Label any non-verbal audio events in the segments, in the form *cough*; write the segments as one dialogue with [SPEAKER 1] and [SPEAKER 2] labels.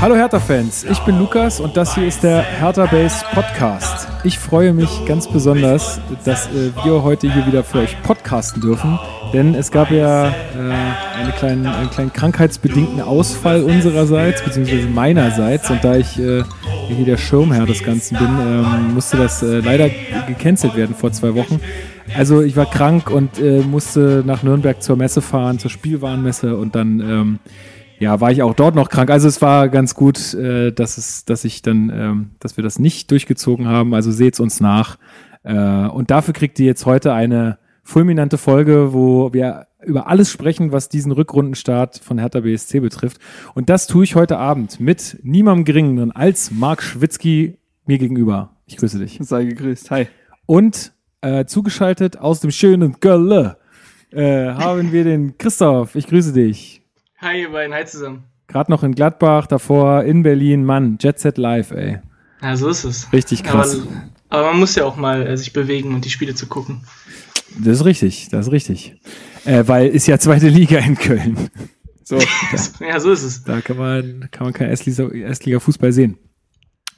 [SPEAKER 1] Hallo Hertha-Fans, ich bin Lukas und das hier ist der Hertha Base Podcast. Ich freue mich ganz besonders, dass äh, wir heute hier wieder für euch podcasten dürfen, denn es gab ja äh, eine kleinen, einen kleinen krankheitsbedingten Ausfall unsererseits, beziehungsweise meinerseits und da ich äh, hier der Schirmherr des Ganzen bin, ähm, musste das äh, leider gecancelt werden vor zwei Wochen. Also ich war krank und äh, musste nach Nürnberg zur Messe fahren, zur Spielwarenmesse und dann ähm, ja, war ich auch dort noch krank. Also es war ganz gut, äh, dass es, dass ich dann, ähm, dass wir das nicht durchgezogen haben. Also seht's uns nach. Äh, und dafür kriegt ihr jetzt heute eine fulminante Folge, wo wir über alles sprechen, was diesen Rückrundenstart von Hertha BSC betrifft. Und das tue ich heute Abend mit niemandem geringeren als Marc Schwitzky mir gegenüber. Ich grüße dich.
[SPEAKER 2] Sei gegrüßt. Hi.
[SPEAKER 1] Und äh, zugeschaltet aus dem schönen Gölle äh, haben wir den Christoph. Ich grüße dich.
[SPEAKER 3] Hi, ihr beiden, hi zusammen.
[SPEAKER 1] Gerade noch in Gladbach, davor in Berlin, Mann, Jet Set Live, ey.
[SPEAKER 3] Ja, so ist es.
[SPEAKER 1] Richtig krass.
[SPEAKER 3] Aber, aber man muss ja auch mal äh, sich bewegen und die Spiele zu gucken.
[SPEAKER 1] Das ist richtig, das ist richtig. Äh, weil ist ja zweite Liga in Köln.
[SPEAKER 3] So. *laughs* ja, so ist es.
[SPEAKER 1] Da kann man, kann man kein Erstliga-Fußball sehen.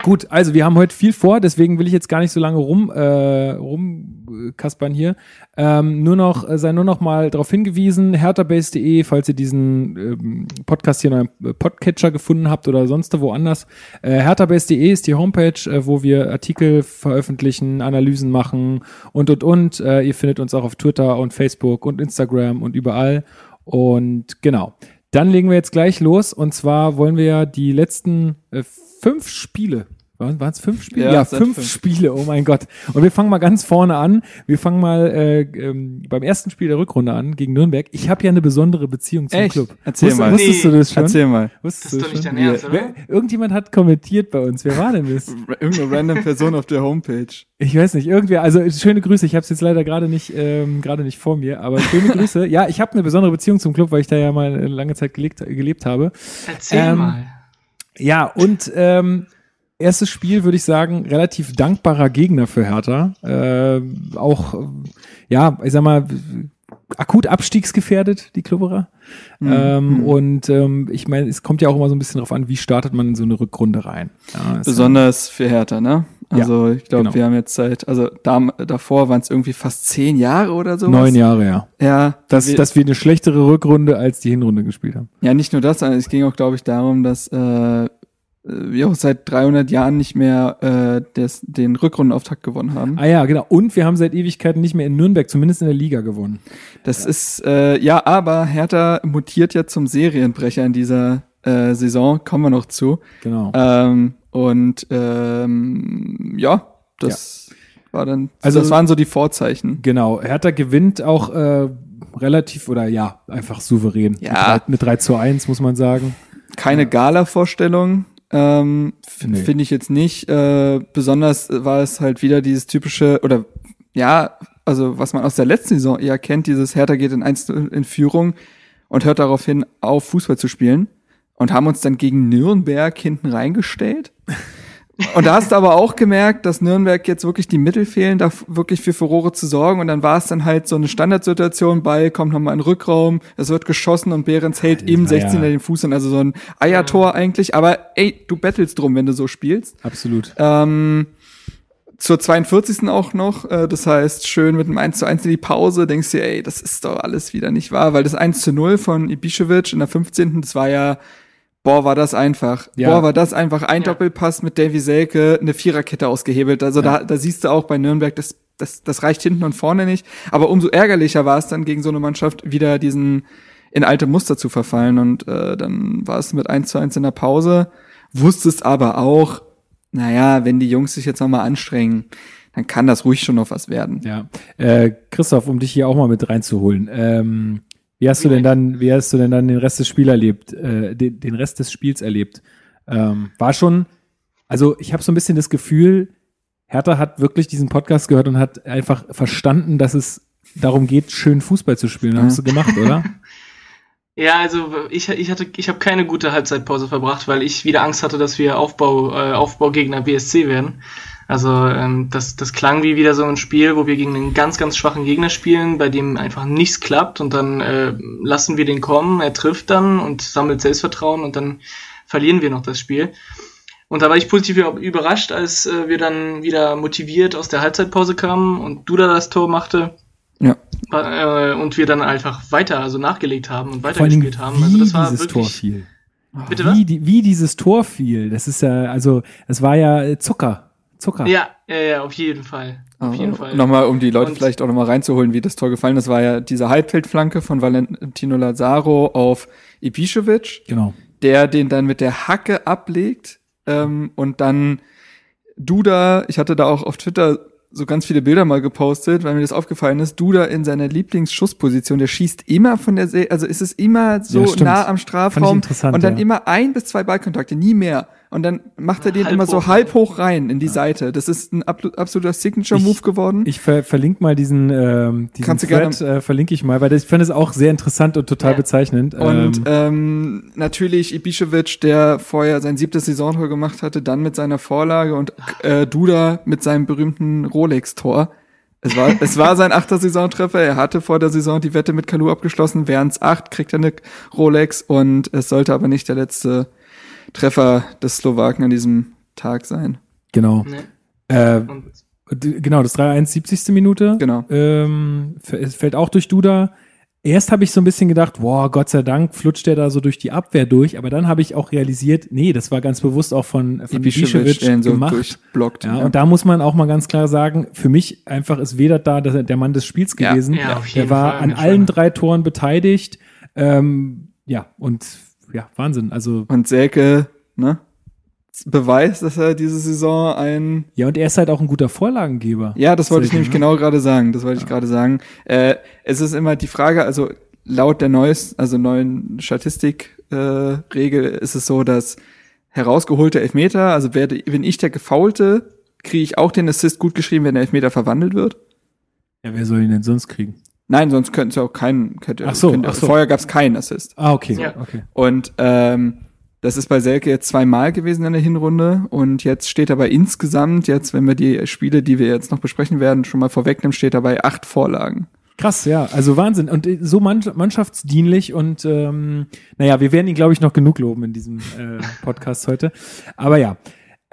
[SPEAKER 1] Gut, also wir haben heute viel vor, deswegen will ich jetzt gar nicht so lange rum äh, rumkaspern hier. Ähm, nur noch äh, sei nur noch mal darauf hingewiesen, herterbase.de, falls ihr diesen ähm, Podcast hier in einem Podcatcher gefunden habt oder sonst woanders. Äh, herterbase.de ist die Homepage, äh, wo wir Artikel veröffentlichen, Analysen machen und und und. Äh, ihr findet uns auch auf Twitter und Facebook und Instagram und überall. Und genau. Dann legen wir jetzt gleich los und zwar wollen wir ja die letzten äh, fünf Spiele. Waren es fünf Spiele? Ja, ja fünf, fünf, Spiele, oh mein Gott. Und wir fangen mal ganz vorne an. Wir fangen mal äh, ähm, beim ersten Spiel der Rückrunde an gegen Nürnberg. Ich habe ja eine besondere Beziehung zum
[SPEAKER 2] Echt?
[SPEAKER 1] Club.
[SPEAKER 2] Erzähl
[SPEAKER 1] Wusst,
[SPEAKER 2] mal.
[SPEAKER 1] Wusstest du das schon?
[SPEAKER 2] Erzähl mal.
[SPEAKER 3] Wusstest das ist doch nicht dein Ernst, oder? Wer,
[SPEAKER 1] irgendjemand hat kommentiert bei uns. Wer war denn das? *laughs*
[SPEAKER 2] Irgendeine random Person auf der Homepage.
[SPEAKER 1] Ich weiß nicht, irgendwer, also schöne Grüße. Ich habe es jetzt leider gerade nicht, ähm, gerade nicht vor mir, aber schöne Grüße. Ja, ich habe eine besondere Beziehung zum Club, weil ich da ja mal eine lange Zeit gelebt, gelebt habe.
[SPEAKER 3] Erzähl ähm, mal.
[SPEAKER 1] Ja, und ähm, erstes Spiel, würde ich sagen, relativ dankbarer Gegner für Hertha. Äh, auch, ja, ich sag mal, akut abstiegsgefährdet, die Klubberer. Mhm. Ähm, mhm. Und ähm, ich meine, es kommt ja auch immer so ein bisschen darauf an, wie startet man in so eine Rückrunde rein.
[SPEAKER 2] Ja, Besonders für Hertha, ne? Also ja, ich glaube, genau. wir haben jetzt seit, also da, davor waren es irgendwie fast zehn Jahre oder so.
[SPEAKER 1] Neun Jahre, ja.
[SPEAKER 2] Ja.
[SPEAKER 1] Dass wir, dass wir eine schlechtere Rückrunde als die Hinrunde gespielt haben.
[SPEAKER 2] Ja, nicht nur das, sondern es ging auch, glaube ich, darum, dass äh, wir auch seit 300 Jahren nicht mehr äh, des, den Rückrundenauftakt gewonnen haben.
[SPEAKER 1] Ah ja, genau. Und wir haben seit Ewigkeiten nicht mehr in Nürnberg, zumindest in der Liga gewonnen.
[SPEAKER 2] Das ja. ist, äh, ja, aber Hertha mutiert ja zum Serienbrecher in dieser äh, Saison, kommen wir noch zu.
[SPEAKER 1] Genau.
[SPEAKER 2] Ähm, und ähm, ja, das ja. war dann, also das waren so die Vorzeichen.
[SPEAKER 1] Genau, Hertha gewinnt auch äh, relativ oder ja, einfach souverän.
[SPEAKER 2] Ja.
[SPEAKER 1] Mit 3, mit 3 zu 1, muss man sagen.
[SPEAKER 2] Keine Gala-Vorstellung, ähm, nee. Finde ich jetzt nicht. Äh, besonders war es halt wieder dieses typische, oder ja, also was man aus der letzten Saison eher kennt, dieses Hertha geht in 1 in Führung und hört darauf hin, auf Fußball zu spielen und haben uns dann gegen Nürnberg hinten reingestellt. *laughs* Und da hast du aber auch gemerkt, dass Nürnberg jetzt wirklich die Mittel fehlen, da wirklich für Furore zu sorgen. Und dann war es dann halt so eine Standardsituation, Ball kommt nochmal in den Rückraum, es wird geschossen und Behrens hält im 16er ja. den Fuß an. Also so ein Eiertor eigentlich. Aber ey, du bettelst drum, wenn du so spielst.
[SPEAKER 1] Absolut.
[SPEAKER 2] Ähm, zur 42. auch noch, äh, das heißt, schön mit einem 1 zu 1 in die Pause, denkst du, ey, das ist doch alles wieder nicht wahr, weil das 1 zu 0 von Ibišević in der 15. das war ja Boah, war das einfach. Ja. Boah, war das einfach ein ja. Doppelpass mit Davy Selke, eine Viererkette ausgehebelt. Also ja. da, da siehst du auch bei Nürnberg, das, das, das reicht hinten und vorne nicht. Aber umso ärgerlicher war es dann gegen so eine Mannschaft wieder diesen in alte Muster zu verfallen. Und äh, dann war es mit 1 zu 1 in der Pause. Wusstest aber auch, naja, wenn die Jungs sich jetzt nochmal anstrengen, dann kann das ruhig schon noch was werden.
[SPEAKER 1] Ja. Äh, Christoph, um dich hier auch mal mit reinzuholen. Ähm wie hast du denn dann, wie hast du denn dann den Rest des Spiels erlebt, äh, den, den Rest des Spiels erlebt? Ähm, war schon, also ich habe so ein bisschen das Gefühl, Hertha hat wirklich diesen Podcast gehört und hat einfach verstanden, dass es darum geht, schön Fußball zu spielen. Ja. Hast du gemacht, oder? *laughs*
[SPEAKER 3] Ja, also ich, ich hatte, ich habe keine gute Halbzeitpause verbracht, weil ich wieder Angst hatte, dass wir Aufbau, äh, Aufbaugegner BSC werden. Also ähm, das, das klang wie wieder so ein Spiel, wo wir gegen einen ganz, ganz schwachen Gegner spielen, bei dem einfach nichts klappt und dann äh, lassen wir den kommen, er trifft dann und sammelt Selbstvertrauen und dann verlieren wir noch das Spiel. Und da war ich positiv überrascht, als äh, wir dann wieder motiviert aus der Halbzeitpause kamen und Duda das Tor machte. Ja. Äh, und wir dann einfach weiter, also nachgelegt haben und weitergespielt haben.
[SPEAKER 1] Wie
[SPEAKER 3] also
[SPEAKER 1] das war dieses wirklich, Tor fiel. Bitte was? Wie, wie dieses Tor fiel. Das ist ja, also, es war ja Zucker. Zucker.
[SPEAKER 3] Ja, ja, ja, auf jeden Fall. Auf jeden
[SPEAKER 2] Fall. Nochmal, um die Leute und vielleicht auch nochmal reinzuholen, wie das Tor gefallen ist, war ja diese Halbfeldflanke von Valentino Lazaro auf Ibišević.
[SPEAKER 1] Genau.
[SPEAKER 2] Der den dann mit der Hacke ablegt ähm, und dann Duda, ich hatte da auch auf Twitter so ganz viele Bilder mal gepostet, weil mir das aufgefallen ist. Duda in seiner Lieblingsschussposition, der schießt immer von der, See, also ist es immer so ja, nah am Strafraum und dann ja. immer ein bis zwei Ballkontakte, nie mehr und dann macht er den halb immer so halb hoch rein in die ja. Seite. Das ist ein absoluter Signature-Move geworden.
[SPEAKER 1] Ich ver verlinke mal diesen, ähm, diesen
[SPEAKER 2] Kannst
[SPEAKER 1] Thread,
[SPEAKER 2] äh,
[SPEAKER 1] verlinke ich mal, weil das, ich finde es auch sehr interessant und total ja. bezeichnend.
[SPEAKER 2] Und ähm, ähm, natürlich Ibišević, der vorher sein siebtes Saisontor gemacht hatte, dann mit seiner Vorlage und äh, Duda mit seinem berühmten Rolex-Tor. Es war, es war sein achter Saisontreffer. Er hatte vor der Saison die Wette mit Kalu abgeschlossen. Wären es acht, kriegt er eine Rolex und es sollte aber nicht der letzte Treffer des Slowaken an diesem Tag sein.
[SPEAKER 1] Genau. Nee. Äh, genau, das 3-1, 70. Minute.
[SPEAKER 2] Genau.
[SPEAKER 1] Ähm, fällt auch durch Duda. Erst habe ich so ein bisschen gedacht, boah, Gott sei Dank flutscht der da so durch die Abwehr durch, aber dann habe ich auch realisiert, nee, das war ganz bewusst auch von, von Ibišević gemacht. So ja, ja, Und da muss man auch mal ganz klar sagen, für mich einfach ist weder da der Mann des Spiels gewesen. Ja, ja, der war Fall, an allen drei Toren beteiligt. Ähm, ja, und ja, Wahnsinn. Also
[SPEAKER 2] und Selke, ne? Beweist, dass er diese Saison ein.
[SPEAKER 1] Ja, und er ist halt auch ein guter Vorlagengeber.
[SPEAKER 2] Ja, das wollte ich nämlich ne? genau gerade sagen. Das wollte ja. ich gerade sagen. Äh, es ist immer die Frage, also laut der neuesten, also neuen Statistikregel äh, ist es so, dass herausgeholte Elfmeter, also werde, wenn ich der Gefaulte, kriege ich auch den Assist gut geschrieben, wenn der Elfmeter verwandelt wird.
[SPEAKER 1] Ja, wer soll ihn denn sonst kriegen?
[SPEAKER 2] Nein, sonst könnte es ja auch keinen. Könnte,
[SPEAKER 1] ach so, könnte, ach so.
[SPEAKER 2] Vorher gab es keinen Assist.
[SPEAKER 1] Ah, okay. Ja. okay.
[SPEAKER 2] Und ähm, das ist bei Selke jetzt zweimal gewesen in der Hinrunde und jetzt steht er bei insgesamt, jetzt, wenn wir die Spiele, die wir jetzt noch besprechen werden, schon mal vorwegnehmen, steht er bei acht Vorlagen.
[SPEAKER 1] Krass, ja, also Wahnsinn. Und äh, so mannschaftsdienlich und ähm, naja, wir werden ihn, glaube ich, noch genug loben in diesem äh, Podcast heute. Aber ja,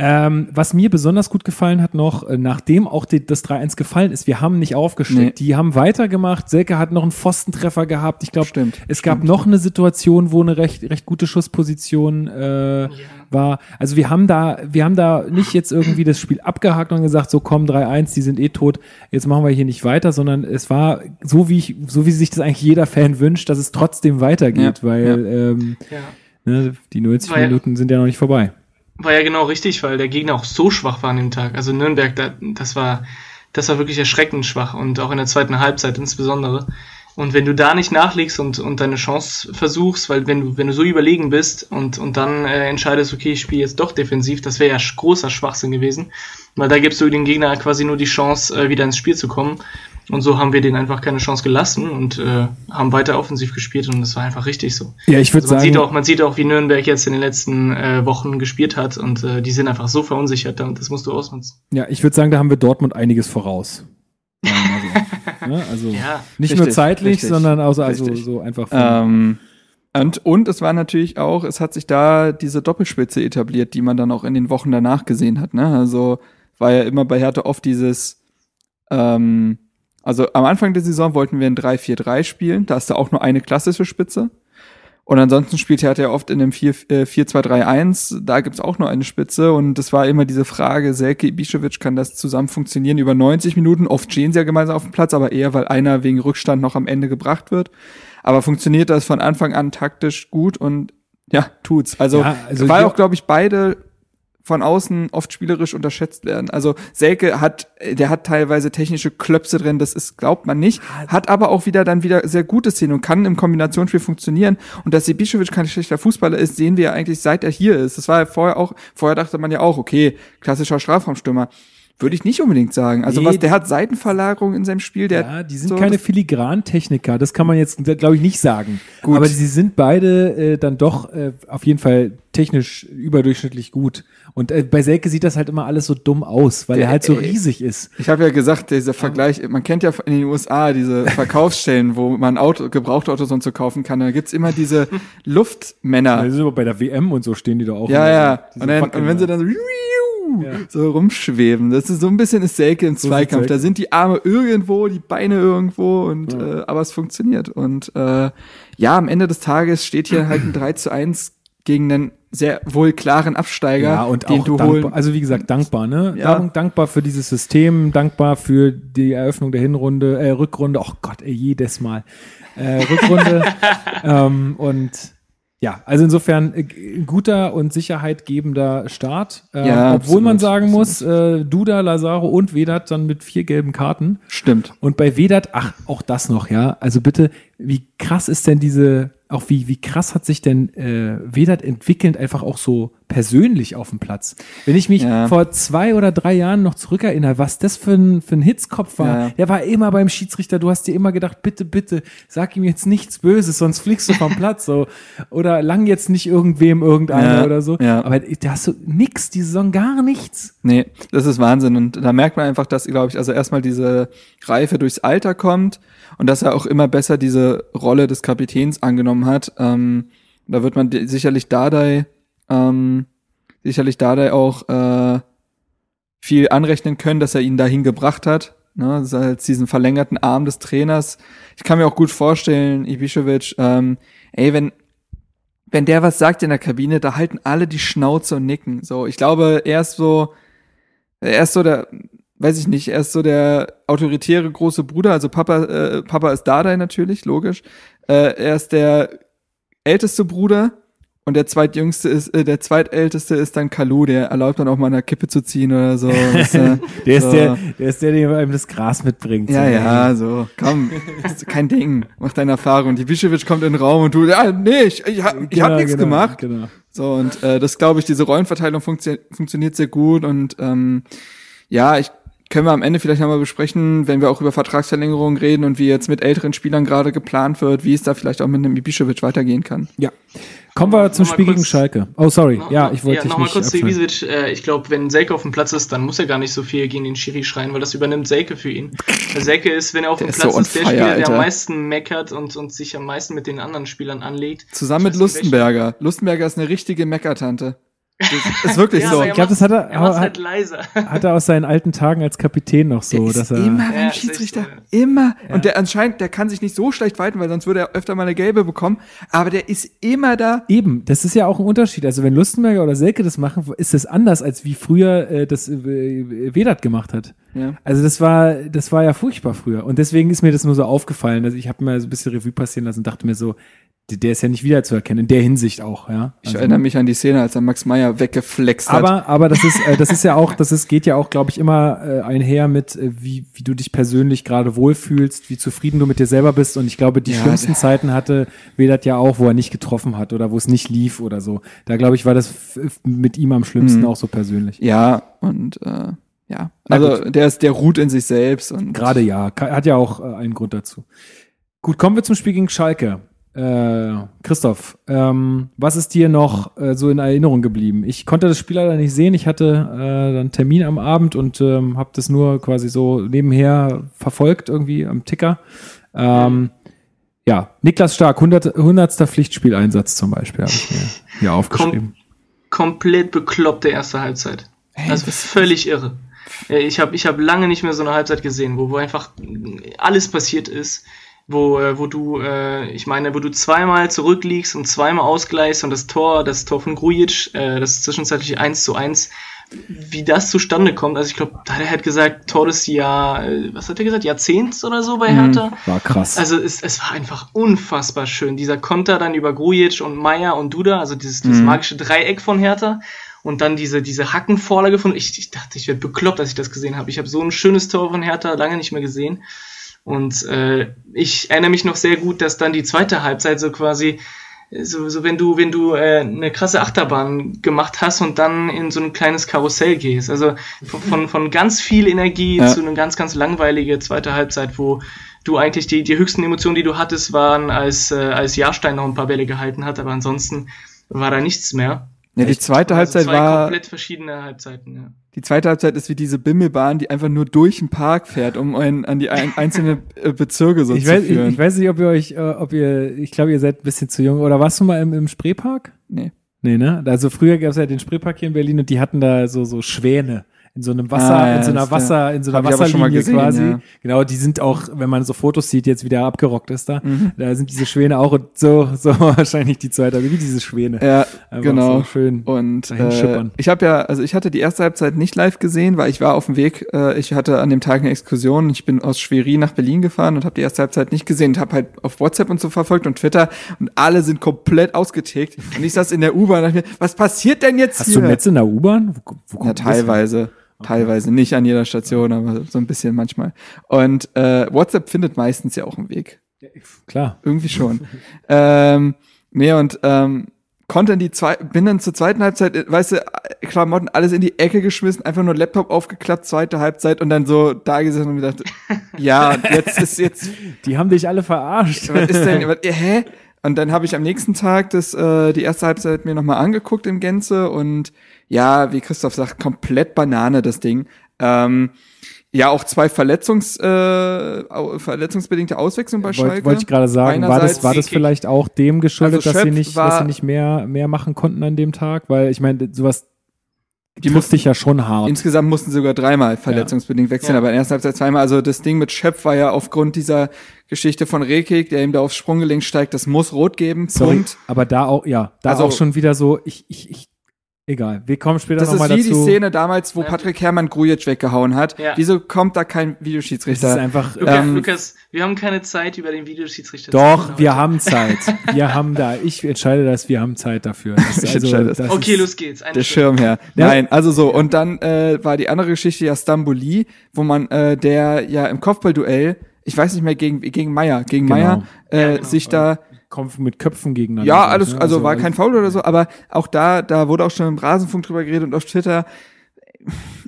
[SPEAKER 1] ähm, was mir besonders gut gefallen hat noch, äh, nachdem auch die, das 3-1 gefallen ist, wir haben nicht aufgesteckt. Nee. Die haben weitergemacht. Selke hat noch einen Pfostentreffer gehabt. Ich glaube, es gab noch eine Situation, wo eine recht, recht gute Schussposition äh, ja. war. Also wir haben da, wir haben da nicht jetzt irgendwie das Spiel abgehakt und gesagt, so komm, 3-1, die sind eh tot, jetzt machen wir hier nicht weiter, sondern es war so, wie ich, so wie sich das eigentlich jeder Fan wünscht, dass es trotzdem weitergeht, ja. weil ja. Ähm, ne, die 90 weil, Minuten sind ja noch nicht vorbei
[SPEAKER 3] war ja genau richtig, weil der Gegner auch so schwach war an dem Tag. Also Nürnberg, da, das war, das war wirklich erschreckend schwach und auch in der zweiten Halbzeit insbesondere. Und wenn du da nicht nachlegst und, und deine Chance versuchst, weil wenn du, wenn du so überlegen bist und, und dann äh, entscheidest, okay, ich spiele jetzt doch defensiv, das wäre ja großer Schwachsinn gewesen. Weil da gibst du den Gegner quasi nur die Chance, äh, wieder ins Spiel zu kommen. Und so haben wir denen einfach keine Chance gelassen und äh, haben weiter offensiv gespielt und das war einfach richtig so.
[SPEAKER 1] Ja, ich würde also
[SPEAKER 3] man
[SPEAKER 1] sagen.
[SPEAKER 3] Sieht auch, man sieht auch, wie Nürnberg jetzt in den letzten äh, Wochen gespielt hat und äh, die sind einfach so verunsichert und das musst du ausnutzen.
[SPEAKER 1] Ja, ich würde sagen, da haben wir Dortmund einiges voraus. also, *laughs* ne? also ja, nicht richtig, nur zeitlich, richtig, sondern auch also so einfach.
[SPEAKER 2] Ähm, und, und es war natürlich auch, es hat sich da diese Doppelspitze etabliert, die man dann auch in den Wochen danach gesehen hat. Ne? Also war ja immer bei Hertha oft dieses ähm, also am Anfang der Saison wollten wir ein 3-4-3 spielen, da ist da auch nur eine klassische Spitze. Und ansonsten spielt er ja oft in einem 4-2-3-1, äh, da gibt's auch nur eine Spitze. Und das war immer diese Frage, Selke Ibišević, kann das zusammen funktionieren über 90 Minuten? Oft stehen sie ja gemeinsam auf dem Platz, aber eher, weil einer wegen Rückstand noch am Ende gebracht wird. Aber funktioniert das von Anfang an taktisch gut und ja, tut's. Also, ja, also war auch, glaube ich, beide von außen oft spielerisch unterschätzt werden. Also Selke hat, der hat teilweise technische Klöpse drin, das ist, glaubt man nicht, hat aber auch wieder dann wieder sehr gute Szenen und kann im Kombinationsspiel funktionieren. Und dass Ibišević kein schlechter Fußballer ist, sehen wir ja eigentlich seit er hier ist. Das war ja vorher auch, vorher dachte man ja auch, okay, klassischer Strafraumstürmer. Würde ich nicht unbedingt sagen. Also
[SPEAKER 1] Nee,
[SPEAKER 2] was, der hat Seitenverlagerung in seinem Spiel, der
[SPEAKER 1] Ja, die sind
[SPEAKER 2] so
[SPEAKER 1] keine Filigrantechniker, das kann man jetzt, glaube ich, nicht sagen.
[SPEAKER 2] Gut.
[SPEAKER 1] Aber sie sind beide äh, dann doch äh, auf jeden Fall technisch überdurchschnittlich gut. Und äh, bei Selke sieht das halt immer alles so dumm aus, weil
[SPEAKER 2] Der-
[SPEAKER 1] er halt so
[SPEAKER 2] äh,
[SPEAKER 1] riesig ist.
[SPEAKER 2] Ich habe ja gesagt, dieser Vergleich, man kennt ja in den USA diese *laughs* Verkaufsstellen, wo man Auto, Gebrauchtautos und so kaufen kann. Da gibt's immer diese *laughs* Luftmänner.
[SPEAKER 1] Ist aber bei der WM und so stehen die da auch.
[SPEAKER 2] Ja, ja. Und, dann, und wenn sie
[SPEAKER 1] da.
[SPEAKER 2] dann so,
[SPEAKER 1] Ja.
[SPEAKER 2] so rumschweben, das ist so ein bisschen ist Selke im Zweikampf. Da sind die Arme irgendwo, die Beine irgendwo und
[SPEAKER 1] Ja.
[SPEAKER 2] äh, aber es funktioniert. Und äh, ja, am Ende des Tages steht hier halt ein 3 zu 1 gegen einen sehr wohl klaren Absteiger,
[SPEAKER 1] Ja, und
[SPEAKER 2] den
[SPEAKER 1] auch
[SPEAKER 2] du
[SPEAKER 1] dankbar,
[SPEAKER 2] holen.
[SPEAKER 1] also wie gesagt, dankbar, ne?
[SPEAKER 2] Ja.
[SPEAKER 1] Dank, dankbar für dieses System, dankbar für die Eröffnung der Hinrunde, äh, Rückrunde, oh Gott, ey, jedes Mal. Äh, Rückrunde. *laughs* ähm, und ja, also insofern äh, guter und sicherheitgebender Start. Ähm,
[SPEAKER 2] Ja,
[SPEAKER 1] obwohl man
[SPEAKER 2] absolut,
[SPEAKER 1] sagen muss, äh, Duda, Lazaro und Vedat dann mit vier gelben Karten.
[SPEAKER 2] Stimmt.
[SPEAKER 1] Und bei Vedat, ach, auch das noch, ja. Also bitte, wie krass ist denn diese, auch wie, wie krass hat sich denn äh, Vedat entwickelt, einfach auch so persönlich auf dem Platz? Wenn ich mich
[SPEAKER 2] Ja.
[SPEAKER 1] vor zwei oder drei Jahren noch zurückerinnere, was das für ein, für ein Hitzkopf war,
[SPEAKER 2] Ja.
[SPEAKER 1] der war immer beim Schiedsrichter, du hast dir immer gedacht, bitte, bitte, sag ihm jetzt nichts Böses, sonst fliegst du vom Platz, so. Oder lang jetzt nicht irgendwem irgendeiner
[SPEAKER 2] Ja,
[SPEAKER 1] oder so.
[SPEAKER 2] ja.
[SPEAKER 1] Aber da hast du nix, die Saison gar nichts.
[SPEAKER 2] Nee, das ist Wahnsinn. Und da merkt man einfach, dass, glaube ich, also erstmal diese Reife durchs Alter kommt und dass er auch immer besser diese Rolle des Kapitäns angenommen hat. Ähm, da wird man sicherlich Dardai, ähm, sicherlich Dardai auch äh, viel anrechnen können, dass er ihn dahin gebracht hat. Ne, halt diesen verlängerten Arm des Trainers. Ich kann mir auch gut vorstellen, Ibišević, ähm, ey, wenn wenn der was sagt in der Kabine, da halten alle die Schnauze und nicken. So, ich glaube, er ist so, er ist so der, weiß ich nicht, er ist so der autoritäre große Bruder. Also Papa, äh, Papa ist Dardai natürlich, logisch. Äh, er ist der älteste Bruder und der zweitjüngste ist, äh, der zweitälteste ist dann Kalu, der erlaubt dann auch mal eine Kippe zu ziehen oder so. *laughs* weißt du?
[SPEAKER 1] Der ist
[SPEAKER 2] so.
[SPEAKER 1] der, der ist der, der einem das Gras mitbringt.
[SPEAKER 2] Ja,
[SPEAKER 1] So.
[SPEAKER 2] ja, so, komm, ist kein Ding, mach deine Erfahrung. Die Bischewitsch kommt in den Raum und du, ja, nee, ich, ich, hab, ich hab
[SPEAKER 1] Genau,
[SPEAKER 2] nichts
[SPEAKER 1] genau,
[SPEAKER 2] gemacht.
[SPEAKER 1] Genau.
[SPEAKER 2] So, und äh, das glaube ich, diese Rollenverteilung funktio funktioniert sehr gut und ähm, ja, ich können wir am Ende vielleicht nochmal besprechen, wenn wir auch über Vertragsverlängerungen reden und wie jetzt mit älteren Spielern gerade geplant wird, wie es da vielleicht auch mit einem Ibišević weitergehen kann.
[SPEAKER 1] Ja. Kommen wir zum
[SPEAKER 3] Noch mal
[SPEAKER 1] Spiel gegen
[SPEAKER 3] kurz-
[SPEAKER 1] Schalke. Oh, sorry.
[SPEAKER 3] Noch-
[SPEAKER 1] ja, ich wollte
[SPEAKER 3] ja,
[SPEAKER 1] dich
[SPEAKER 3] noch mal
[SPEAKER 1] nicht
[SPEAKER 3] kurz zu
[SPEAKER 1] abschneiden.
[SPEAKER 3] Ibisevic. Äh, ich glaube, wenn Selke auf dem Platz ist, dann muss er gar nicht so viel gegen den Schiri schreien, weil das übernimmt Selke für ihn. Weil Selke ist, wenn er auf
[SPEAKER 2] Der
[SPEAKER 3] dem
[SPEAKER 2] ist
[SPEAKER 3] Platz
[SPEAKER 2] so
[SPEAKER 3] ist, der
[SPEAKER 2] fire,
[SPEAKER 3] Spieler, der
[SPEAKER 2] Alter.
[SPEAKER 3] am meisten meckert und, und sich am meisten mit den anderen Spielern anlegt.
[SPEAKER 2] Zusammen mit Lustenberger. Lustenberger ist eine richtige Meckertante. Das *laughs* ist wirklich
[SPEAKER 3] Ja,
[SPEAKER 2] so.
[SPEAKER 1] Ich glaube, das hat er,
[SPEAKER 3] Er
[SPEAKER 1] hat,
[SPEAKER 3] halt leiser. *laughs*
[SPEAKER 1] hat er aus seinen alten Tagen als Kapitän noch so,
[SPEAKER 2] Der ist
[SPEAKER 1] dass er.
[SPEAKER 2] immer
[SPEAKER 3] Ja,
[SPEAKER 2] beim
[SPEAKER 3] ist echt
[SPEAKER 2] Schiedsrichter. Immer.
[SPEAKER 1] Ja.
[SPEAKER 2] Und der anscheinend, der kann sich nicht so schlecht weiten, weil sonst würde er öfter mal eine gelbe bekommen. Aber der ist immer da.
[SPEAKER 1] Eben, das ist ja auch ein Unterschied. Also wenn Lustenberger oder Selke das machen, ist das anders, als wie früher äh, das äh, Vedat gemacht hat.
[SPEAKER 2] Ja.
[SPEAKER 1] Also das war, das war ja furchtbar früher. Und deswegen ist mir das nur so aufgefallen. Also ich habe mir so ein bisschen Revue passieren lassen und dachte mir so, der, ist ja nicht wiederzuerkennen, in der Hinsicht auch, ja.
[SPEAKER 2] Ich
[SPEAKER 1] Also-
[SPEAKER 2] erinnere mich an die Szene, als er Max Meyer weggeflext hat.
[SPEAKER 1] Aber, aber das ist, äh, das ist ja auch, das ist, geht ja auch, glaube ich, immer äh, einher mit, äh, wie, wie du dich persönlich gerade wohlfühlst, wie zufrieden du mit dir selber bist. Und ich glaube, die
[SPEAKER 2] Ja,
[SPEAKER 1] schlimmsten Zeiten hatte Vedat ja auch, wo er nicht getroffen hat oder wo es nicht lief oder so. Da glaube ich, war das mit ihm am schlimmsten
[SPEAKER 2] Mhm.
[SPEAKER 1] auch so persönlich.
[SPEAKER 2] Ja, und äh, ja. Also der ist, der ruht in sich selbst und
[SPEAKER 1] Gerade ja, hat ja auch äh, einen Grund dazu. Gut, kommen wir zum Spiel gegen Schalke. Äh, Christoph, ähm, was ist dir noch äh, so in Erinnerung geblieben? Ich konnte das Spiel leider nicht sehen. Ich hatte äh, einen Termin am Abend und ähm, habe das nur quasi so nebenher verfolgt irgendwie am Ticker. Ähm, ja, Niklas Stark, 100. 100. Pflichtspieleinsatz zum Beispiel, habe ich mir hier *laughs* aufgeschrieben.
[SPEAKER 3] Komplett bekloppte erste Halbzeit.
[SPEAKER 2] Hey,
[SPEAKER 3] also völlig irre. Äh, Ich habe ich hab lange nicht mehr so eine Halbzeit gesehen, wo, wo einfach alles passiert ist, wo, äh, wo du, äh, ich meine, wo du zweimal zurückliegst und zweimal ausgleichst und das Tor, das Tor von Grujic, äh, das zwischenzeitliche 1 zu 1, wie das zustande kommt. Also ich glaube, da hat er halt gesagt, Tor des Jahr, äh, was hat er gesagt, Jahrzehnts oder so bei Hertha.
[SPEAKER 1] War krass.
[SPEAKER 3] Also es, es war einfach unfassbar schön. Dieser Konter dann über Grujic und Meier und Duda, also dieses, dieses
[SPEAKER 2] Mhm.
[SPEAKER 3] magische Dreieck von Hertha. Und dann diese, diese Hackenvorlage von, ich, ich dachte, ich werde bekloppt, als ich das gesehen habe. Ich habe so ein schönes Tor von Hertha lange nicht mehr gesehen. Und äh, ich erinnere mich noch sehr gut, dass dann die zweite Halbzeit so quasi so, so wenn du, wenn du äh, eine krasse Achterbahn gemacht hast und dann in so ein kleines Karussell gehst. Also von, von ganz viel Energie ja. zu einer ganz, ganz langweilige zweite Halbzeit, wo du eigentlich die, die höchsten Emotionen, die du hattest, waren, als, äh, als Jahrstein noch ein paar Bälle gehalten hat, aber ansonsten war da nichts mehr.
[SPEAKER 2] Ja, die zweite also Halbzeit war
[SPEAKER 3] komplett verschiedene Halbzeiten, ja.
[SPEAKER 2] Die zweite Halbzeit ist wie diese Bimmelbahn, die einfach nur durch den Park fährt, um einen, an die ein, einzelnen äh, Bezirke so
[SPEAKER 1] ich
[SPEAKER 2] zu
[SPEAKER 1] weiß,
[SPEAKER 2] führen.
[SPEAKER 1] Ich, ich, weiß nicht, ob ihr euch, äh, ob ihr, ich glaube, ihr seid ein bisschen zu jung. Oder warst du mal im, im Spreepark?
[SPEAKER 2] Nee.
[SPEAKER 1] Nee, ne? Also früher gab es ja den Spreepark hier in Berlin und die hatten da so, so Schwäne in so einem Wasser, ah, ja, in so einer Wasser, in so einer Wasserlinie gesehen, quasi. Ja. Genau, die sind auch, wenn man so Fotos sieht, jetzt wieder abgerockt ist da. Mhm. Da sind diese Schwäne auch und so, so *laughs* wahrscheinlich die zweite, wie diese Schwäne.
[SPEAKER 2] Ja, Einfach genau.
[SPEAKER 1] So schön.
[SPEAKER 2] Und äh, ich habe ja, also ich hatte die erste Halbzeit nicht live gesehen, weil ich war auf dem Weg. Äh, ich hatte an dem Tag eine Exkursion. Ich bin aus Schwerin nach Berlin gefahren und habe die erste Halbzeit nicht gesehen. Und habe halt auf WhatsApp und so verfolgt und Twitter und alle sind komplett ausgetickt. Und ich saß in der U-Bahn und dachte mir, was passiert denn jetzt
[SPEAKER 1] Hast
[SPEAKER 2] hier?
[SPEAKER 1] Hast du Netz in der U-Bahn?
[SPEAKER 2] Wo, wo ja, teilweise. Teilweise, nicht an jeder Station, aber so ein bisschen manchmal. Und äh, WhatsApp findet meistens ja auch einen Weg. Ja,
[SPEAKER 1] klar.
[SPEAKER 2] Irgendwie schon. *laughs* ähm, nee, und ähm, konnte in die zwei, bin dann zur zweiten Halbzeit, äh, weißt du, Klamotten alles in die Ecke geschmissen, einfach nur Laptop aufgeklappt, zweite Halbzeit und dann so da gesessen und gedacht, *laughs* ja, jetzt ist jetzt. *laughs*
[SPEAKER 1] Die haben dich alle verarscht.
[SPEAKER 2] Was ist denn, was, hä? Und dann habe ich am nächsten Tag das, äh, die erste Halbzeit mir nochmal angeguckt in Gänze und ja, wie Christoph sagt, komplett Banane das Ding. Ähm, ja, auch zwei Verletzungs, äh, verletzungsbedingte Auswechslungen bei Schalke.
[SPEAKER 1] Wollte ich gerade sagen, war das, war das vielleicht auch dem geschuldet, also dass, sie nicht, dass sie nicht mehr, mehr machen konnten an dem Tag? Weil ich meine, sowas die musste ich ja schon hart.
[SPEAKER 2] Insgesamt mussten sie sogar dreimal verletzungsbedingt wechseln, ja. aber in der ersten Halbzeit zweimal. Also das Ding mit Schöpf war ja aufgrund dieser Geschichte von Rekik, der ihm da aufs Sprunggelenk steigt, das muss rot geben. Sorry, Punkt.
[SPEAKER 1] Aber da auch, ja, da also, auch schon wieder so, ich, ich, ich Egal, wir kommen später nochmal dazu.
[SPEAKER 2] Das ist wie die Szene damals, wo Patrick Herrmann Grujic weggehauen hat. Ja. Wieso kommt da kein Videoschiedsrichter? Das
[SPEAKER 1] ist einfach,
[SPEAKER 3] Lukas, ähm, Lukas, wir haben keine Zeit über den Videoschiedsrichter
[SPEAKER 1] Doch, zu wir haben *laughs* Zeit. wir haben da, ich entscheide das, wir haben Zeit dafür. Das, *laughs*
[SPEAKER 2] ich also, das.
[SPEAKER 3] das okay, los geht's.
[SPEAKER 2] Eine der Schirmherr. Ja. Nein, also so, und dann äh, war die andere Geschichte ja Stamboli, wo man, äh, der ja im Kopfballduell, ich weiß nicht mehr, gegen, gegen Meier, gegen genau. Meier, äh, ja, genau. sich da
[SPEAKER 1] Kampf mit Köpfen gegeneinander.
[SPEAKER 2] Ja, alles, ne? also, also war kein Foul oder so, aber auch da, da wurde auch schon im Rasenfunk drüber geredet und auf Twitter,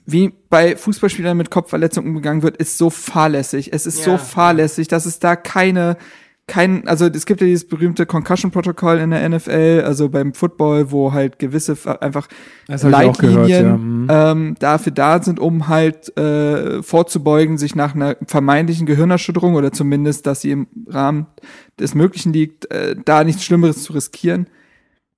[SPEAKER 2] wie bei Fußballspielern mit Kopfverletzungen umgegangen wird, ist so fahrlässig. Es ist ja. so fahrlässig, dass es da keine kein, also es gibt ja dieses berühmte Concussion-Protokoll in der NFL, also beim Football, wo halt gewisse einfach Leitlinien gehört, ja. mhm. ähm, dafür da sind, um halt äh, vorzubeugen, sich nach einer vermeintlichen Gehirnerschütterung oder zumindest, dass sie im Rahmen des Möglichen liegt, äh, da nichts Schlimmeres zu riskieren.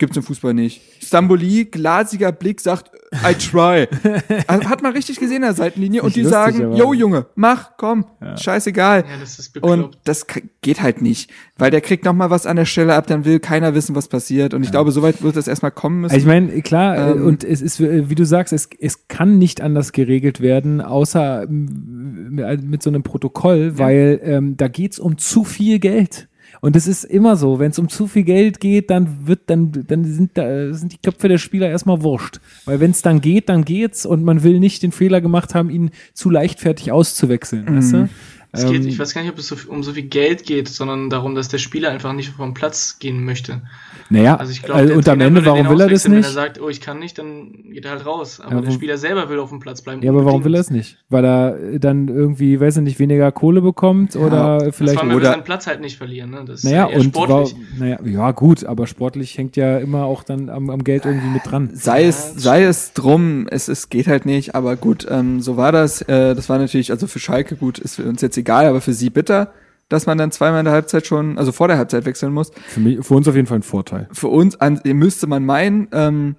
[SPEAKER 2] Gibt's im Fußball nicht. Stamboli, glasiger Blick, sagt, I try. *laughs* Also, hat man richtig gesehen in der Seitenlinie und die lustig, sagen, yo Junge, mach, komm, ja. scheißegal. Ja, das ist und das geht halt nicht, weil der kriegt noch mal was an der Stelle ab, dann will keiner wissen, was passiert und ich ja. glaube, soweit wird das erstmal kommen müssen.
[SPEAKER 1] Also ich meine, klar, äh, ähm, und es ist, äh, wie du sagst, es, es kann nicht anders geregelt werden, außer mit so einem Protokoll, weil ähm, da geht's um zu viel Geld. Und es ist immer so, wenn es um zu viel Geld geht, dann wird, dann, dann sind da, sind die Köpfe der Spieler erstmal wurscht. Weil wenn es dann geht, dann geht's und man will nicht den Fehler gemacht haben, ihn zu leichtfertig auszuwechseln. Mhm. Weißt du?
[SPEAKER 3] Es geht, ähm, ich weiß gar nicht, ob es so, um so viel Geld geht, sondern darum, dass der Spieler einfach nicht vom Platz gehen möchte.
[SPEAKER 1] Naja, also ich glaube, also und am Ende, warum will er das nicht? Wenn er
[SPEAKER 3] sagt, oh, ich kann nicht, dann geht er halt raus. Aber ja, der Spieler selber will auf dem Platz bleiben.
[SPEAKER 1] Ja, aber warum will er es nicht? Weil er dann irgendwie, weiß ich nicht, weniger Kohle bekommt ja, oder vielleicht
[SPEAKER 3] vor allem,
[SPEAKER 1] oder
[SPEAKER 3] seinen Platz halt nicht verlieren. Ne? Das
[SPEAKER 1] naja, ja und sportlich. War, naja, ja gut, aber sportlich hängt ja immer auch dann am, am Geld irgendwie mit dran.
[SPEAKER 2] Sei es, sei es drum, es, es geht halt nicht, aber gut, ähm, so war das. Äh, das war natürlich, also für Schalke gut, ist für uns jetzt egal, aber für sie bitter dass man dann zweimal in der Halbzeit schon, also vor der Halbzeit wechseln muss.
[SPEAKER 1] Für, mich, für uns auf jeden Fall ein Vorteil.
[SPEAKER 2] Für uns an, müsste man meinen, ähm,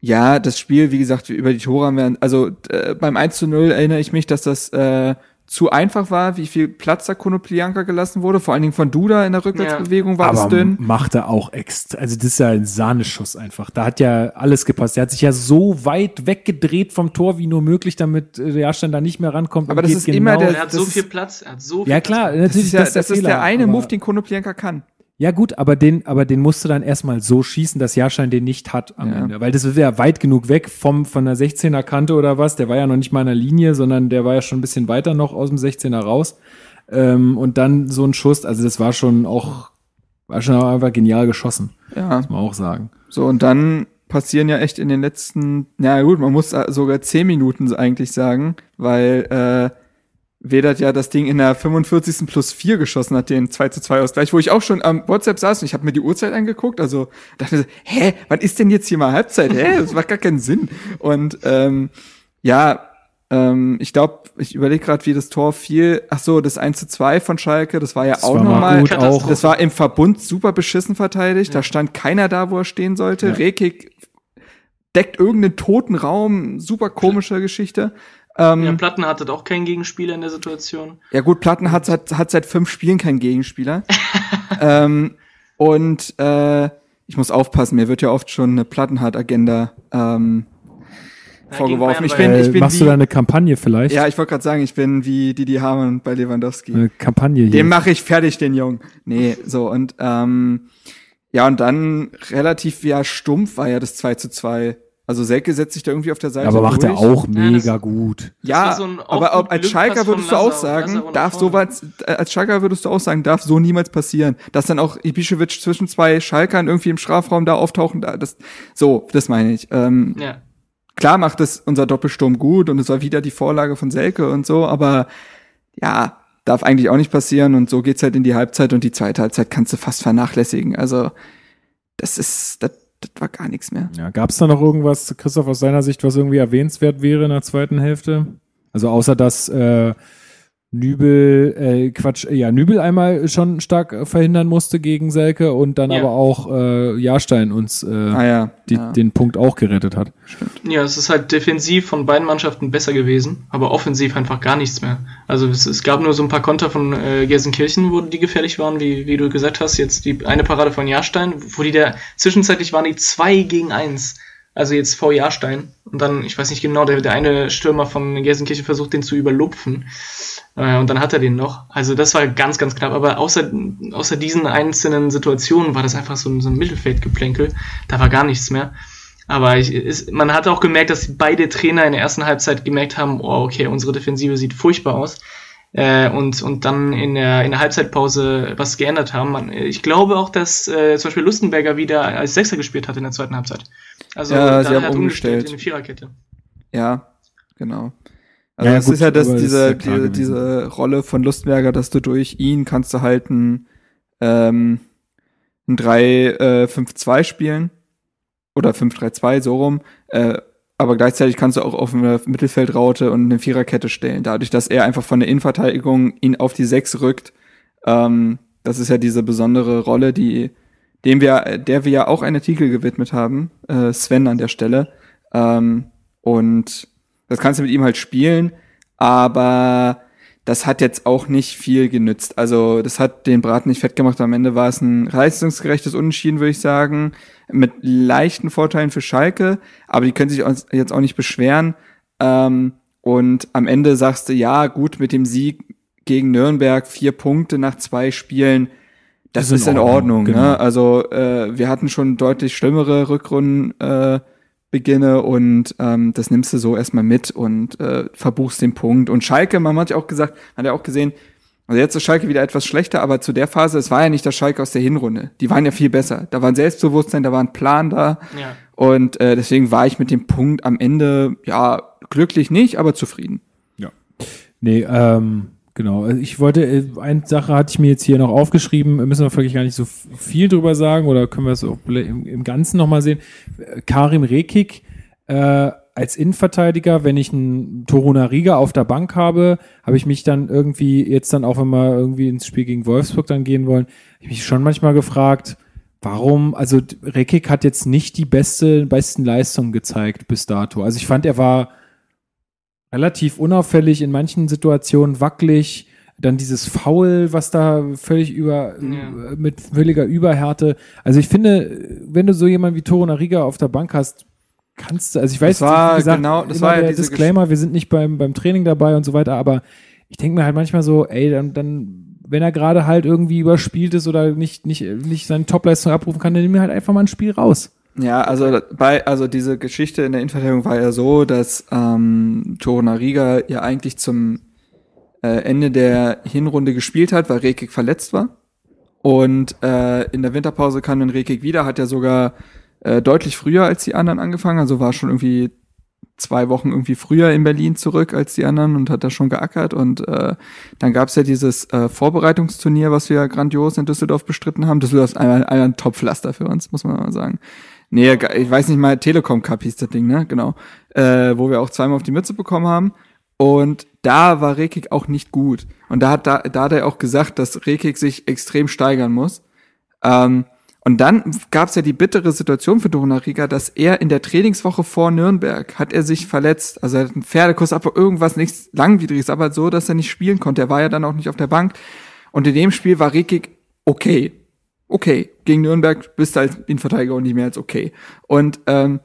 [SPEAKER 2] ja, das Spiel, wie gesagt, über die Tore haben wir, also äh, beim 1 zu 0 erinnere ich mich, dass das äh, zu einfach war, wie viel Platz da Konoplianka gelassen wurde. Vor allen Dingen von Duda in der Rückwärtsbewegung ja. war
[SPEAKER 1] Aber
[SPEAKER 2] es dünn.
[SPEAKER 1] macht er auch extra. Also das ist ja ein Sahneschuss einfach. Da hat ja alles gepasst. Er hat sich ja so weit weggedreht vom Tor wie nur möglich, damit der Jahrstein da nicht mehr rankommt.
[SPEAKER 2] Aber das ist genau immer der.
[SPEAKER 3] Er hat so viel Platz. Er hat so viel
[SPEAKER 1] ja klar,
[SPEAKER 2] Platz. natürlich. Das ist, ja, das, das ist der eine Move, den Konoplianka kann.
[SPEAKER 1] Ja, gut, aber den, aber den musst du dann erstmal so schießen, dass Jahrstein den nicht hat am ja. Ende. Weil das ist ja weit genug weg vom, von der 16er Kante oder was. Der war ja noch nicht mal in der Linie, sondern der war ja schon ein bisschen weiter noch aus dem 16er raus. Ähm, und dann so ein Schuss, also das war schon auch War schon einfach genial geschossen.
[SPEAKER 2] Ja.
[SPEAKER 1] Muss man auch sagen.
[SPEAKER 2] So, und dann passieren ja echt in den letzten, na gut, man muss sogar zehn Minuten eigentlich sagen, weil äh, Vedat ja das Ding in der 45. plus 4 geschossen hat, den 2 zu 2 Ausgleich, wo ich auch schon am WhatsApp saß und ich habe mir die Uhrzeit angeguckt, also dachte so, hä, wann ist denn jetzt hier mal Halbzeit? Hä, das macht gar keinen Sinn. Und ähm, ja, ähm, ich glaube, ich überlege gerade, wie das Tor fiel. Ach so, das 1 zu 2 von Schalke, das war ja
[SPEAKER 1] Das
[SPEAKER 2] auch
[SPEAKER 1] war
[SPEAKER 2] nochmal.
[SPEAKER 1] gut auch.
[SPEAKER 2] Das war im Verbund super beschissen verteidigt. Da stand keiner da, wo er stehen sollte.
[SPEAKER 1] Ja.
[SPEAKER 2] Rekik deckt irgendeinen toten Raum. Super komische Geschichte. Ähm,
[SPEAKER 3] Ja, Platten hatte auch keinen Gegenspieler in der Situation.
[SPEAKER 2] ja gut, Platten hat, hat, hat seit fünf Spielen keinen Gegenspieler. *laughs* ähm, und äh, ich muss aufpassen, mir wird ja oft schon eine Plattenhard-Agenda ähm,
[SPEAKER 3] Ja,
[SPEAKER 2] vorgeworfen. Ich bin, ich bin
[SPEAKER 1] machst
[SPEAKER 2] wie,
[SPEAKER 1] du da eine Kampagne vielleicht?
[SPEAKER 2] ja, ich wollte gerade sagen, ich bin wie Didi Hamann bei Lewandowski.
[SPEAKER 1] Eine Kampagne hier.
[SPEAKER 2] Den mache ich fertig, den Jungen. Nee, so und ähm, ja, und dann relativ ja stumpf war ja das 2 zu 2. Also Selke setzt sich da irgendwie auf der Seite
[SPEAKER 1] aber macht er
[SPEAKER 2] durch.
[SPEAKER 1] auch
[SPEAKER 3] Ja,
[SPEAKER 1] mega
[SPEAKER 3] das-
[SPEAKER 1] gut.
[SPEAKER 2] Ja,
[SPEAKER 3] so
[SPEAKER 2] aber ob, als Schalker würdest du auch sagen, darf sowas, äh, als Schalker würdest du auch sagen, darf so niemals passieren. Dass dann auch Ibišević zwischen zwei Schalkern irgendwie im Strafraum da auftauchen, da, das, so, das meine ich. Ähm,
[SPEAKER 3] Ja.
[SPEAKER 2] klar macht es unser Doppelsturm gut und es war wieder die Vorlage von Selke und so, aber ja, darf eigentlich auch nicht passieren und so geht's halt in die Halbzeit und die zweite Halbzeit kannst du fast vernachlässigen. Also, das ist, das, das war gar nichts mehr.
[SPEAKER 1] Ja, Gab es da noch irgendwas, Christoph, aus seiner Sicht, was irgendwie erwähnenswert wäre in der zweiten Hälfte? Also außer dass äh, Nübel, äh, Quatsch, ja, Nübel einmal schon stark äh, verhindern musste gegen Selke und dann
[SPEAKER 3] Ja.
[SPEAKER 1] aber auch äh, Jahrstein uns äh,
[SPEAKER 2] Ah ja,
[SPEAKER 1] die,
[SPEAKER 2] ja.
[SPEAKER 1] den Punkt auch gerettet hat.
[SPEAKER 3] Ja, es ist halt defensiv von beiden Mannschaften besser gewesen, aber offensiv einfach gar nichts mehr. Also es, es gab nur so ein paar Konter von äh, Gelsenkirchen, wo die gefährlich waren, wie, wie du gesagt hast. Jetzt die eine Parade von Jahrstein, wo die da zwischenzeitlich waren die zwei gegen eins. Also jetzt vor Jahrstein. Und dann, ich weiß nicht genau, der, der eine Stürmer von Gelsenkirchen versucht, den zu überlupfen. Äh, und dann hat er den noch. Also das war ganz, ganz knapp. Aber außer, außer diesen einzelnen Situationen war das einfach so, ein- so ein Mittelfeldgeplänkel. Da war gar nichts mehr. Aber ich, ist, man hat auch gemerkt, dass beide Trainer in der ersten Halbzeit gemerkt haben, oh, okay, unsere Defensive sieht furchtbar aus. Äh, und, und dann in der, in der Halbzeitpause was geändert haben. Man, ich glaube auch, dass äh, zum Beispiel Lustenberger wieder als Sechser gespielt hat in der zweiten Halbzeit. Also
[SPEAKER 2] Ja, sie haben
[SPEAKER 3] hat
[SPEAKER 2] umgestellt.
[SPEAKER 3] in die Viererkette.
[SPEAKER 2] Ja, genau. Also
[SPEAKER 1] Ja,
[SPEAKER 2] das
[SPEAKER 1] gut,
[SPEAKER 2] ist ja das,
[SPEAKER 1] aber das ist
[SPEAKER 2] diese,
[SPEAKER 1] ja
[SPEAKER 2] diese, diese Rolle von Lustberger, dass du durch ihn kannst du halt ein, ähm, ein 3-5-2 spielen. Oder 5-3-2, so rum. Äh, aber gleichzeitig kannst du auch auf eine Mittelfeldraute und eine Viererkette stellen. Dadurch, dass er einfach von der Innenverteidigung ihn auf die Sechs rückt. Ähm, das ist ja diese besondere Rolle, die, dem wir, der wir ja auch einen Artikel gewidmet haben, äh, Sven an der Stelle. Ähm, und das kannst du mit ihm halt spielen, aber das hat jetzt auch nicht viel genützt. Also das hat den Braten nicht fett gemacht. Am Ende war es ein leistungsgerechtes Unentschieden, würde ich sagen, mit leichten Vorteilen für Schalke, aber die können sich jetzt auch nicht beschweren. Ähm, und am Ende sagst du, ja, gut, mit dem Sieg gegen Nürnberg, vier Punkte nach zwei Spielen, das
[SPEAKER 1] Ist in
[SPEAKER 2] ist in
[SPEAKER 1] Ordnung,
[SPEAKER 2] Ordnung.
[SPEAKER 1] genau.
[SPEAKER 2] Ne? Also äh, wir hatten schon deutlich schlimmere Rückrunden. Äh, Beginne und ähm, das nimmst du so erstmal mit und äh, verbuchst den Punkt. Und Schalke, man hat ja auch gesagt, hat ja auch gesehen, also jetzt ist Schalke wieder etwas schlechter, aber zu der Phase, es war ja nicht das Schalke aus der Hinrunde. Die waren ja viel besser. Da war ein Selbstbewusstsein, da war ein Plan da.
[SPEAKER 3] Ja.
[SPEAKER 2] Und äh, deswegen war ich mit dem Punkt am Ende, ja, glücklich nicht, aber zufrieden.
[SPEAKER 1] Nee, ähm, genau. Also Ich wollte, äh, eine Sache hatte ich mir jetzt hier noch aufgeschrieben, müssen wir vielleicht gar nicht so viel drüber sagen oder können wir es auch im, im Ganzen nochmal sehen. Äh, Karim Rekik äh, als Innenverteidiger, wenn ich einen Toruna Riga auf der Bank habe, habe ich mich dann irgendwie, jetzt dann auch wenn wir irgendwie ins Spiel gegen Wolfsburg dann gehen wollen, habe ich mich schon manchmal gefragt, warum, also Rekik hat jetzt nicht die beste, besten Leistungen gezeigt bis dato. Also ich fand, er war relativ unauffällig, in manchen Situationen wackelig. Dann dieses Foul, was da völlig über,
[SPEAKER 3] Ja.
[SPEAKER 1] mit völliger Überhärte. Also ich finde, wenn du so jemanden wie Toro Riga auf der Bank hast, kannst du, also ich weiß,
[SPEAKER 2] Das war
[SPEAKER 1] wie gesagt,
[SPEAKER 2] genau- das
[SPEAKER 1] immer
[SPEAKER 2] war ja
[SPEAKER 1] der
[SPEAKER 2] diese
[SPEAKER 1] Disclaimer, wir sind nicht beim, beim Training dabei und so weiter, aber ich denke mir halt manchmal so, ey, dann, dann, wenn er gerade halt irgendwie überspielt ist oder nicht, nicht, nicht seine Topleistung abrufen kann, dann nimm mir halt einfach mal ein Spiel raus.
[SPEAKER 2] Ja, also bei, also diese Geschichte in der Innenverteidigung war ja so, dass ähm, Torunariga ja eigentlich zum äh, Ende der Hinrunde gespielt hat, weil Rekik verletzt war. Und äh, in der Winterpause kam dann Rekik wieder, hat ja sogar äh, deutlich früher als die anderen angefangen, also war schon irgendwie zwei Wochen irgendwie früher in Berlin zurück als die anderen und hat da schon geackert. Und äh, dann gab's ja dieses äh, Vorbereitungsturnier, was wir grandios in Düsseldorf bestritten haben. Düsseldorf ist einmal, einmal ein Top-Pflaster für uns, muss man mal sagen. Nee, ich weiß nicht mal, Telekom Cup hieß das Ding, ne? Genau. Äh, wo wir auch zweimal auf die Mütze bekommen haben. Und da war Rekik auch nicht gut. Und da hat, da, da hat er auch gesagt, dass Rekik sich extrem steigern muss. Ähm, und dann gab es ja die bittere Situation für Riga, dass er in der Trainingswoche vor Nürnberg hat er sich verletzt. Also er hat einen Pferdekuss ab, irgendwas nichts Langwidriges, aber so, dass er nicht spielen konnte. Er war ja dann auch nicht auf der Bank. Und in dem Spiel war Rekik okay. Okay. Gegen Nürnberg bist du als Innenverteidiger und nicht mehr als okay. Und ähm,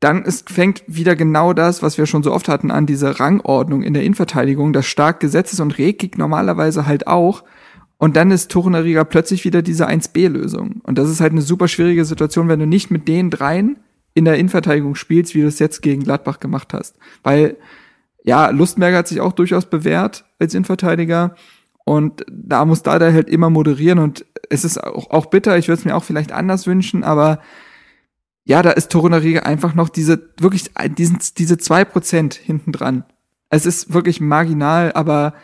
[SPEAKER 2] dann ist, fängt wieder genau das, was wir schon so oft hatten, an diese Rangordnung in der Innenverteidigung, das stark gesetzt ist und Rekik normalerweise halt auch. Und dann ist Torunariga plötzlich wieder diese 1B-Lösung. Und das ist halt eine super schwierige Situation, wenn du nicht mit den dreien in der Innenverteidigung spielst, wie du es jetzt gegen Gladbach gemacht hast. Weil, ja, Lustberger hat sich auch durchaus bewährt als Innenverteidiger. Und da muss da der halt immer moderieren. Und es ist auch, auch bitter, ich würde es mir auch vielleicht anders wünschen, aber ja, da ist Torunariga einfach noch diese, wirklich, diesen, diese zwei Prozent hinten dran. Es ist wirklich marginal, aber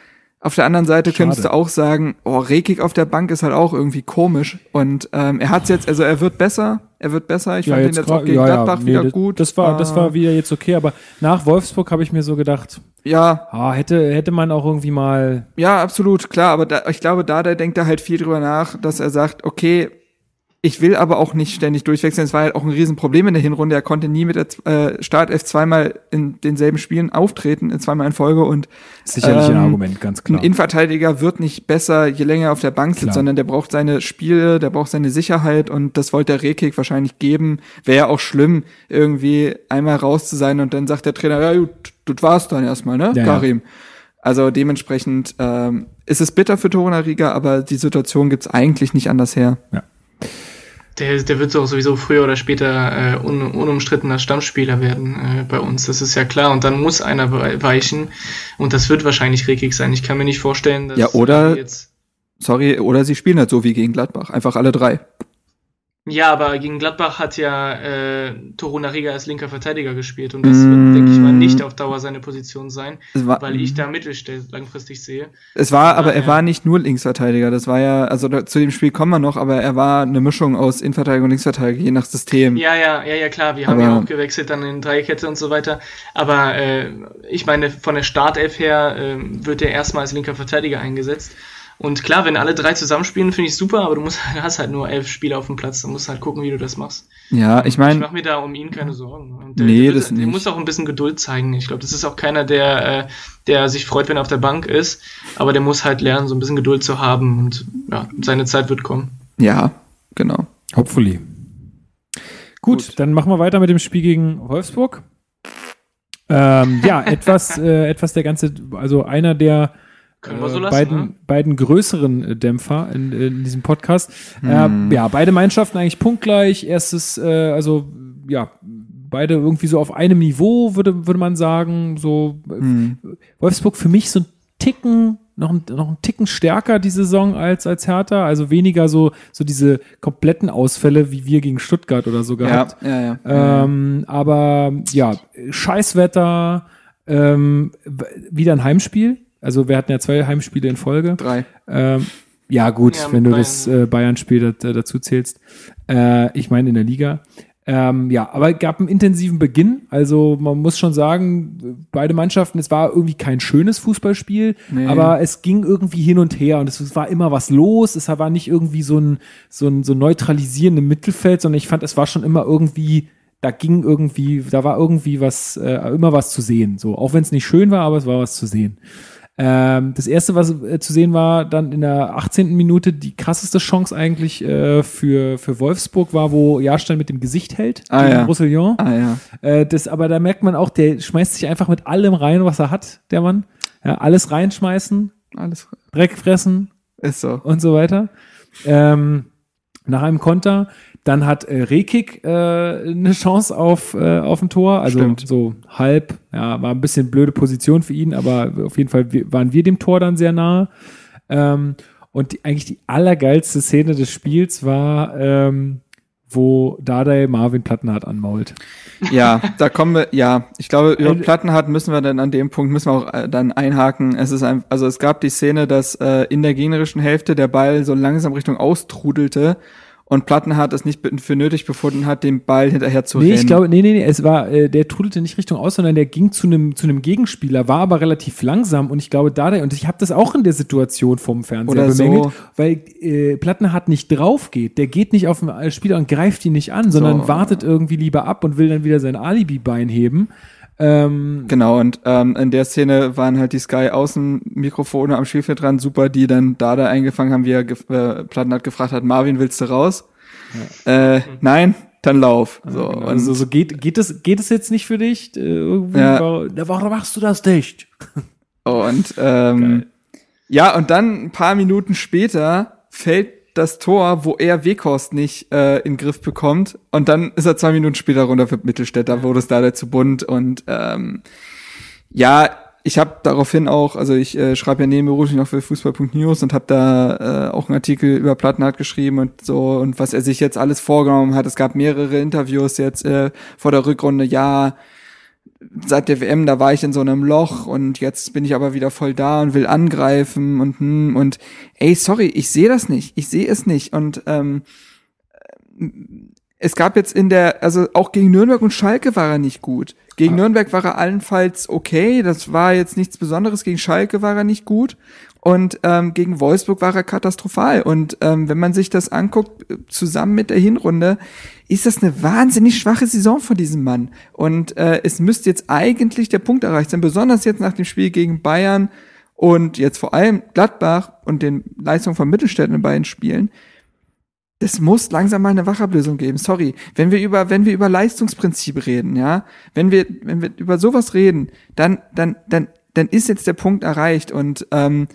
[SPEAKER 2] auf der anderen Seite Schade. könntest du auch sagen, oh, Rekik auf der Bank ist halt auch irgendwie komisch. Und ähm, er hat's jetzt, also er wird besser, er wird besser. Ich
[SPEAKER 1] ja,
[SPEAKER 2] fand
[SPEAKER 1] ihn jetzt auch gegen ja, Gladbach nee, wieder das, gut. Das war, das war wieder jetzt okay, aber nach Wolfsburg habe ich mir so gedacht,
[SPEAKER 2] ja,
[SPEAKER 1] ah, hätte, hätte man auch irgendwie mal.
[SPEAKER 2] Ja, absolut, klar, aber da, ich glaube, da, da denkt er halt viel drüber nach, dass er sagt, okay, ich will aber auch nicht ständig durchwechseln. Es war halt auch ein Riesenproblem in der Hinrunde. Er konnte nie mit der äh, Startelf zweimal in denselben Spielen auftreten, zweimal in Folge. Und
[SPEAKER 1] sicherlich ähm, ein Argument, ganz klar.
[SPEAKER 2] Ein Innenverteidiger wird nicht besser, je länger er auf der Bank sitzt, klar. sondern der braucht seine Spiele, der braucht seine Sicherheit und das wollte der Rekik wahrscheinlich geben. Wäre ja auch schlimm, irgendwie einmal raus zu sein und dann sagt der Trainer, ja gut, das war's dann erstmal, ne, ja, Karim. Ja. Also dementsprechend ähm, ist es bitter für Torunariga, aber die Situation gibt's eigentlich nicht anders her.
[SPEAKER 1] Ja
[SPEAKER 3] der, der wird auch sowieso früher oder später äh, un, unumstrittener Stammspieler werden äh, bei uns. Das ist ja klar. Und dann muss einer weichen. Und das wird wahrscheinlich Rekik sein. Ich kann mir nicht vorstellen, dass
[SPEAKER 2] ja, oder, jetzt. Sorry, oder sie spielen halt so wie gegen Gladbach. Einfach alle drei.
[SPEAKER 3] Ja, aber gegen Gladbach hat ja äh, Torunariga als linker Verteidiger gespielt und das wird, denke ich mm. nicht auf Dauer seine Position sein, war, weil ich da Mittelstell langfristig sehe.
[SPEAKER 2] Es war, aber, aber er war nicht nur Linksverteidiger, das war ja, also da, zu dem Spiel kommen wir noch, aber er war eine Mischung aus Innenverteidiger und Linksverteidiger, je nach System.
[SPEAKER 3] Ja, ja, ja, ja, klar, wir haben aber, ja auch gewechselt dann in Dreierkette und so weiter, aber äh, ich meine, von der Startelf her äh, wird er erstmal als linker Verteidiger eingesetzt und klar, wenn alle drei zusammenspielen, finde ich super, aber du musst, *laughs* hast halt nur elf Spieler auf dem Platz. Du musst halt gucken, wie du das machst.
[SPEAKER 2] Ja, ich meine.
[SPEAKER 3] Ich mache mir da um ihn keine Sorgen.
[SPEAKER 2] Und der, nee, der, das
[SPEAKER 3] der, der muss auch ein bisschen Geduld zeigen. Ich glaube, das ist auch keiner, der, äh, der sich freut, wenn er auf der Bank ist. Aber der muss halt lernen, so ein bisschen Geduld zu haben. Und ja, seine Zeit wird kommen.
[SPEAKER 2] Ja, genau.
[SPEAKER 1] Hopefully. Gut, Gut. dann machen wir weiter mit dem Spiel gegen Wolfsburg. Ähm, ja, *laughs* etwas, äh, etwas der ganze, also einer der können wir so äh, lassen, beiden, ne? beiden größeren äh, Dämpfer in, in diesem Podcast. Hm. Äh, ja, beide Mannschaften eigentlich punktgleich. Erstes, äh, also ja, beide irgendwie so auf einem Niveau, würde, würde man sagen. So hm. Wolfsburg für mich so ein Ticken, noch ein, noch ein Ticken stärker die Saison als, als Hertha. Also weniger so, so diese kompletten Ausfälle, wie wir gegen Stuttgart oder so gehabt.
[SPEAKER 2] Ja, ja,
[SPEAKER 1] ja. Ähm, aber ja, Scheißwetter, ähm, wieder ein Heimspiel also wir hatten ja zwei Heimspiele in Folge.
[SPEAKER 2] Drei.
[SPEAKER 1] Ähm, ja, gut, ja, wenn du Bayern. das äh, Bayern-Spiel dazu zählst. Äh, ich meine in der Liga. Ähm, ja, aber es gab einen intensiven Beginn. Also man muss schon sagen, beide Mannschaften, es war irgendwie kein schönes Fußballspiel, nee. aber es ging irgendwie hin und her und es, es, war immer was los. Es war nicht irgendwie so ein, so ein so neutralisierendes Mittelfeld, sondern ich fand, es war schon immer irgendwie da ging irgendwie, da war irgendwie was, äh, immer was zu sehen. So, auch wenn es nicht schön war, aber es war was zu sehen. Ähm, das erste, was äh, zu sehen war, dann in der 18. Minute die krasseste Chance eigentlich äh, für, für Wolfsburg war, wo Jahrstein mit dem Gesicht hält,
[SPEAKER 2] ah, ja.
[SPEAKER 1] Roussillon.
[SPEAKER 2] Ah, ja.
[SPEAKER 1] Äh, das, aber da merkt man auch, der schmeißt sich einfach mit allem rein, was er hat, der Mann. Ja, alles reinschmeißen,
[SPEAKER 2] alles
[SPEAKER 1] Dreck fressen.
[SPEAKER 2] Ist so.
[SPEAKER 1] Und so weiter. Ähm, nach einem Konter dann hat äh, Rekik äh, eine Chance auf, äh, auf ein Tor, also Stimmt. so halb, ja, war ein bisschen blöde Position für ihn, aber auf jeden Fall waren wir dem Tor dann sehr nahe. Ähm, Und die, eigentlich die allergeilste Szene des Spiels war, ähm, wo Dardai Marvin Plattenhardt anmault.
[SPEAKER 2] Ja, da kommen wir, ja, ich glaube, über Plattenhardt müssen wir dann an dem Punkt, müssen wir auch äh, dann einhaken. Es ist ein, also es gab die Szene, dass äh, in der gegnerischen Hälfte der Ball so langsam Richtung austrudelte und Plattenhardt es nicht für nötig befunden hat, den Ball hinterher zu
[SPEAKER 1] nee,
[SPEAKER 2] rennen.
[SPEAKER 1] Ich glaube, nee, nee, nee, es war, äh, der trudelte nicht Richtung aus, sondern der ging zu einem zu einem Gegenspieler, war aber relativ langsam und ich glaube, da der, und ich habe das auch in der Situation vom Fernseher
[SPEAKER 2] Oder bemängelt, so.
[SPEAKER 1] weil äh, Plattenhardt nicht drauf geht. Der geht nicht auf den Spieler und greift ihn nicht an, sondern so. wartet irgendwie lieber ab und will dann wieder sein Alibi-Bein heben.
[SPEAKER 2] Ähm, genau, und ähm, in der Szene waren halt die Sky Außenmikrofone am Spielfeld dran, super, die dann Dada eingefangen haben, wie er äh, Platten hat gefragt hat, Marvin, willst du raus? Ja. Äh, nein, dann lauf. So,
[SPEAKER 1] genau. also so geht, geht es geht es jetzt nicht für dich? Äh, irgendwie, ja. warum machst du das nicht?
[SPEAKER 2] Und ähm, ja, und dann ein paar Minuten später fällt das Tor, wo er Weghorst nicht äh, in den Griff bekommt. Und dann ist er zwei Minuten später runter für Mittelstädter, wurde es da zu bunt. Und ähm, ja, ich habe daraufhin auch, also ich äh, schreibe ja nebenberuflich noch für Fußball.news und habe da äh, auch einen Artikel über Plattenhardt geschrieben und so und was er sich jetzt alles vorgenommen hat. Es gab mehrere Interviews jetzt äh, vor der Rückrunde. Ja, seit der WM, da war ich in so einem Loch und jetzt bin ich aber wieder voll da und will angreifen und hm, und ey, sorry, ich sehe das nicht, ich sehe es nicht und ähm, es gab jetzt in der, also auch gegen Nürnberg und Schalke war er nicht gut. Gegen ah. Nürnberg war er allenfalls okay, das war jetzt nichts Besonderes. Gegen Schalke war er nicht gut und ähm, gegen Wolfsburg war er katastrophal. Und ähm, wenn man sich das anguckt, zusammen mit der Hinrunde, ist das eine wahnsinnig schwache Saison von diesem Mann. Und äh, es müsste jetzt eigentlich der Punkt erreicht sein, besonders jetzt nach dem Spiel gegen Bayern und jetzt vor allem Gladbach und den Leistungen von Mittelstädten in beiden Spielen. Es muss langsam mal eine Wachablösung geben. Sorry, wenn wir über wenn wir über Leistungsprinzip reden, ja, wenn wir wenn wir über sowas reden, dann dann dann dann ist jetzt der Punkt erreicht und ähm,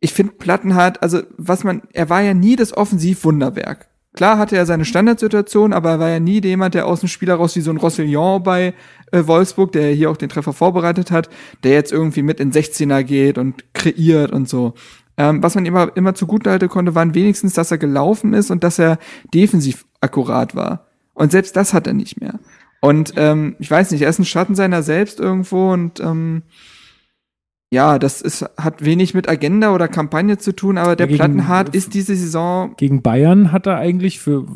[SPEAKER 2] ich finde Plattenhardt, also was man, er war ja nie das Offensivwunderwerk. Klar hatte er seine Standardsituation, aber er war ja nie jemand, der aus dem Spiel heraus wie so ein Rossillon bei äh, Wolfsburg, der hier auch den Treffer vorbereitet hat, der jetzt irgendwie mit in 16er geht und kreiert und so. Ähm, was man immer, immer zugutehalten konnte, waren wenigstens, dass er gelaufen ist und dass er defensiv akkurat war. Und selbst das hat er nicht mehr. Und ähm, ich weiß nicht, er ist ein Schatten seiner selbst irgendwo und ähm, ja, das ist, hat wenig mit Agenda oder Kampagne zu tun, aber der gegen, Plattenhardt ist diese Saison.
[SPEAKER 1] Gegen Bayern hat er eigentlich für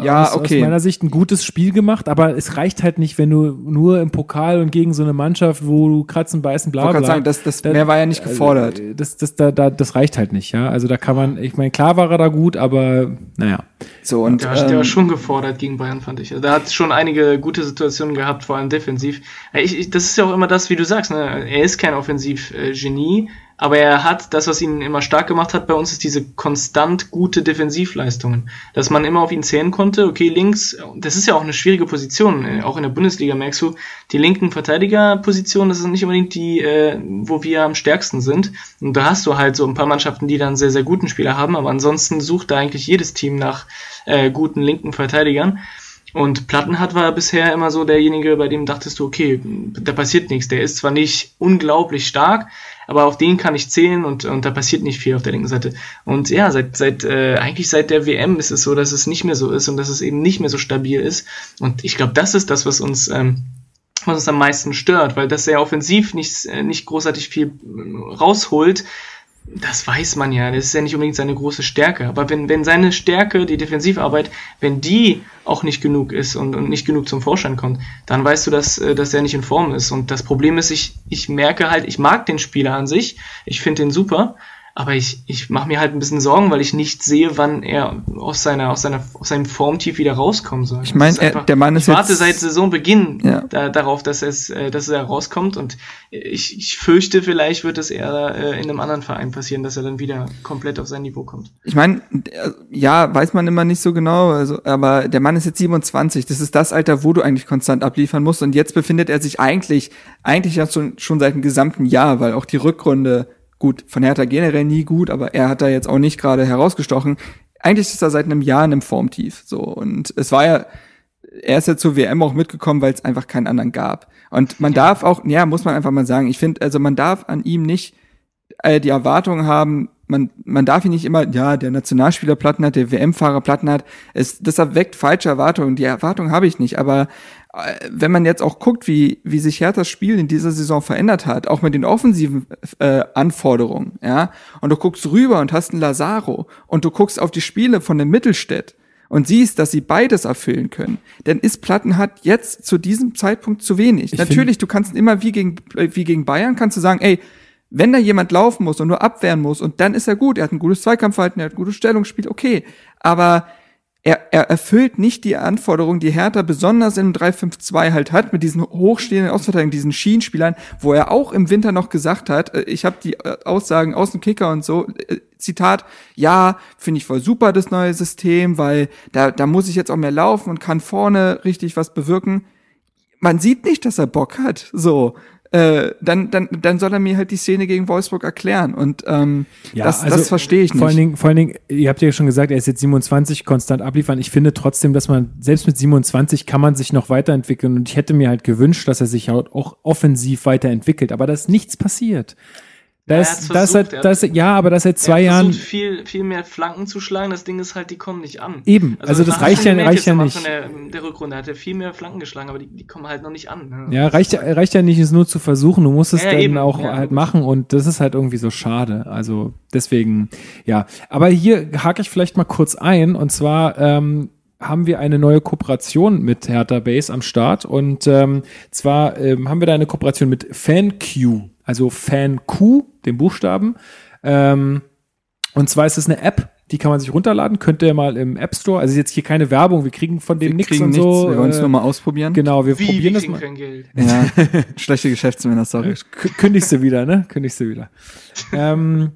[SPEAKER 2] ja, aus, okay.
[SPEAKER 1] aus meiner Sicht ein gutes Spiel gemacht, aber es reicht halt nicht, wenn du nur im Pokal und gegen so eine Mannschaft, wo du kratzen, beißen, bla bla. Ich
[SPEAKER 2] sagen, das, das, da, mehr war ja nicht gefordert.
[SPEAKER 1] Also, das, das, da, da, das reicht halt nicht, ja. Also da kann man, ich meine, klar war er da gut, aber naja.
[SPEAKER 3] So, und, der, ähm, der war schon gefordert gegen Bayern, fand ich. Da hat schon einige gute Situationen gehabt, vor allem defensiv. Ich, ich, das ist ja auch immer das, wie du sagst, ne? Er ist kein Offensiv-Genie, aber er hat, das, was ihn immer stark gemacht hat bei uns, ist diese konstant gute Defensivleistungen. Dass man immer auf ihn zählen konnte, okay, links, das ist ja auch eine schwierige Position, äh, auch in der Bundesliga merkst du, die linken Verteidigerposition, das ist nicht unbedingt die, äh, wo wir am stärksten sind. Und da hast du halt so ein paar Mannschaften, die dann sehr, sehr guten Spieler haben, aber ansonsten sucht da eigentlich jedes Team nach äh, guten linken Verteidigern. Und Plattenhardt war bisher immer so derjenige, bei dem dachtest du, okay, da passiert nichts. Der ist zwar nicht unglaublich stark, aber auf den kann ich zählen und, und da passiert nicht viel auf der linken Seite. Und ja, seit, seit äh, eigentlich seit der WM ist es so, dass es nicht mehr so ist und dass es eben nicht mehr so stabil ist. Und ich glaube, das ist das, was uns, ähm, was uns am meisten stört, weil das er offensiv nicht, äh, nicht großartig viel rausholt das weiß man ja, das ist ja nicht unbedingt seine große Stärke. Aber wenn, wenn seine Stärke, die Defensivarbeit, wenn die auch nicht genug ist und, und nicht genug zum Vorschein kommt, dann weißt du, dass, äh, dass er nicht in Form ist. Und das Problem ist, ich, ich merke halt, ich mag den Spieler an sich, ich finde den super, aber ich, ich mache mir halt ein bisschen Sorgen, weil ich nicht sehe, wann er aus seiner, aus seiner, aus seinem Formtief wieder rauskommen soll.
[SPEAKER 2] Ich meine, der Mann ist
[SPEAKER 3] Ich warte seit Saisonbeginn ja. da, darauf, dass es, äh, dass er rauskommt und ich, ich fürchte, vielleicht wird es eher äh, in einem anderen Verein passieren, dass er dann wieder komplett auf sein Niveau kommt.
[SPEAKER 2] Ich meine, ja, weiß man immer nicht so genau, also, aber der Mann ist jetzt 27. Das ist das Alter, wo du eigentlich konstant abliefern musst und jetzt befindet er sich eigentlich, eigentlich ja schon, schon seit dem gesamten Jahr, weil auch die Rückrunde Gut, von Hertha generell nie gut, aber er hat da jetzt auch nicht gerade herausgestochen. Eigentlich ist er seit einem Jahr in einem Formtief. So und es war ja, er ist ja zur WM auch mitgekommen, weil es einfach keinen anderen gab. Und man darf auch, ja, muss man einfach mal sagen, ich finde, also man darf an ihm nicht äh, die Erwartung haben, man, man darf ihn nicht immer, ja, der Nationalspieler Platten hat, der WM-Fahrer Platten hat. Es, das erweckt falsche Erwartungen. Die Erwartungen habe ich nicht, aber wenn man jetzt auch guckt, wie, wie sich Herthas Spiel in dieser Saison verändert hat, auch mit den offensiven äh, Anforderungen, ja, und du guckst rüber und hast einen Lazaro und du guckst auf die Spiele von dem Mittelstädt und siehst, dass sie beides erfüllen können, dann ist Plattenhardt jetzt zu diesem Zeitpunkt zu wenig. Ich Natürlich, du kannst immer wie gegen, wie gegen Bayern, kannst du sagen, ey, wenn da jemand laufen muss und nur abwehren muss und dann ist er gut, er hat ein gutes Zweikampfverhalten, er hat ein gutes Stellungsspiel, okay. Aber er, er erfüllt nicht die Anforderungen, die Hertha besonders im 3-5-2 halt hat, mit diesen hochstehenden Ausverteidigungen, diesen Schienenspielern, wo er auch im Winter noch gesagt hat, äh, ich habe die äh, Aussagen aus dem Kicker und so, äh, Zitat, ja, finde ich voll super, das neue System, weil da, da muss ich jetzt auch mehr laufen und kann vorne richtig was bewirken. Man sieht nicht, dass er Bock hat, so äh, dann, dann, dann soll er mir halt die Szene gegen Wolfsburg erklären. Und ähm, ja, das, also das verstehe ich nicht.
[SPEAKER 1] Vor allen, Dingen, vor allen Dingen, ihr habt ja schon gesagt, er ist jetzt 27, konstant abliefern. Ich finde trotzdem, dass man, selbst mit 27 kann man sich noch weiterentwickeln. Und ich hätte mir halt gewünscht, dass er sich auch offensiv weiterentwickelt. Aber da ist nichts passiert. Da ist, da ist halt, da ist, ja, aber das seit zwei Jahren.
[SPEAKER 3] viel, viel mehr Flanken zu schlagen. Das Ding ist halt, die kommen nicht an.
[SPEAKER 1] Eben. Also, also das reicht ja, reicht ja nicht.
[SPEAKER 3] Der, der Rückrunde hat er viel mehr Flanken geschlagen, aber die, die kommen halt noch nicht an.
[SPEAKER 1] Ne? Ja, reicht ja, reicht ja nicht, es nur zu versuchen. Du musst es ja, dann eben. auch ja, halt machen und das ist halt irgendwie so schade. Also deswegen, ja. Aber hier hake ich vielleicht mal kurz ein und zwar, ähm, haben wir eine neue Kooperation mit Hertha Base am Start und ähm, zwar ähm, haben wir da eine Kooperation mit FanQ also Fan Q, den Buchstaben. Ähm, und zwar ist es eine App, die kann man sich runterladen, könnt ihr mal im App Store. Also jetzt hier keine Werbung, wir kriegen von dem nichts und so.
[SPEAKER 2] Wir wollen es nur mal ausprobieren.
[SPEAKER 1] Genau, wir Wie, probieren wir das mal.
[SPEAKER 3] Kein Geld.
[SPEAKER 2] Ja, *laughs* schlechte Geschäftsmänner, sorry.
[SPEAKER 1] Kündigst du wieder, ne? Kündigst du wieder. ähm,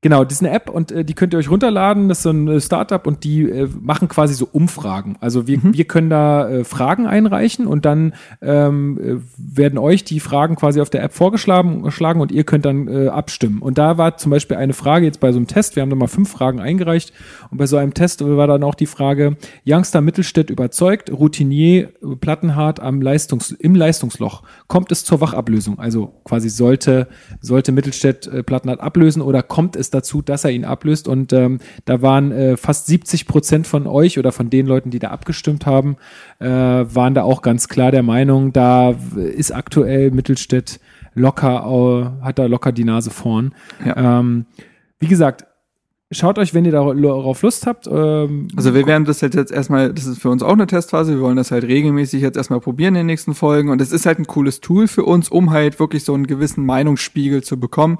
[SPEAKER 1] Genau, das ist eine App und äh, die könnt ihr euch runterladen. Das ist so ein äh, Startup und die äh, machen quasi so Umfragen. Also wir, mhm. wir können da äh, Fragen einreichen und dann ähm, äh, werden euch die Fragen quasi auf der App vorgeschlagen geschlagen und ihr könnt dann äh, abstimmen. Und da war zum Beispiel eine Frage jetzt bei so einem Test. Wir haben da mal fünf Fragen eingereicht und bei so einem Test war dann auch die Frage: Youngster Mittelstädt überzeugt, Routinier Plattenhart am Leistungs im Leistungsloch. Kommt es zur Wachablösung? Also quasi sollte sollte Mittelstädt äh, Plattenhart ablösen oder kommt es es dazu, dass er ihn ablöst. Und ähm, da waren äh, fast 70 Prozent von euch oder von den Leuten, die da abgestimmt haben, äh, waren da auch ganz klar der Meinung, da ist aktuell Mittelstädt locker, äh, hat da locker die Nase vorn. Ja. Ähm, wie gesagt, Schaut euch, wenn ihr darauf Lust habt. Ähm,
[SPEAKER 2] also wir werden das jetzt erstmal, das ist für uns auch eine Testphase, wir wollen das halt regelmäßig jetzt erstmal probieren in den nächsten Folgen und es ist halt ein cooles Tool für uns, um halt wirklich so einen gewissen Meinungsspiegel zu bekommen.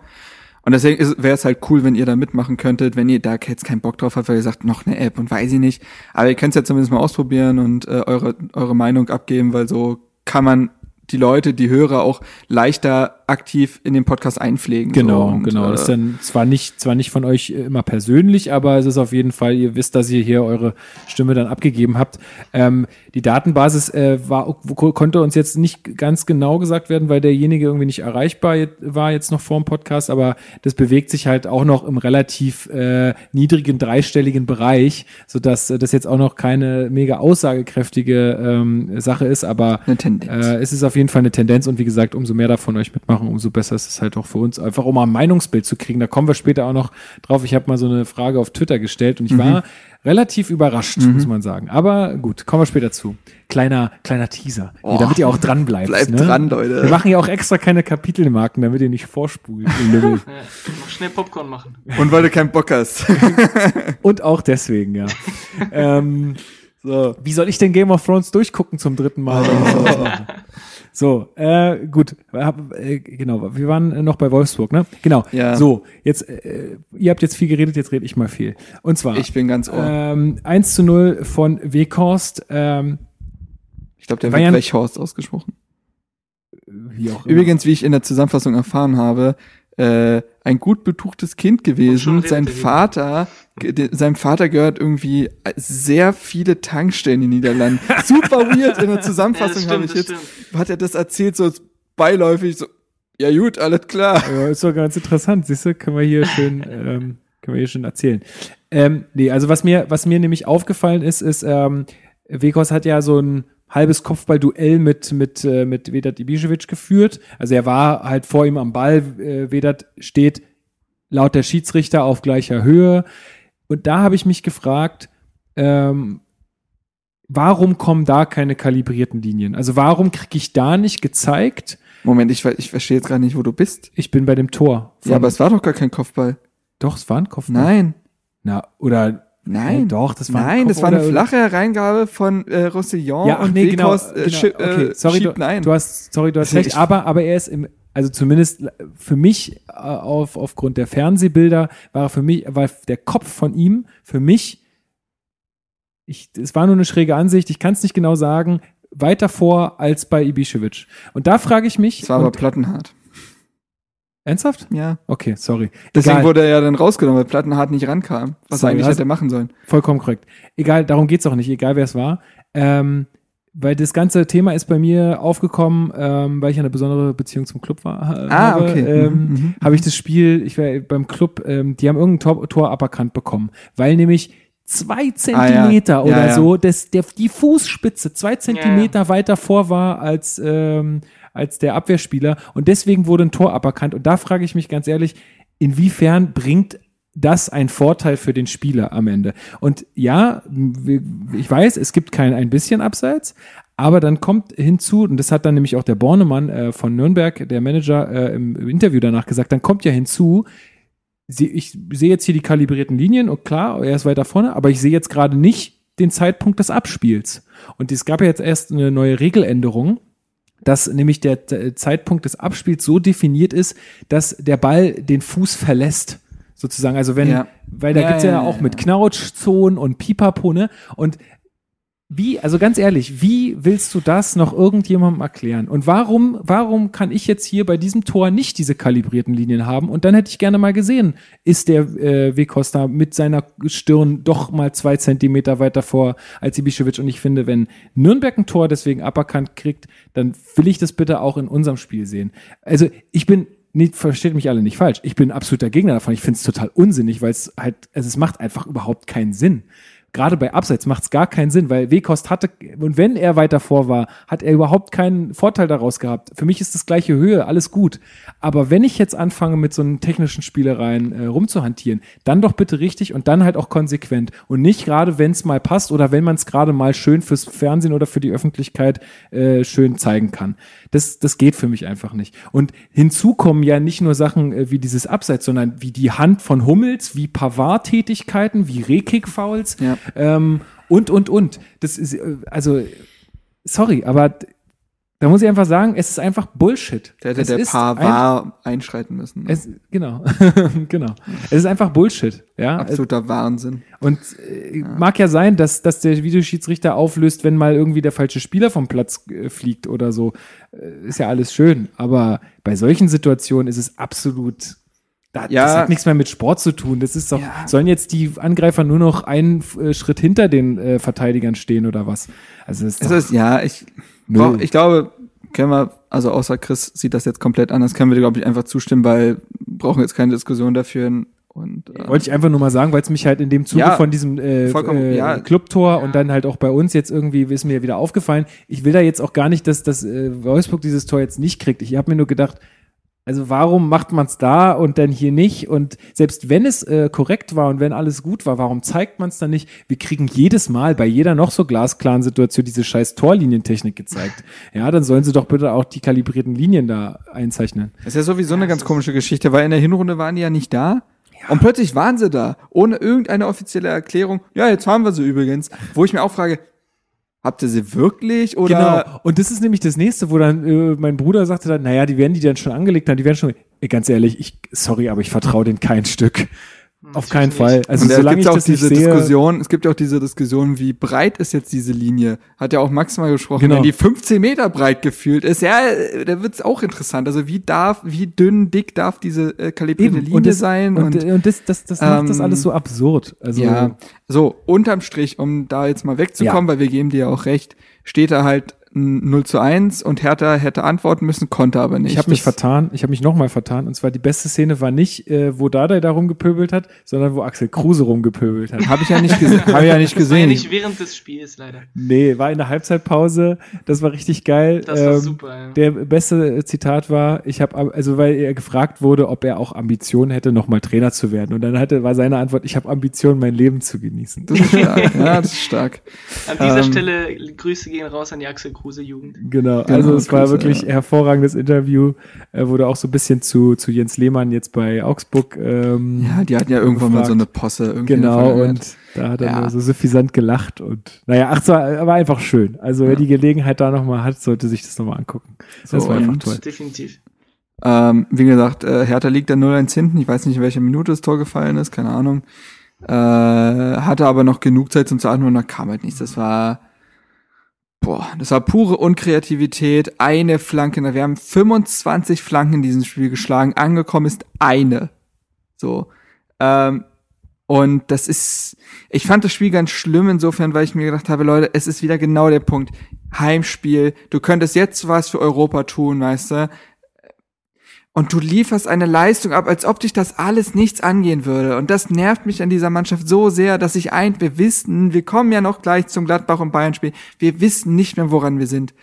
[SPEAKER 2] Und deswegen wäre es halt cool, wenn ihr da mitmachen könntet, wenn ihr da jetzt keinen Bock drauf habt, weil ihr sagt, noch eine App und weiß ich nicht. Aber ihr könnt es ja zumindest mal ausprobieren und äh, eure, eure Meinung abgeben, weil so kann man die Leute, die Hörer auch leichter aktiv in den Podcast einpflegen.
[SPEAKER 1] Genau, so. und, genau. das ist äh, dann zwar nicht, zwar nicht von euch immer persönlich, aber es ist auf jeden Fall, ihr wisst, dass ihr hier eure Stimme dann abgegeben habt. Ähm, die Datenbasis äh, war, konnte uns jetzt nicht ganz genau gesagt werden, weil derjenige irgendwie nicht erreichbar war jetzt noch vor dem Podcast, aber das bewegt sich halt auch noch im relativ äh, niedrigen dreistelligen Bereich, sodass äh, das jetzt auch noch keine mega aussagekräftige ähm, Sache ist, aber äh, es ist auf jeden Fall eine Tendenz und wie gesagt, umso mehr davon euch mitmachen machen, umso besser ist es halt auch für uns, einfach um mal ein Meinungsbild zu kriegen. Da kommen wir später auch noch drauf. Ich habe mal so eine Frage auf Twitter gestellt und ich mhm. war relativ überrascht, mhm. muss man sagen. Aber gut, kommen wir später zu. Kleiner, kleiner Teaser, oh, hier, damit ihr auch dran bleibt.
[SPEAKER 2] Bleibt ne? dran, Leute.
[SPEAKER 1] Wir machen ja auch extra keine Kapitelmarken, damit ihr nicht vorspult. *laughs* ja,
[SPEAKER 3] schnell Popcorn machen.
[SPEAKER 2] Und weil du keinen Bock hast. *laughs*
[SPEAKER 1] und auch deswegen, ja. *laughs* ähm, so. Wie soll ich denn Game of Thrones durchgucken zum dritten Mal? Oh. So, äh, gut, hab, äh, genau, wir waren noch bei Wolfsburg, ne? Genau. Ja. So, jetzt, äh, ihr habt jetzt viel geredet, jetzt rede ich mal viel. Und zwar.
[SPEAKER 2] Ich bin ganz ohr.
[SPEAKER 1] Ähm, 1 zu 0 von Weghorst. Ähm,
[SPEAKER 2] ich glaube, der wird Wechhorst ausgesprochen. Wie auch Übrigens, wie ich in der Zusammenfassung erfahren habe, äh, ein gut betuchtes Kind gewesen. Sein Vater, seinem Vater gehört irgendwie sehr viele Tankstellen in den Niederlanden. *laughs* Super weird in der *laughs* Zusammenfassung ja, habe ich jetzt, hat er das erzählt, so beiläufig, so, ja gut, alles klar.
[SPEAKER 1] Ja, ist doch ganz interessant, siehst du, können wir hier schön, *laughs* ähm, können wir hier schön erzählen. Ähm, nee, also was mir, was mir nämlich aufgefallen ist, ist, ähm, Vekos hat ja so ein halbes Kopfballduell mit, mit, äh, mit Vedat Ibišević geführt. Also er war halt vor ihm am Ball. Äh, Vedat steht laut der Schiedsrichter auf gleicher Höhe. Und da habe ich mich gefragt, ähm, warum kommen da keine kalibrierten Linien? Also warum kriege ich da nicht gezeigt?
[SPEAKER 2] Moment, ich, ich verstehe jetzt gerade nicht, wo du bist.
[SPEAKER 1] Ich bin bei dem Tor.
[SPEAKER 2] Ja, aber es war doch gar kein Kopfball.
[SPEAKER 1] Doch, es war ein Kopfball.
[SPEAKER 2] Nein.
[SPEAKER 1] Na, oder
[SPEAKER 2] Nein,
[SPEAKER 1] äh, doch, das war
[SPEAKER 2] Nein, das war eine flache Hereingabe von äh, Roussillon
[SPEAKER 1] ja, und nee, genau,
[SPEAKER 2] Wekos, äh,
[SPEAKER 1] genau, okay,
[SPEAKER 2] äh,
[SPEAKER 1] sorry, du, du hast, sorry, du hast
[SPEAKER 2] Ich-
[SPEAKER 1] recht, aber, aber er ist im, also zumindest für mich äh, auf, aufgrund der Fernsehbilder war für mich, war der Kopf von ihm für mich, ich, es war nur eine schräge Ansicht, ich kann es nicht genau sagen, weiter vor als bei Ibišević. Und da frage ich mich,
[SPEAKER 2] Das war aber Plattenhart.
[SPEAKER 1] Ernsthaft?
[SPEAKER 2] Ja.
[SPEAKER 1] Okay, sorry.
[SPEAKER 2] Deswegen
[SPEAKER 1] Egal.
[SPEAKER 2] wurde er ja dann rausgenommen, weil Plattenhart nicht rankam. Was
[SPEAKER 1] Sorry,
[SPEAKER 2] er eigentlich hätte machen sollen.
[SPEAKER 1] Vollkommen korrekt. Egal, darum geht's auch nicht, egal wer es war. Ähm, weil das ganze Thema ist bei mir aufgekommen, ähm, weil ich eine besondere Beziehung zum Club war.
[SPEAKER 2] Ah,
[SPEAKER 1] habe,
[SPEAKER 2] okay.
[SPEAKER 1] Ähm,
[SPEAKER 2] Mhm, mhm.
[SPEAKER 1] Habe ich das Spiel, ich war beim Club, ähm, die haben irgendein Tor, Tor aberkannt bekommen, weil nämlich zwei Zentimeter
[SPEAKER 2] Ah, Ja,
[SPEAKER 1] oder
[SPEAKER 2] ja.
[SPEAKER 1] so, das, der, die Fußspitze zwei Zentimeter weiter vor war als, ähm, als der Abwehrspieler und deswegen wurde ein Tor aberkannt und da frage ich mich ganz ehrlich, inwiefern bringt das ein Vorteil für den Spieler am Ende? Und ja, ich weiß, es gibt kein ein bisschen Abseits, aber dann kommt hinzu, und das hat dann nämlich auch der Bornemann äh, von Nürnberg, der Manager, äh, im, im Interview danach gesagt, dann kommt ja hinzu, sie, ich sehe jetzt hier die kalibrierten Linien und klar, er ist weiter vorne, aber ich sehe jetzt gerade nicht den Zeitpunkt des Abspiels. Und es gab ja jetzt erst eine neue Regeländerung, dass nämlich der Z- Zeitpunkt des Abspiels so definiert ist, dass der Ball den Fuß verlässt. Sozusagen, also wenn,
[SPEAKER 2] Ja.
[SPEAKER 1] weil da
[SPEAKER 2] Ja,
[SPEAKER 1] gibt's ja,
[SPEAKER 2] ja,
[SPEAKER 1] auch mit. Knautschzonen und Pipapo, ne? Und wie, also ganz ehrlich, wie willst du das noch irgendjemandem erklären? Und warum, warum kann ich jetzt hier bei diesem Tor nicht diese kalibrierten Linien haben? Und dann hätte ich gerne mal gesehen, ist der äh, Wekosta mit seiner Stirn doch mal zwei Zentimeter weiter vor als Ibišević. Und ich finde, wenn Nürnberg ein Tor deswegen aberkannt kriegt, dann will ich das bitte auch in unserem Spiel sehen. Also ich bin nicht, versteht mich alle nicht falsch. Ich bin absoluter Gegner davon. Ich finde es total unsinnig, weil es halt, also es macht einfach überhaupt keinen Sinn. Gerade bei Abseits macht es gar keinen Sinn, weil Wekost hatte, und wenn er weiter vor war, hat er überhaupt keinen Vorteil daraus gehabt. Für mich ist das gleiche Höhe, alles gut. Aber wenn ich jetzt anfange, mit so einen technischen Spielereien äh, rumzuhantieren, dann doch bitte richtig und dann halt auch konsequent. Und nicht gerade, wenn es mal passt oder wenn man es gerade mal schön fürs Fernsehen oder für die Öffentlichkeit äh, schön zeigen kann. Das, das geht für mich einfach nicht. Und hinzu kommen ja nicht nur Sachen äh, wie dieses Abseits, sondern wie die Hand von Hummels, wie Pavard-Tätigkeiten, wie Rehkick-Fouls
[SPEAKER 2] Ja.
[SPEAKER 1] Ähm, und, und, und. Das ist, äh, also, sorry, aber da muss ich einfach sagen, es ist einfach Bullshit.
[SPEAKER 2] Da hätte
[SPEAKER 1] es
[SPEAKER 2] der
[SPEAKER 1] ist
[SPEAKER 2] Pavard einschreiten müssen.
[SPEAKER 1] Ein, es, genau, *laughs* genau. Es ist einfach Bullshit, ja.
[SPEAKER 2] Absoluter Wahnsinn.
[SPEAKER 1] Und äh, mag ja sein, dass, dass der Videoschiedsrichter auflöst, wenn mal irgendwie der falsche Spieler vom Platz äh, fliegt oder so. Äh, ist ja alles schön. Aber bei solchen Situationen ist es absolut. Da,
[SPEAKER 2] Ja.
[SPEAKER 1] Das hat nichts mehr mit Sport zu tun. Das ist doch,
[SPEAKER 2] Ja.
[SPEAKER 1] sollen jetzt die Angreifer nur noch einen äh, Schritt hinter den äh, Verteidigern stehen oder was? Also es ist
[SPEAKER 2] Es ist, ja, ich, brauch, ich glaube, können wir, also außer Chris sieht das jetzt komplett anders, können wir, glaube ich, einfach zustimmen, weil brauchen jetzt keine Diskussion dafür. Und, äh,
[SPEAKER 1] wollte ich einfach nur mal sagen, weil es mich halt in dem Zuge
[SPEAKER 2] Ja,
[SPEAKER 1] von diesem äh, äh,
[SPEAKER 2] ja.
[SPEAKER 1] Clubtor und dann halt auch bei uns jetzt irgendwie ist mir wieder aufgefallen. Ich will da jetzt auch gar nicht, dass dass äh, Wolfsburg dieses Tor jetzt nicht kriegt. Ich habe mir nur gedacht, also warum macht man es da und dann hier nicht? Und selbst wenn es äh, korrekt war und wenn alles gut war, warum zeigt man es dann nicht? Wir kriegen jedes Mal bei jeder noch so glasklaren Situation diese scheiß Torlinientechnik gezeigt. *laughs* Ja, dann sollen sie doch bitte auch die kalibrierten Linien da einzeichnen.
[SPEAKER 2] Das ist ja sowieso eine ganz komische Geschichte, weil in der Hinrunde waren die ja nicht da. Und plötzlich waren sie da, ohne irgendeine offizielle Erklärung. Ja, jetzt haben wir sie übrigens. Wo ich mir auch frage, habt ihr sie wirklich oder?
[SPEAKER 1] Genau. Und das ist nämlich das nächste, wo dann äh, mein Bruder sagte dann, naja, die werden die dann schon angelegt haben, die werden schon, ganz ehrlich, ich, sorry, aber ich vertraue denen kein Stück. Auf keinen Fall. Also
[SPEAKER 2] und
[SPEAKER 1] solange ich
[SPEAKER 2] auch
[SPEAKER 1] das
[SPEAKER 2] diese
[SPEAKER 1] sehe,
[SPEAKER 2] Diskussion, es gibt ja auch diese Diskussion, wie breit ist jetzt diese Linie? Hat ja auch Max mal gesprochen,
[SPEAKER 1] Genau.
[SPEAKER 2] wenn die 15 Meter breit gefühlt ist, ja, da wird's auch interessant. Also wie darf, wie dünn, dick darf diese äh, kalibrierte
[SPEAKER 1] eben,
[SPEAKER 2] Linie
[SPEAKER 1] und das,
[SPEAKER 2] sein?
[SPEAKER 1] und,
[SPEAKER 2] Und,
[SPEAKER 1] und das, das, das macht das
[SPEAKER 2] ähm,
[SPEAKER 1] alles so absurd. Also,
[SPEAKER 2] ja, so, unterm Strich, um da jetzt mal wegzukommen, weil wir geben dir ja auch recht, steht da halt 0 zu 1 und Hertha hätte antworten müssen, konnte aber nicht.
[SPEAKER 1] Ich habe mich vertan, ich habe mich nochmal vertan. Und zwar die beste Szene war nicht, äh, wo Dardai da rumgepöbelt hat, sondern wo Axel Kruse rumgepöbelt hat.
[SPEAKER 2] Habe ich ja nicht gesehen. *laughs* Habe ich ja nicht gesehen. War ja
[SPEAKER 3] nicht während des Spiels leider.
[SPEAKER 1] Nee, war in der Halbzeitpause. Das war richtig geil.
[SPEAKER 3] Das war ähm, super. Ja.
[SPEAKER 1] Der beste Zitat war, ich habe also weil er gefragt wurde, ob er auch Ambitionen hätte, nochmal Trainer zu werden. Und dann hatte war seine Antwort, ich habe Ambitionen, mein Leben zu genießen.
[SPEAKER 2] Das ist stark. ja, *laughs* das ist stark.
[SPEAKER 3] An dieser ähm, Stelle Grüße gehen raus an die Axel Kruse Jugend.
[SPEAKER 1] Genau, genau also es war wirklich ja. hervorragendes Interview. Er wurde auch so ein bisschen zu, zu Jens Lehmann jetzt bei Augsburg. Ähm,
[SPEAKER 2] ja, die hatten ja irgendwann gefragt. mal so eine Posse.
[SPEAKER 1] Irgendwie genau, und da hat er ja. so suffisant gelacht und naja, ach, es war, war einfach schön. Also wer die Gelegenheit da nochmal hat, sollte sich das nochmal angucken. Das so, war einfach toll.
[SPEAKER 3] Definitiv.
[SPEAKER 2] Ähm, wie gesagt, äh, Hertha liegt da 0-1 hinten. Ich weiß nicht, in welcher Minute das Tor gefallen ist, keine Ahnung. Äh, hatte aber noch genug Zeit zum Atmen und da kam halt nichts. Das war Boah, das war pure Unkreativität. Eine Flanke. Wir haben 25 Flanken in diesem Spiel geschlagen. Angekommen ist eine. So. Ähm, und das ist, ich fand das Spiel ganz schlimm insofern, weil ich mir gedacht habe, Leute, es ist wieder genau der Punkt. Heimspiel. Du könntest jetzt was für Europa tun, weißt du? Und du lieferst eine Leistung ab, als ob dich das alles nichts angehen würde. Und das nervt mich an dieser Mannschaft so sehr, dass ich ein, wir wissen, wir kommen ja noch gleich zum Gladbach und Bayern-Spiel, wir wissen nicht mehr, woran wir sind.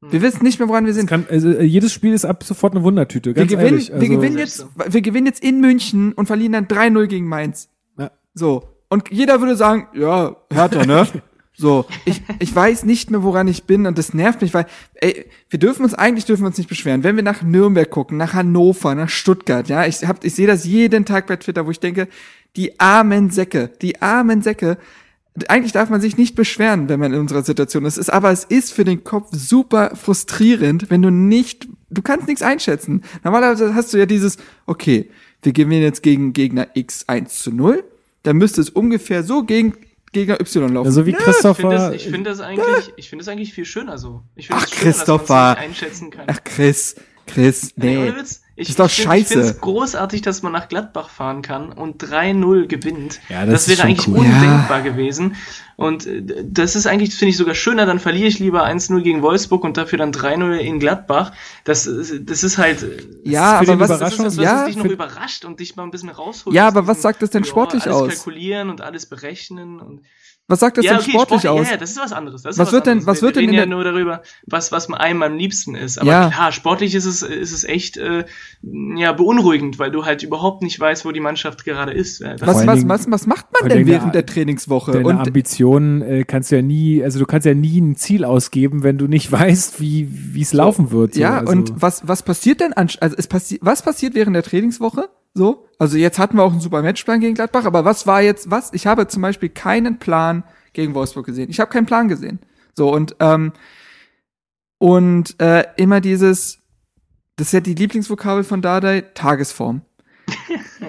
[SPEAKER 2] Wir hm. wissen nicht mehr, woran wir sind.
[SPEAKER 1] Kann, also, äh, jedes Spiel ist ab sofort eine Wundertüte.
[SPEAKER 2] Ganz wir gewinnen, ehrlich, also wir gewinnen jetzt, wir gewinnen jetzt in München und verlieren dann 3-0 gegen Mainz. Ja. So. Und jeder würde sagen, ja, härter, ne? *laughs* So, ich, ich weiß nicht mehr, woran ich bin und das nervt mich, weil, ey, wir dürfen uns, eigentlich dürfen wir uns nicht beschweren. Wenn wir nach Nürnberg gucken, nach Hannover, nach Stuttgart, ja, ich hab, ich sehe das jeden Tag bei Twitter, wo ich denke, die armen Säcke, die armen Säcke, eigentlich darf man sich nicht beschweren, wenn man in unserer Situation ist, aber es ist für den Kopf super frustrierend, wenn du nicht, du kannst nichts einschätzen. Normalerweise hast du ja dieses, okay, wir gewinnen jetzt gegen Gegner X 1 zu 0, dann müsste es ungefähr so gegen Gegner Y laufen.
[SPEAKER 1] Ja, so wie Christopher.
[SPEAKER 3] Ich finde das, find das, eigentlich, ich finde das eigentlich viel schöner so. Ich
[SPEAKER 2] Ach, schöner, Christopher. einschätzen kann. Ach, Chris. Chris, nee. nee
[SPEAKER 3] ich,
[SPEAKER 2] das ist doch
[SPEAKER 3] ich
[SPEAKER 2] scheiße. Ich finde
[SPEAKER 3] es großartig, dass man nach Gladbach fahren kann und 3-0 gewinnt.
[SPEAKER 1] Ja, das,
[SPEAKER 3] das wäre eigentlich
[SPEAKER 1] cool.
[SPEAKER 3] undenkbar ja. gewesen. Und äh, das ist eigentlich, finde ich, sogar schöner. Dann verliere ich lieber 1-0 gegen Wolfsburg und dafür dann 3-0 in Gladbach. Das, das ist halt.
[SPEAKER 2] Ja, aber was,
[SPEAKER 3] das ist,
[SPEAKER 2] was
[SPEAKER 3] ja, dich noch überrascht und dich mal ein bisschen rausholt.
[SPEAKER 2] Ja, aber was sagt das denn sportlich
[SPEAKER 3] alles
[SPEAKER 2] aus?
[SPEAKER 3] Alles kalkulieren und alles berechnen und
[SPEAKER 2] was sagt das ja, denn okay, sportlich, sportlich aus?
[SPEAKER 3] Ja, das ist was anderes.
[SPEAKER 2] was, was wird
[SPEAKER 3] anderes.
[SPEAKER 2] denn, was
[SPEAKER 3] wir,
[SPEAKER 2] wird denn
[SPEAKER 3] in ja nur darüber, was, was einem am liebsten ist. Aber
[SPEAKER 2] ja.
[SPEAKER 3] klar, sportlich ist es, ist es echt, äh, ja, beunruhigend, weil du halt überhaupt nicht weißt, wo die Mannschaft gerade ist.
[SPEAKER 2] Ja, was, was, was, was macht man denn während der Trainingswoche?
[SPEAKER 1] Deine Und Ambitionen äh, kannst du ja nie, also du kannst ja nie ein Ziel ausgeben, wenn du nicht *laughs* weißt, wie, wie es laufen wird.
[SPEAKER 2] So. Ja, also. und was, was passiert denn an, also es passiert, was passiert während der Trainingswoche? So? Also jetzt hatten wir auch einen super Matchplan gegen Gladbach, aber was war jetzt, was? Ich habe zum Beispiel keinen Plan, gegen Wolfsburg gesehen. Ich habe keinen Plan gesehen. So und ähm, und äh, immer dieses, das ist ja die Lieblingsvokabel von Dardai, Tagesform.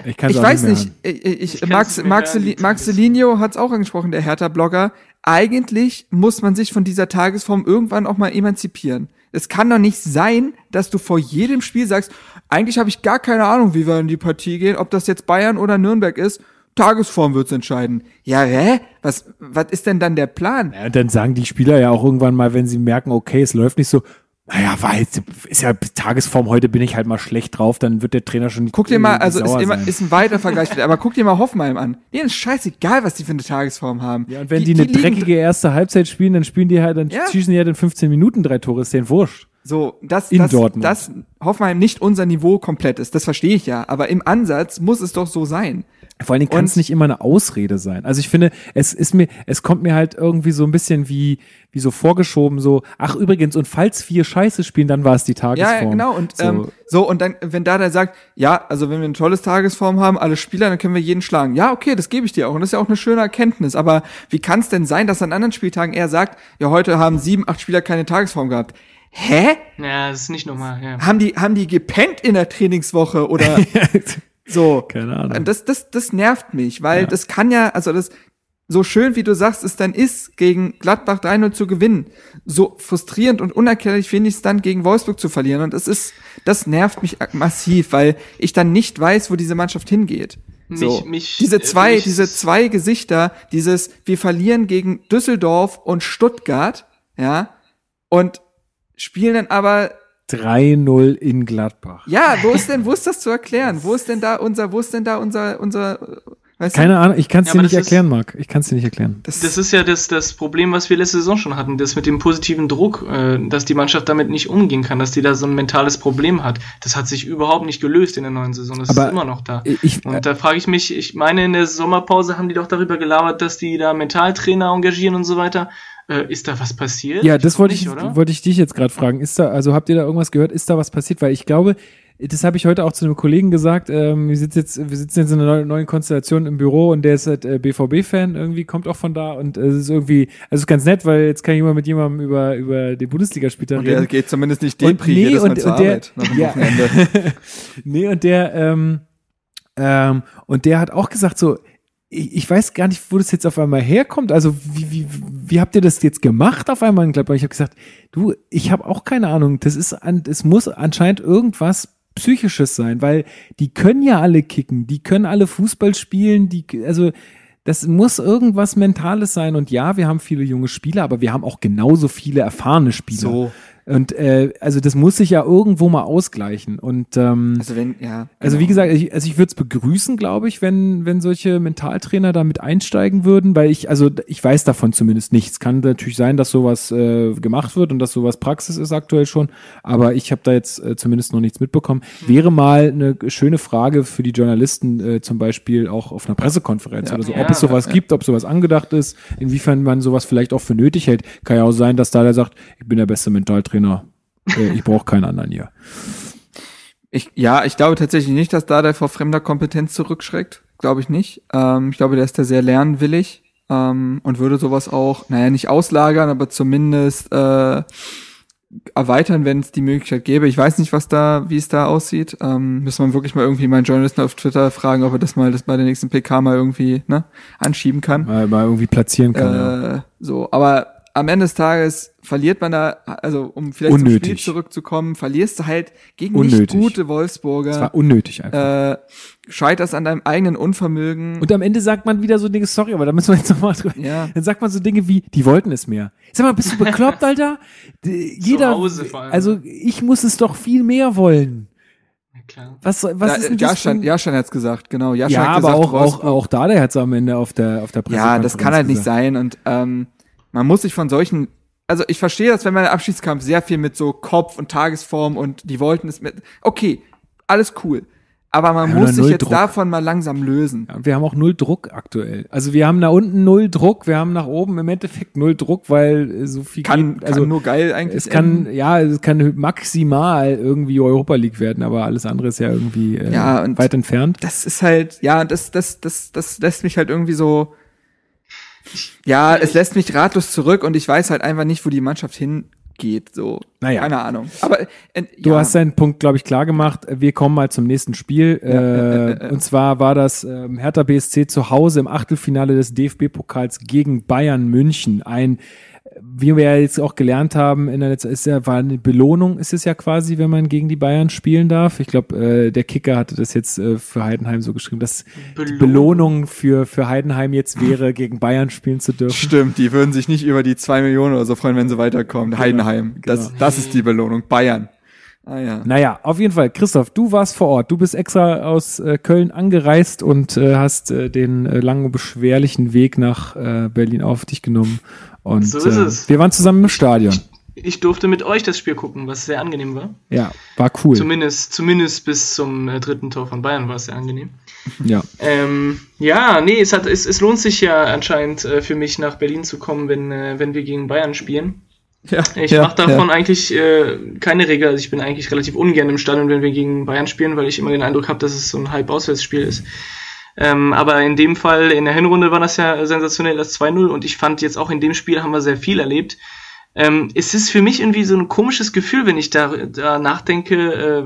[SPEAKER 1] Ich,
[SPEAKER 2] ich weiß nicht, ich, ich, ich Max, Marcel, Marcelinho hat es auch angesprochen, der Hertha-Blogger. Eigentlich muss man sich von dieser Tagesform irgendwann auch mal emanzipieren. Es kann doch nicht sein, dass du vor jedem Spiel sagst, eigentlich habe ich gar keine Ahnung, wie wir in die Partie gehen, ob das jetzt Bayern oder Nürnberg ist. Tagesform wird's entscheiden. Ja, hä? Was, was ist denn dann der Plan?
[SPEAKER 1] Ja, und dann sagen die Spieler ja auch irgendwann mal, wenn sie merken, okay, es läuft nicht so, naja, war jetzt, ist ja Tagesform, heute bin ich halt mal schlecht drauf, dann wird der Trainer schon.
[SPEAKER 2] Guck dir mal, also ist, immer, ist ein weiter Vergleich, aber guck dir mal Hoffenheim an. Denen ist scheißegal, was die für eine Tagesform haben.
[SPEAKER 1] Ja, und wenn die, die eine die dreckige erste Halbzeit spielen, dann spielen die halt, dann
[SPEAKER 2] ja.
[SPEAKER 1] schießen die halt in 15 Minuten drei Tore, ist denen wurscht.
[SPEAKER 2] So, dass,
[SPEAKER 1] in
[SPEAKER 2] dass,
[SPEAKER 1] Dortmund.
[SPEAKER 2] dass Hoffenheim nicht unser Niveau komplett ist, das verstehe ich ja, aber im Ansatz muss es doch so sein.
[SPEAKER 1] Vor allen Dingen kann es nicht immer eine Ausrede sein. Also ich finde, es ist mir, es kommt mir halt irgendwie so ein bisschen wie, wie so vorgeschoben, so, ach übrigens, und falls wir Scheiße spielen, dann war es die Tagesform.
[SPEAKER 2] Ja, genau, und so. Ähm, so, und dann, wenn da der sagt, ja, also wenn wir ein tolles Tagesform haben, alle Spieler, dann können wir jeden schlagen. Ja, okay, das gebe ich dir auch. Und das ist ja auch eine schöne Erkenntnis. Aber wie kann es denn sein, dass an anderen Spieltagen er sagt, ja, heute haben sieben, acht Spieler keine Tagesform gehabt? Hä?
[SPEAKER 3] Ja, das ist nicht normal, ja.
[SPEAKER 2] Haben die, haben die gepennt in der Trainingswoche oder *laughs* *laughs* so?
[SPEAKER 1] Keine Ahnung.
[SPEAKER 2] Das, das, das nervt mich, weil ja. das kann ja, also das, so schön wie du sagst, es dann ist, gegen Gladbach 3-0 zu gewinnen, so frustrierend und unerklärlich finde ich es dann, gegen Wolfsburg zu verlieren. Und das ist, das nervt mich massiv, weil ich dann nicht weiß, wo diese Mannschaft hingeht. So. Mich, mich, diese zwei, diese zwei Gesichter, dieses, wir verlieren gegen Düsseldorf und Stuttgart, ja, und spielen dann aber
[SPEAKER 1] 3-0 in Gladbach.
[SPEAKER 2] Ja, wo ist denn, wo ist das zu erklären? Wo ist denn da unser, wo ist denn da unser, unser,
[SPEAKER 1] weißt Keine du? Ahnung, ich kann es ja, dir nicht erklären, Marc. Ich kann es dir nicht erklären.
[SPEAKER 3] Das, das, ist ja das, das Problem, was wir letzte Saison schon hatten, das mit dem positiven Druck, äh, dass die Mannschaft damit nicht umgehen kann, dass die da so ein mentales Problem hat. Das hat sich überhaupt nicht gelöst in der neuen Saison. Das Aber ist immer noch da. Ich, und da frage ich mich, ich meine, in der Sommerpause haben die doch darüber gelabert, dass die da Mentaltrainer engagieren und so weiter. Äh, ist da was passiert?
[SPEAKER 1] Ja, das wollte ich, wollte ich dich jetzt gerade fragen. Ist da, also habt ihr da irgendwas gehört? Ist da was passiert? Weil ich glaube, das habe ich heute auch zu einem Kollegen gesagt. Ähm, wir, sitzen jetzt, wir sitzen jetzt in einer neuen Konstellation im Büro und der ist halt äh, BVB-Fan, irgendwie kommt auch von da und äh, es ist irgendwie, also ist ganz nett, weil jetzt kann ich immer mit jemandem über, über den Bundesligaspieltag reden.
[SPEAKER 2] Der geht zumindest nicht Depri nee, jedes Mal und, zur und der, Arbeit ja, *laughs*
[SPEAKER 1] nee, und der, ähm, ähm, und der hat auch gesagt so, ich weiß gar nicht, wo das jetzt auf einmal herkommt. Also wie, wie, wie habt ihr das jetzt gemacht auf einmal? Ich habe gesagt, du, ich habe auch keine Ahnung. Das ist, es muss anscheinend irgendwas psychisches sein, weil die können ja alle kicken, die können alle Fußball spielen, die, also das muss irgendwas Mentales sein. Und ja, wir haben viele junge Spieler, aber wir haben auch genauso viele erfahrene Spieler. So. Und äh, also das muss sich ja irgendwo mal ausgleichen. Und ähm,
[SPEAKER 2] also wenn, ja. Genau.
[SPEAKER 1] Also wie genau. gesagt, ich, also ich würde es begrüßen, glaube ich, wenn, wenn solche Mentaltrainer da mit einsteigen würden, weil ich, also ich weiß davon zumindest nichts. Kann natürlich sein, dass sowas äh, gemacht wird und dass sowas Praxis ist aktuell schon, aber ich habe da jetzt äh, zumindest noch nichts mitbekommen. Mhm. Wäre mal eine schöne Frage für die Journalisten, äh, zum Beispiel auch auf einer Pressekonferenz ja. oder so, ja, ob es sowas ja. gibt, ob sowas angedacht ist, inwiefern man sowas vielleicht auch für nötig hält. Kann ja auch sein, dass da der sagt, ich bin der beste Mentaltrainer Trainer. Äh, ich brauche keinen anderen hier.
[SPEAKER 2] Ich, ja, ich glaube tatsächlich nicht, dass da der vor fremder Kompetenz zurückschreckt. Glaube ich nicht. Ähm, ich glaube, der ist da sehr lernwillig ähm, und würde sowas auch, naja, nicht auslagern, aber zumindest äh, erweitern, wenn es die Möglichkeit gäbe. Ich weiß nicht, was da, wie es da aussieht. Ähm, müssen wir wirklich mal irgendwie meinen Journalisten auf Twitter fragen, ob er das mal das bei der nächsten PK mal irgendwie ne, anschieben kann.
[SPEAKER 1] Mal, mal irgendwie platzieren kann.
[SPEAKER 2] Äh, ja. So, aber am Ende des Tages verliert man da, also um vielleicht unnötig. zum Spiel zurückzukommen, verlierst du halt gegen unnötig. nicht gute Wolfsburger. Das
[SPEAKER 1] war unnötig
[SPEAKER 2] einfach. Äh, scheiterst an deinem eigenen Unvermögen.
[SPEAKER 1] Und am Ende sagt man wieder so Dinge, sorry, aber da müssen wir jetzt nochmal drüber. Ja. Dann sagt man so Dinge wie, die wollten es mehr. Sag mal, bist du bekloppt, *laughs* Alter? Jeder, Hause vor allem. also ich muss es doch viel mehr wollen.
[SPEAKER 2] Klar. Was, was da, ist denn Jaschan, das Jaschan hat's gesagt, genau.
[SPEAKER 1] Jaschan ja, hat gesagt, aber auch, auch, auch da, der hat's am Ende auf der, auf der
[SPEAKER 2] Pressekonferenz Ja, das kann halt gesagt. nicht sein und, ähm, man muss sich von solchen, also ich verstehe das, wenn man im Abschiedskampf sehr viel mit so Kopf und Tagesform und die wollten es mit, okay, alles cool. Aber man ja, muss sich jetzt Druck. davon mal langsam lösen.
[SPEAKER 1] Ja, wir haben auch null Druck aktuell. Also wir haben da unten null Druck, wir haben nach oben im Endeffekt null Druck, weil so viel
[SPEAKER 2] kann, geht, also kann nur geil eigentlich.
[SPEAKER 1] Es kann ja, es kann maximal irgendwie Europa League werden, aber alles andere ist ja irgendwie äh, ja, weit entfernt.
[SPEAKER 2] Das ist halt ja, das das das das lässt mich halt irgendwie so ja, es lässt mich ratlos zurück und ich weiß halt einfach nicht, wo die Mannschaft hingeht. So, naja. keine Ahnung. Aber
[SPEAKER 1] äh, du ja. hast deinen Punkt, glaube ich, klar gemacht. Wir kommen mal zum nächsten Spiel. Ja, äh, äh, und zwar war das äh, Hertha BSC zu Hause im Achtelfinale des DFB-Pokals gegen Bayern München. Ein wie wir ja jetzt auch gelernt haben, in der letzten, ist ja, war eine Belohnung, ist es ja quasi, wenn man gegen die Bayern spielen darf. Ich glaube, äh, der Kicker hatte das jetzt äh, für Heidenheim so geschrieben, dass Belohnung. die Belohnung für, für Heidenheim jetzt wäre, gegen Bayern spielen zu dürfen.
[SPEAKER 2] Stimmt, die würden sich nicht über die zwei Millionen oder so freuen, wenn sie weiterkommen. Genau, Heidenheim, das, genau. das ist die Belohnung. Bayern.
[SPEAKER 1] Ah, ja. Naja, auf jeden Fall, Christoph, du warst vor Ort. Du bist extra aus äh, Köln angereist und äh, hast äh, den äh, langen, beschwerlichen Weg nach äh, Berlin auf dich genommen und so ist äh, es. wir waren zusammen im Stadion.
[SPEAKER 3] Ich durfte mit euch das Spiel gucken, was sehr angenehm war.
[SPEAKER 1] Ja, war cool.
[SPEAKER 3] Zumindest, zumindest bis zum äh, dritten Tor von Bayern war es sehr angenehm.
[SPEAKER 1] Ja.
[SPEAKER 3] Ähm, ja, nee, es, hat, es, es lohnt sich ja anscheinend äh, für mich nach Berlin zu kommen, wenn, äh, wenn wir gegen Bayern spielen. Ja, ich ja, mache davon ja. eigentlich äh, keine Regel. Also ich bin eigentlich relativ ungern im Stadion, wenn wir gegen Bayern spielen, weil ich immer den Eindruck habe, dass es so ein Halb-Auswärtsspiel ist. Ähm, aber in dem Fall, in der Hinrunde war das ja sensationell, das 2-0. Und ich fand jetzt auch in dem Spiel haben wir sehr viel erlebt. Ähm, es ist für mich irgendwie so ein komisches Gefühl, wenn ich da, da nachdenke, äh,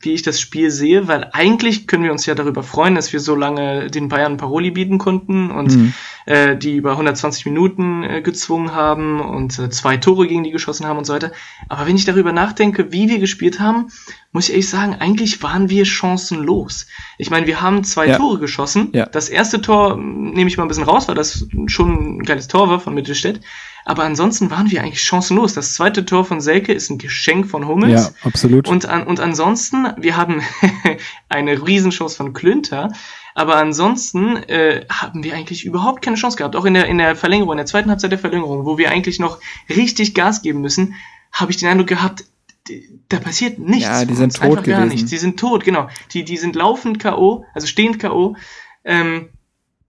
[SPEAKER 3] wie ich das Spiel sehe, weil eigentlich können wir uns ja darüber freuen, dass wir so lange den Bayern Paroli bieten konnten und mhm. äh, die über 120 Minuten äh, gezwungen haben und äh, zwei Tore gegen die geschossen haben und so weiter. Aber wenn ich darüber nachdenke, wie wir gespielt haben, muss ich ehrlich sagen, eigentlich waren wir chancenlos. Ich meine, wir haben zwei ja. Tore geschossen. Ja. Das erste Tor nehme ich mal ein bisschen raus, weil das schon ein geiles Tor war von Mittelstädt. Aber ansonsten waren wir eigentlich chancenlos. Das zweite Tor von Selke ist ein Geschenk von Hummels.
[SPEAKER 1] Ja, absolut.
[SPEAKER 3] Und, an, und ansonsten, wir haben *laughs* eine Riesenchance von Klünter. Aber ansonsten äh, haben wir eigentlich überhaupt keine Chance gehabt. Auch in der, in der Verlängerung, in der zweiten Halbzeit der Verlängerung, wo wir eigentlich noch richtig Gas geben müssen, habe ich den Eindruck gehabt, da passiert nichts.
[SPEAKER 2] Ja, die sind tot gewesen. Gar nichts.
[SPEAKER 3] Die sind tot, genau. Die, die sind laufend K.O., also stehend K.O. Ähm,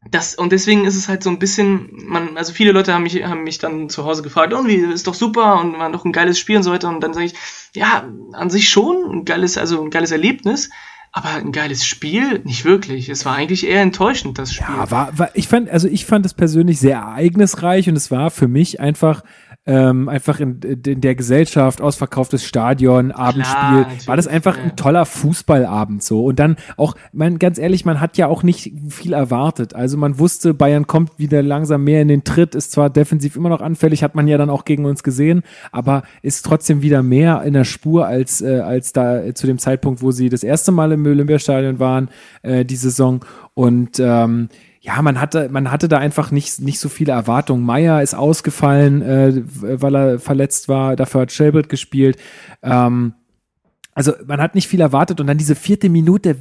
[SPEAKER 3] das, und deswegen ist es halt so ein bisschen, man, also viele Leute haben mich, haben mich dann zu Hause gefragt, oh, wie, ist doch super und war doch ein geiles Spiel und so weiter. Und dann sage ich, ja, an sich schon, ein geiles, also ein geiles Erlebnis, aber ein geiles Spiel nicht wirklich. Es war eigentlich eher enttäuschend, das Spiel.
[SPEAKER 1] Ja, war, war ich fand, also ich fand es persönlich sehr ereignisreich und es war für mich einfach ähm, einfach in, in der Gesellschaft, ausverkauftes Stadion, Abendspiel, Klar, war das einfach ja. ein toller Fußballabend so. Und dann auch, man, ganz ehrlich, man hat ja auch nicht viel erwartet. Also man wusste, Bayern kommt wieder langsam mehr in den Tritt, ist zwar defensiv immer noch anfällig, hat man ja dann auch gegen uns gesehen, aber ist trotzdem wieder mehr in der Spur als, äh, als da äh, zu dem Zeitpunkt, wo sie das erste Mal im Olympiastadion waren, äh, die Saison. Und ähm, ja, man hatte, man hatte da einfach nicht, nicht so viele Erwartungen. Meier ist ausgefallen, äh, weil er verletzt war. Dafür hat Shelbert gespielt. Ähm, also man hat nicht viel erwartet und dann diese vierte Minute,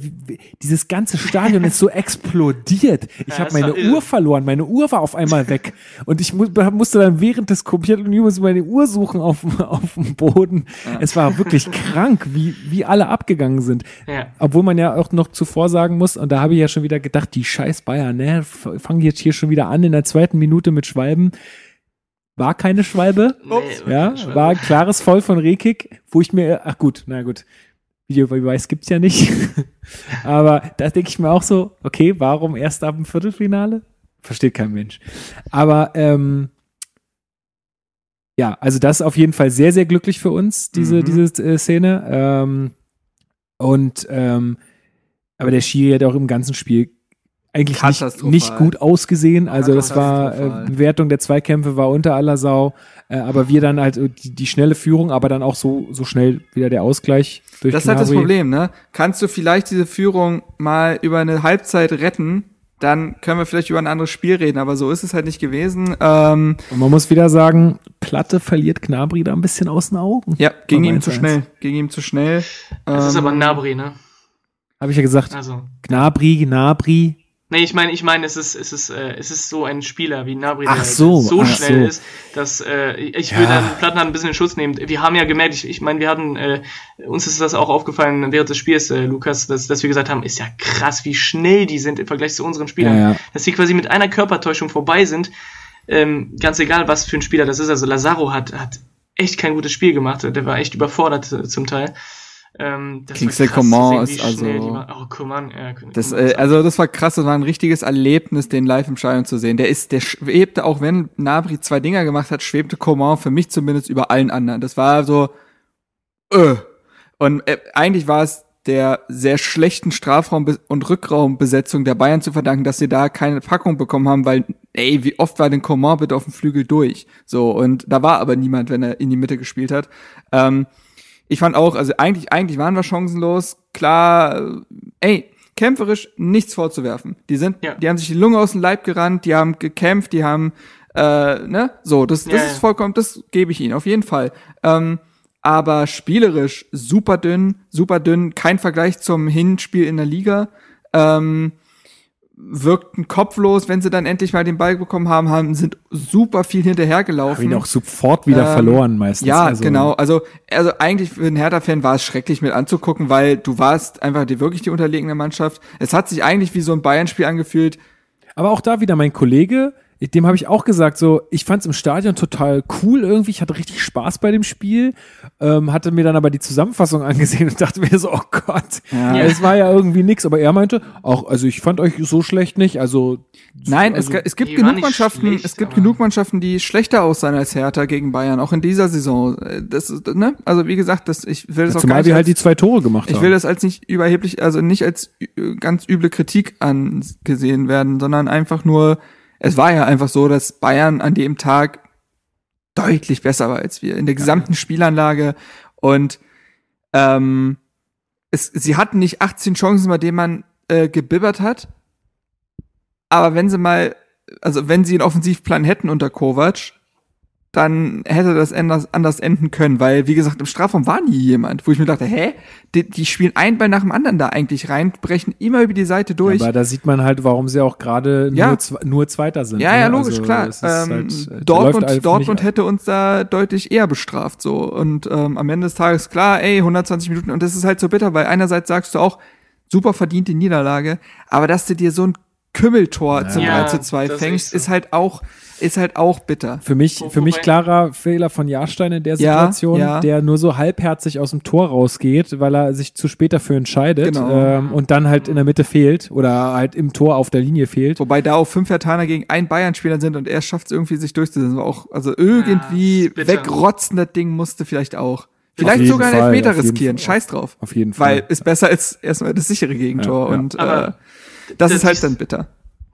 [SPEAKER 1] dieses ganze Stadion ist so *laughs* explodiert. Ich ja, habe meine Uhr verloren, meine Uhr war auf einmal weg und ich mu musste dann während des Computermenüs meine Uhr suchen auf, *laughs* auf dem Boden. Ja. Es war wirklich *laughs* krank, wie, wie alle abgegangen sind. Ja. Obwohl man ja auch noch zuvor sagen muss, und da habe ich ja schon wieder gedacht, die scheiß Bayern, ne, fangen jetzt hier schon wieder an in der zweiten Minute mit Schwalben war keine Schwalbe. Ups. Ja, war ein klares Voll von Rekik, wo ich mir, ach gut, na gut, Videobeweis gibt's ja nicht. *laughs* Aber da denke ich mir auch so, okay, warum erst ab dem Viertelfinale? Versteht kein Mensch. Aber ähm, ja, also das ist auf jeden Fall sehr, sehr glücklich für uns, diese, mhm. diese äh, Szene. Ähm, und ähm, aber der Schiri hat auch im ganzen Spiel eigentlich nicht, nicht gut ausgesehen. Also das war äh, Bewertung der Zweikämpfe war unter aller Sau, äh, aber wir dann halt äh, die, die, schnelle Führung, aber dann auch so so schnell wieder der Ausgleich
[SPEAKER 2] durch Das ist halt das Problem, ne? Kannst du vielleicht diese Führung mal über eine Halbzeit retten? Dann können wir vielleicht über ein anderes Spiel reden, aber so ist es halt nicht gewesen. Ähm,
[SPEAKER 1] Und man muss wieder sagen, Platte verliert Gnabry da ein bisschen aus den Augen.
[SPEAKER 2] Ja, ging ihm zu schnell. Ging ihm zu schnell.
[SPEAKER 3] Das ähm, ist aber Gnabry, ne?
[SPEAKER 1] Habe ich ja gesagt. Also. Gnabry, Gnabry,
[SPEAKER 3] Nee, ich meine, ich meine, es ist, es ist, äh, es ist so ein Spieler wie Nabri,
[SPEAKER 1] der so,
[SPEAKER 3] so schnell so. ist, dass äh, ich ja. will dann Plattenhardt ein bisschen in Schutz nehmen. Wir haben ja gemerkt, ich, ich meine, wir hatten, äh, uns ist das auch aufgefallen während des Spiels, äh, Lukas, dass, dass wir gesagt haben, ist ja krass, wie schnell die sind im Vergleich zu unseren Spielern, ja, ja. dass sie quasi mit einer Körpertäuschung vorbei sind. Ähm, ganz egal, was für ein Spieler das ist. Also Lazaro hat, hat echt kein gutes Spiel gemacht, der war echt überfordert äh, zum Teil.
[SPEAKER 2] Ähm, Kingsley Coman ist also. oh, Coman, ja, das, äh, also das war krass, das war ein richtiges Erlebnis, den live im Stadion zu sehen. Der ist, der schwebte, auch wenn Nabri zwei Dinger gemacht hat, schwebte Coman für mich zumindest über allen anderen. Das war so, äh. Und äh, eigentlich war es der sehr schlechten Strafraum- und Rückraumbesetzung der Bayern zu verdanken, dass sie da keine Packung bekommen haben, weil, ey, wie oft war denn Coman bitte auf dem Flügel durch? So, und da war aber niemand, wenn er in die Mitte gespielt hat. Ähm, ich fand auch, also eigentlich, eigentlich waren wir chancenlos. Klar, äh, ey, kämpferisch nichts vorzuwerfen. Die sind, ja. die haben sich die Lunge aus dem Leib gerannt, die haben gekämpft, die haben, äh, ne, so, das, das ja, ist vollkommen, das gebe ich ihnen, auf jeden Fall. Ähm, aber spielerisch super dünn, super dünn, kein Vergleich zum Hinspiel in der Liga. Ähm, wirkten kopflos, wenn sie dann endlich mal den Ball bekommen haben, haben sind super viel hinterhergelaufen. Haben
[SPEAKER 1] ihn auch sofort wieder ähm, verloren meistens.
[SPEAKER 2] Ja, also. genau. Also, also eigentlich für einen Hertha-Fan war es schrecklich mit anzugucken, weil du warst einfach die, wirklich die unterlegene Mannschaft. Es hat sich eigentlich wie so ein Bayern-Spiel angefühlt.
[SPEAKER 1] Aber auch da wieder mein Kollege, dem habe ich auch gesagt, so, ich fand es im Stadion total cool irgendwie, ich hatte richtig Spaß bei dem Spiel, ähm, hatte mir dann aber die Zusammenfassung *laughs* angesehen und dachte mir so, oh Gott, ja. es war ja irgendwie nix, aber er meinte, auch, also ich fand euch so schlecht nicht, also
[SPEAKER 2] Nein,
[SPEAKER 1] also,
[SPEAKER 2] es, es gibt genug Mannschaften, schlecht, es gibt genug Mannschaften, die schlechter aussahen als Hertha gegen Bayern, auch in dieser Saison. Das, ne? Also wie gesagt, das, ich will das ja,
[SPEAKER 1] auch Zumal gar nicht wir halt die zwei Tore gemacht
[SPEAKER 2] ich haben. Ich will das als nicht überheblich, also nicht als ganz üble Kritik angesehen werden, sondern einfach nur, es war ja einfach so, dass Bayern an dem Tag deutlich besser war als wir in der gesamten Spielanlage. Und ähm, es, sie hatten nicht 18 Chancen, bei denen man äh, gebibbert hat, aber wenn sie mal, also wenn sie einen Offensivplan hätten unter Kovac, dann hätte das anders, anders enden können, weil, wie gesagt, im Strafraum war nie jemand, wo ich mir dachte, hä, die, die spielen ein Ball nach dem anderen da eigentlich rein, brechen immer über die Seite durch.
[SPEAKER 1] Ja, aber da sieht man halt, warum sie auch gerade
[SPEAKER 2] Ja.
[SPEAKER 1] nur, nur Zweiter sind.
[SPEAKER 2] Ja, ja,
[SPEAKER 1] ne?
[SPEAKER 2] logisch,
[SPEAKER 1] Also,
[SPEAKER 2] klar.
[SPEAKER 1] ist
[SPEAKER 2] Ähm,
[SPEAKER 1] halt, äh,
[SPEAKER 2] Dortmund, Dortmund hätte uns da deutlich eher bestraft, so. Und ähm, am Ende des Tages, klar, ey, 120 Minuten. Und das ist halt so bitter, weil einerseits sagst du auch, super verdiente Niederlage, aber dass du dir so ein Kümmeltor zum
[SPEAKER 3] Ja,
[SPEAKER 2] 3 zu 2
[SPEAKER 3] das ist
[SPEAKER 2] fängst,
[SPEAKER 3] echt so.
[SPEAKER 2] ist halt auch, ist halt auch bitter.
[SPEAKER 1] Für mich, für mich klarer Fehler von Jahrstein in der
[SPEAKER 2] Ja,
[SPEAKER 1] Situation,
[SPEAKER 2] ja.
[SPEAKER 1] der nur so halbherzig aus dem Tor rausgeht, weil er sich zu spät dafür entscheidet
[SPEAKER 2] Genau.
[SPEAKER 1] ähm, und dann halt in der Mitte fehlt oder halt im Tor auf der Linie fehlt.
[SPEAKER 2] Wobei da auch fünf Vertaner gegen einen Bayern-Spieler sind und er schafft es irgendwie, sich durchzusetzen. War auch, also irgendwie
[SPEAKER 3] Ja,
[SPEAKER 2] wegrotzen, das Ding musste vielleicht auch. Vielleicht sogar einen
[SPEAKER 1] Fall,
[SPEAKER 2] Elfmeter
[SPEAKER 1] jeden
[SPEAKER 2] riskieren.
[SPEAKER 1] Fall.
[SPEAKER 2] Scheiß drauf.
[SPEAKER 1] Auf jeden Fall.
[SPEAKER 2] Weil ist besser als erstmal das sichere Gegentor.
[SPEAKER 1] Ja, ja.
[SPEAKER 2] Und äh, das
[SPEAKER 3] das
[SPEAKER 2] ist halt dann bitter.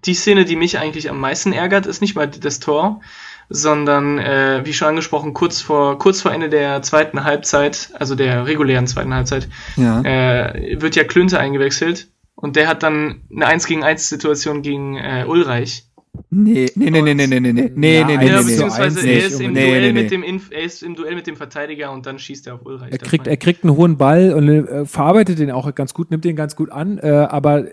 [SPEAKER 3] Die Szene, die mich eigentlich am meisten ärgert, ist nicht mal das Tor, sondern äh, wie schon angesprochen, kurz vor kurz vor Ende der zweiten Halbzeit, also der regulären zweiten Halbzeit,
[SPEAKER 2] Ja.
[SPEAKER 3] äh, wird ja Klünter eingewechselt und der hat dann eine 1 gegen 1 Situation gegen äh, Ulreich.
[SPEAKER 2] Nee, nee, nee, nee, nee, nee, nee, nee, nee, nee, nee, nee,
[SPEAKER 3] beziehungsweise
[SPEAKER 1] eins
[SPEAKER 3] er
[SPEAKER 1] nicht
[SPEAKER 3] ist im
[SPEAKER 2] unbedingt.
[SPEAKER 3] Duell
[SPEAKER 2] Nee, nee,
[SPEAKER 3] mit
[SPEAKER 2] nee.
[SPEAKER 3] dem Inf er ist im Duell mit dem Verteidiger und dann schießt er auf Ulreich.
[SPEAKER 1] Er kriegt, er kriegt einen hohen Ball und äh, verarbeitet den auch ganz gut, nimmt den ganz gut an, äh, aber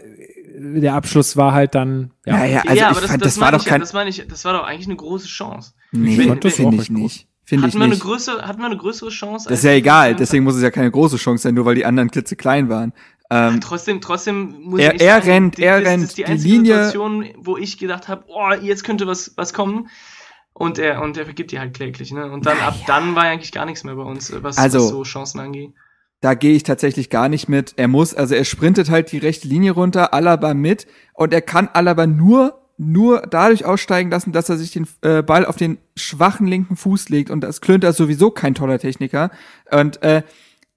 [SPEAKER 1] der Abschluss war halt dann, ja,
[SPEAKER 2] Ja, ja,
[SPEAKER 3] ich.
[SPEAKER 2] also
[SPEAKER 3] ja,
[SPEAKER 2] ich
[SPEAKER 3] aber das,
[SPEAKER 2] fand,
[SPEAKER 3] das,
[SPEAKER 2] das war doch
[SPEAKER 3] ja,
[SPEAKER 2] kein,
[SPEAKER 3] das meine ich, das war doch eigentlich eine große Chance.
[SPEAKER 2] nee,
[SPEAKER 1] das
[SPEAKER 2] finde ich
[SPEAKER 1] groß.
[SPEAKER 2] nicht. Finde ich
[SPEAKER 3] Hatten wir, eine
[SPEAKER 2] nicht.
[SPEAKER 3] größere, hatten wir eine größere Chance?
[SPEAKER 2] Das ist ja egal, deswegen muss es ja keine große Chance sein, nur weil die anderen klitzeklein waren. Ähm,
[SPEAKER 3] Trotzdem, trotzdem muss
[SPEAKER 2] Er-
[SPEAKER 3] ich
[SPEAKER 2] er
[SPEAKER 3] sagen,
[SPEAKER 2] rennt, er
[SPEAKER 3] das,
[SPEAKER 2] rennt,
[SPEAKER 3] Das ist die
[SPEAKER 2] die
[SPEAKER 3] einzige
[SPEAKER 2] Linie-
[SPEAKER 3] Situation, wo ich gedacht habe, oh, jetzt könnte was, was kommen. Und er, und er vergibt die halt kläglich, ne? Und dann, ab dann war eigentlich gar nichts mehr bei uns, was,
[SPEAKER 2] Also-
[SPEAKER 3] was so Chancen angeht.
[SPEAKER 2] Da gehe ich tatsächlich gar nicht mit. Er muss, also er sprintet halt die rechte Linie runter, Alaba mit und er kann Alaba nur nur dadurch aussteigen lassen, dass er sich den äh, Ball auf den schwachen linken Fuß legt und das Klünter ist sowieso kein toller Techniker und äh,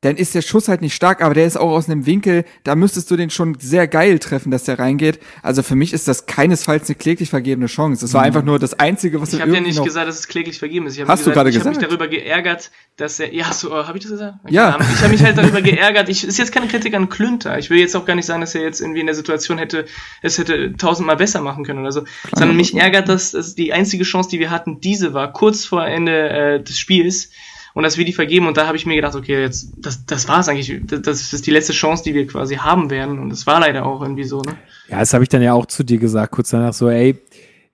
[SPEAKER 2] dann ist der Schuss halt nicht stark, aber der ist auch aus einem Winkel, da müsstest du den schon sehr geil treffen, dass der reingeht. Also für mich ist das keinesfalls eine kläglich vergebene Chance. Das war einfach nur das Einzige, was
[SPEAKER 3] Ich habe ja nicht gesagt, dass es kläglich vergeben ist.
[SPEAKER 2] Hast du
[SPEAKER 3] gesagt,
[SPEAKER 2] gerade
[SPEAKER 3] ich habe mich
[SPEAKER 2] gesagt?
[SPEAKER 3] darüber geärgert, dass er. Ja, so, habe ich das gesagt?
[SPEAKER 2] Ja.
[SPEAKER 3] Ich habe mich halt darüber geärgert. Ich ist jetzt keine Kritik an Klünter. Ich will jetzt auch gar nicht sagen, dass er jetzt irgendwie in der Situation hätte, es hätte tausendmal besser machen können oder so. Sondern mich ärgert, dass, dass die einzige Chance, die wir hatten, diese war, kurz vor Ende äh, des Spiels. Und dass wir die vergeben und da habe ich mir gedacht, okay, jetzt, das, das war es eigentlich. Das, das ist die letzte Chance, die wir quasi haben werden. Und das war leider auch irgendwie so, ne?
[SPEAKER 1] Ja, das habe ich dann ja auch zu dir gesagt, kurz danach so, ey,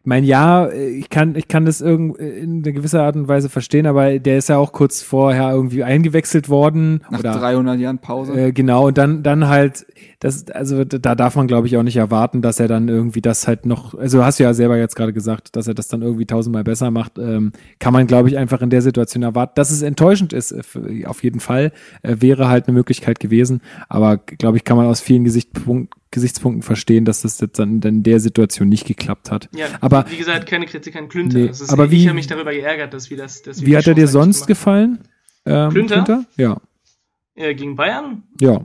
[SPEAKER 1] mein Ja, ich kann, ich kann das irgend in einer gewisser Art und Weise verstehen, aber der ist ja auch kurz vorher irgendwie eingewechselt worden.
[SPEAKER 2] nach
[SPEAKER 1] oder,
[SPEAKER 2] 300 Jahren Pause.
[SPEAKER 1] Äh, genau, und dann, dann halt, das, also da darf man, glaube ich, auch nicht erwarten, dass er dann irgendwie das halt noch, also hast du ja selber jetzt gerade gesagt, dass er das dann irgendwie tausendmal besser macht, ähm, kann man, glaube ich, einfach in der Situation erwarten. Dass es enttäuschend ist, äh, auf jeden Fall, äh, wäre halt eine Möglichkeit gewesen, aber glaube ich, kann man aus vielen Gesichtspunkten, Gesichtspunkten verstehen, dass das jetzt dann in der Situation nicht geklappt hat.
[SPEAKER 3] Ja,
[SPEAKER 1] Aber-
[SPEAKER 3] wie gesagt, keine Kritik an Klünter.
[SPEAKER 1] Nee,
[SPEAKER 3] ist,
[SPEAKER 1] aber
[SPEAKER 3] ich
[SPEAKER 1] wie-
[SPEAKER 3] habe mich darüber geärgert, dass wir das. Dass wir
[SPEAKER 1] Wie hat er dir sonst gefallen? Ähm,
[SPEAKER 3] Klünter?
[SPEAKER 1] Ja,
[SPEAKER 3] Äh, gegen Bayern?
[SPEAKER 1] ja.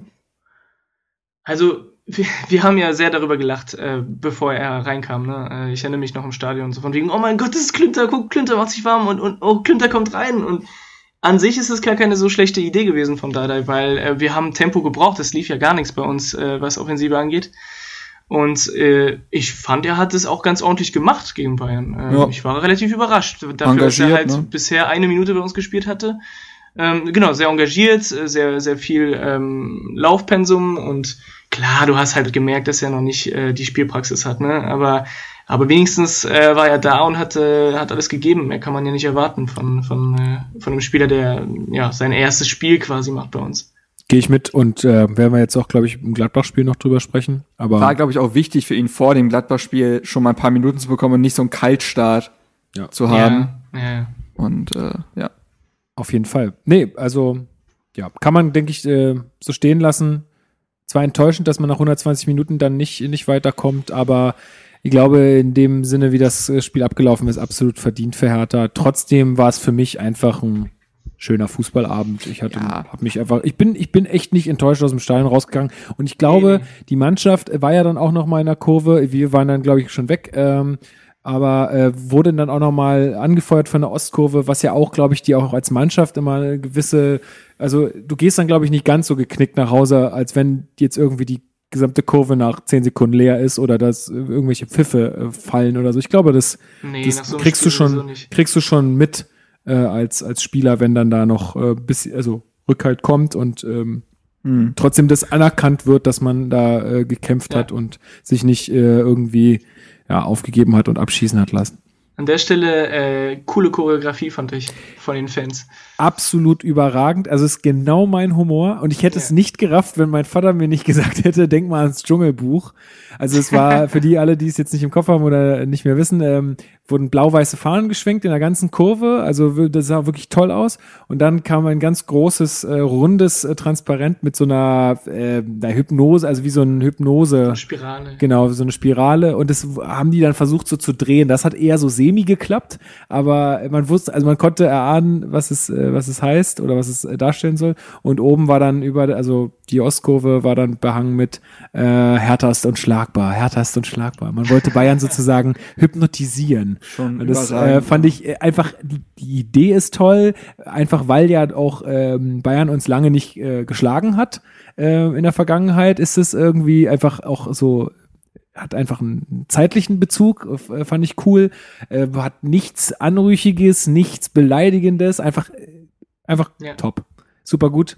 [SPEAKER 3] Also, wir, wir haben ja sehr darüber gelacht, äh, bevor er reinkam. Ne? Äh, ich erinnere mich noch im Stadion so von wegen, oh mein Gott, das ist Klünter, guck, Klünter macht sich warm und, und oh, Klünter kommt rein. Und an sich ist es gar keine so schlechte Idee gewesen von Dardai, weil äh, wir haben Tempo gebraucht. Es lief ja gar nichts bei uns, äh, was Offensive angeht. Und äh, ich fand, er hat es auch ganz ordentlich gemacht gegen Bayern. Äh,
[SPEAKER 2] Ja.
[SPEAKER 3] Ich war relativ überrascht, dafür, dass er halt
[SPEAKER 2] ne?
[SPEAKER 3] bisher eine Minute bei uns gespielt hatte. Ähm, genau, sehr engagiert, äh, sehr, sehr viel ähm, Laufpensum und klar, du hast halt gemerkt, dass er noch nicht äh, die Spielpraxis hat, ne? Aber, aber wenigstens äh, war er da und hat, äh, hat alles gegeben. Mehr kann man ja nicht erwarten von, von, äh, von einem Spieler, der ja sein erstes Spiel quasi macht bei uns.
[SPEAKER 1] Gehe ich mit und äh, werden wir jetzt auch, glaube ich, im Gladbach-Spiel noch drüber sprechen. Aber
[SPEAKER 2] War, glaube ich, auch wichtig für ihn vor dem Gladbach-Spiel schon mal ein paar Minuten zu bekommen und nicht so einen Kaltstart
[SPEAKER 1] Ja.
[SPEAKER 2] zu haben.
[SPEAKER 3] Ja, ja.
[SPEAKER 2] Und äh, ja.
[SPEAKER 1] Auf jeden Fall. Nee, also ja, kann man, denke ich, äh, so stehen lassen. Zwar enttäuschend, dass man nach 120 Minuten dann nicht, nicht weiterkommt, aber ich glaube, in dem Sinne, wie das äh, Spiel abgelaufen ist, absolut verdient für Hertha. Trotzdem war es für mich einfach ein schöner Fußballabend. Ich hatte,
[SPEAKER 2] Ja.
[SPEAKER 1] hab mich einfach, ich bin, ich bin echt nicht enttäuscht aus dem Stadion rausgegangen. Und ich glaube, die Mannschaft war ja dann auch noch mal in der Kurve. Wir waren dann, glaube ich, schon weg. Ähm, aber äh, wurde dann auch noch mal angefeuert von der Ostkurve, was ja auch, glaube ich, die auch als Mannschaft immer eine gewisse, also du gehst dann, glaube ich, nicht ganz so geknickt nach Hause, als wenn jetzt irgendwie die gesamte Kurve nach zehn Sekunden leer ist oder dass irgendwelche Pfiffe äh, fallen oder so. Ich glaube, das,
[SPEAKER 3] Nee,
[SPEAKER 1] das
[SPEAKER 3] so
[SPEAKER 1] kriegst du schon, kriegst du schon mit, äh, als, als Spieler, wenn dann da noch äh, bis, also Rückhalt kommt und ähm, hm. trotzdem das anerkannt wird, dass man da äh, gekämpft ja. hat und sich nicht äh, irgendwie ja, aufgegeben hat und abschießen hat lassen.
[SPEAKER 3] An der Stelle äh, coole Choreografie fand ich von den Fans.
[SPEAKER 1] Absolut überragend. Also ist genau mein Humor. Und ich hätte ja. es nicht gerafft, wenn mein Vater mir nicht *laughs* gesagt hätte, denk mal ans Dschungelbuch. Also es war *laughs* für die alle, die es jetzt nicht im Kopf haben oder nicht mehr wissen, ähm, wurden blau-weiße Fahnen geschwenkt in der ganzen Kurve. Also das sah wirklich toll aus. Und dann kam ein ganz großes, äh, rundes äh, Transparent mit so einer, äh, einer Hypnose, also wie so ein Hypnose. Eine
[SPEAKER 3] Spirale.
[SPEAKER 1] Genau, so eine Spirale. Und das haben die dann versucht so zu drehen. Das hat eher so semi geklappt, aber man wusste, also man konnte erahnen, was es, äh, was es heißt oder was es äh, darstellen soll. Und oben war dann über, also die Ostkurve war dann behangen mit äh, Hertha ist unschlagbar, Hertha ist unschlagbar. Man wollte Bayern *laughs* sozusagen hypnotisieren. Schon das äh, fand ich äh, einfach, die, die Idee ist toll, einfach weil ja auch ähm, Bayern uns lange nicht äh, geschlagen hat äh, in der Vergangenheit, ist es irgendwie einfach auch so hat einfach einen zeitlichen Bezug, äh, fand ich cool, äh, hat nichts Anrüchiges, nichts Beleidigendes, einfach, einfach ja. top. Super gut.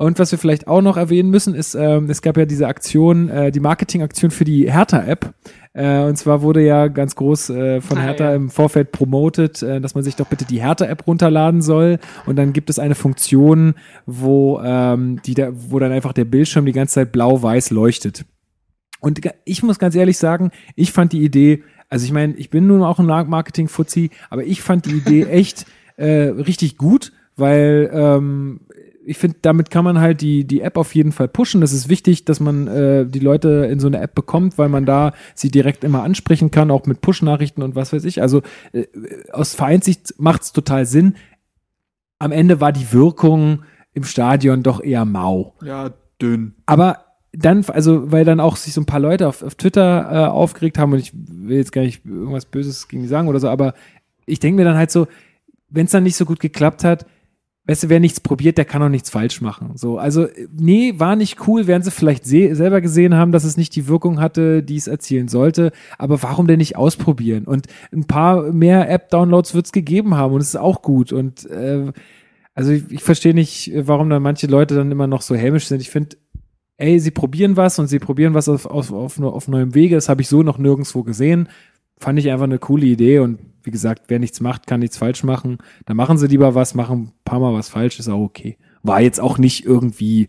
[SPEAKER 1] Und was wir vielleicht auch noch erwähnen müssen, ist, ähm, es gab ja diese Aktion, äh, die Marketingaktion für die Hertha-App. Äh, und zwar wurde ja ganz groß äh, von ah, Hertha ja. im Vorfeld promotet, äh, dass man sich doch bitte die Hertha-App runterladen soll. Und dann gibt es eine Funktion, wo, ähm, die da, wo dann einfach der Bildschirm die ganze Zeit blau-weiß leuchtet. Und ich muss ganz ehrlich sagen, ich fand die Idee, also ich meine, ich bin nun auch ein Marketing-Fuzzi, aber ich fand die Idee *laughs* echt äh, richtig gut, weil ähm, ich finde, damit kann man halt die, die App auf jeden Fall pushen. Das ist wichtig, dass man äh, die Leute in so eine App bekommt, weil man da sie direkt immer ansprechen kann, auch mit Push-Nachrichten und was weiß ich. Also äh, aus Vereinssicht macht es total Sinn. Am Ende war die Wirkung im Stadion doch eher mau.
[SPEAKER 2] Ja, dünn.
[SPEAKER 1] Aber dann, also, weil dann auch sich so ein paar Leute auf, auf Twitter äh, aufgeregt haben und ich will jetzt gar nicht irgendwas Böses gegen die sagen oder so, aber ich denke mir dann halt so, wenn es dann nicht so gut geklappt hat, weißt du, wer nichts probiert, der kann auch nichts falsch machen. So, also, nee, war nicht cool, werden sie vielleicht selber gesehen haben, dass es nicht die Wirkung hatte, die es erzielen sollte. Aber warum denn nicht ausprobieren? Und ein paar mehr App-Downloads wird es gegeben haben und es ist auch gut. Und äh, also ich, ich verstehe nicht, warum dann manche Leute dann immer noch so hämisch sind. Ich finde, ey, sie probieren was und sie probieren was auf, auf, auf, auf neuem Wege. Das habe ich so noch nirgendwo gesehen. Fand ich einfach eine coole Idee und wie gesagt, wer nichts macht, kann nichts falsch machen. Da machen sie lieber was, machen ein paar Mal was falsch, ist auch okay. War jetzt auch nicht irgendwie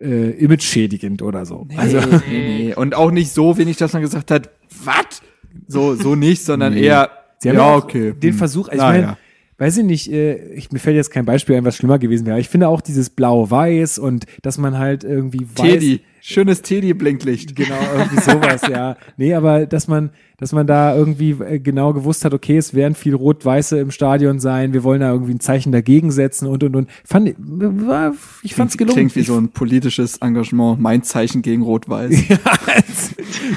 [SPEAKER 1] äh, image-schädigend oder so.
[SPEAKER 2] Nee, also, nee, nee. Und auch nicht so, wenn ich das dann gesagt hat, was? So, so nicht, sondern nee. eher,
[SPEAKER 1] Sie haben ja, okay. Den hm. Versuch, ich meine, ja. weiß ich nicht, äh, ich, mir fällt jetzt kein Beispiel ein, was schlimmer gewesen wäre. Ich finde auch dieses Blau-Weiß und dass man halt irgendwie
[SPEAKER 2] weiß. Teddy, schönes Teddy-Blinklicht.
[SPEAKER 1] Genau, irgendwie sowas, ja. Nee, aber dass man, dass man da irgendwie äh, genau gewusst hat, okay, es werden viel Rot-Weiße im Stadion sein, wir wollen da irgendwie ein Zeichen dagegen setzen und und und. Fand, war, ich fand's gelungen.
[SPEAKER 2] Klingt wie so ein politisches Engagement, mein Zeichen gegen Rot-Weiß. *laughs* ja,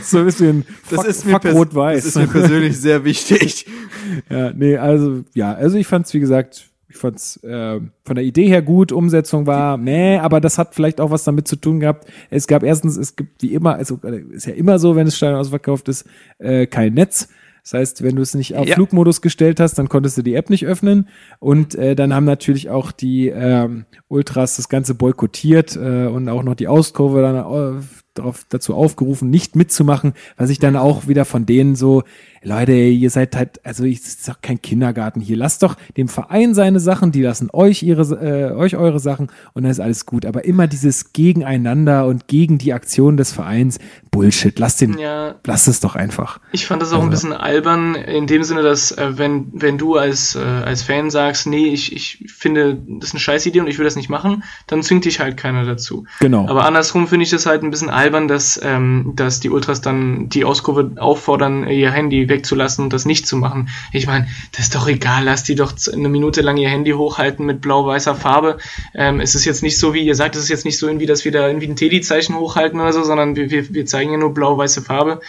[SPEAKER 1] so ein bisschen
[SPEAKER 2] das fuck, ist mir Rot-Weiß. Das ist mir persönlich sehr wichtig. *laughs*
[SPEAKER 1] ja, nee, also, ja, also ich fand's, wie gesagt, ich fand's äh, von der Idee her gut, Umsetzung war meh, aber das hat vielleicht auch was damit zu tun gehabt. Es gab erstens, es gibt wie immer, also äh, ist ja immer so, wenn das Stadion ausverkauft ist, äh, kein Netz. Das heißt, wenn du es nicht auf ja. Flugmodus gestellt hast, dann konntest du die App nicht öffnen. Und äh, dann haben natürlich auch die ähm, Ultras das Ganze boykottiert äh, und auch noch die Auskurve dann äh, darauf, dazu aufgerufen, nicht mitzumachen, was ich dann auch wieder von denen so, Leute, ihr seid halt, also ich sag kein Kindergarten hier. Lasst doch dem Verein seine Sachen, die lassen euch ihre, äh, euch eure Sachen und dann ist alles gut. Aber immer dieses Gegeneinander und gegen die Aktion des Vereins, Bullshit. Lasst den, ja. lasst es doch einfach.
[SPEAKER 3] Ich fand das auch also. ein bisschen albern in dem Sinne, dass äh, wenn wenn du als äh, als Fan sagst, nee, ich ich finde das ist eine Scheißidee und ich will das nicht machen, dann zwingt dich halt keiner dazu.
[SPEAKER 1] Genau.
[SPEAKER 3] Aber andersrum finde ich das halt ein bisschen albern, dass ähm, dass die Ultras dann die Auskurve auffordern, ihr Handy wegzulassen und das nicht zu machen. Ich meine, das ist doch egal, lass die doch eine Minute lang ihr Handy hochhalten mit blau-weißer Farbe. Ähm, es ist jetzt nicht so, wie ihr sagt, es ist jetzt nicht so irgendwie, dass wir da irgendwie ein Teddy-Zeichen hochhalten oder so, sondern wir, wir, wir zeigen ja nur blau-weiße Farbe.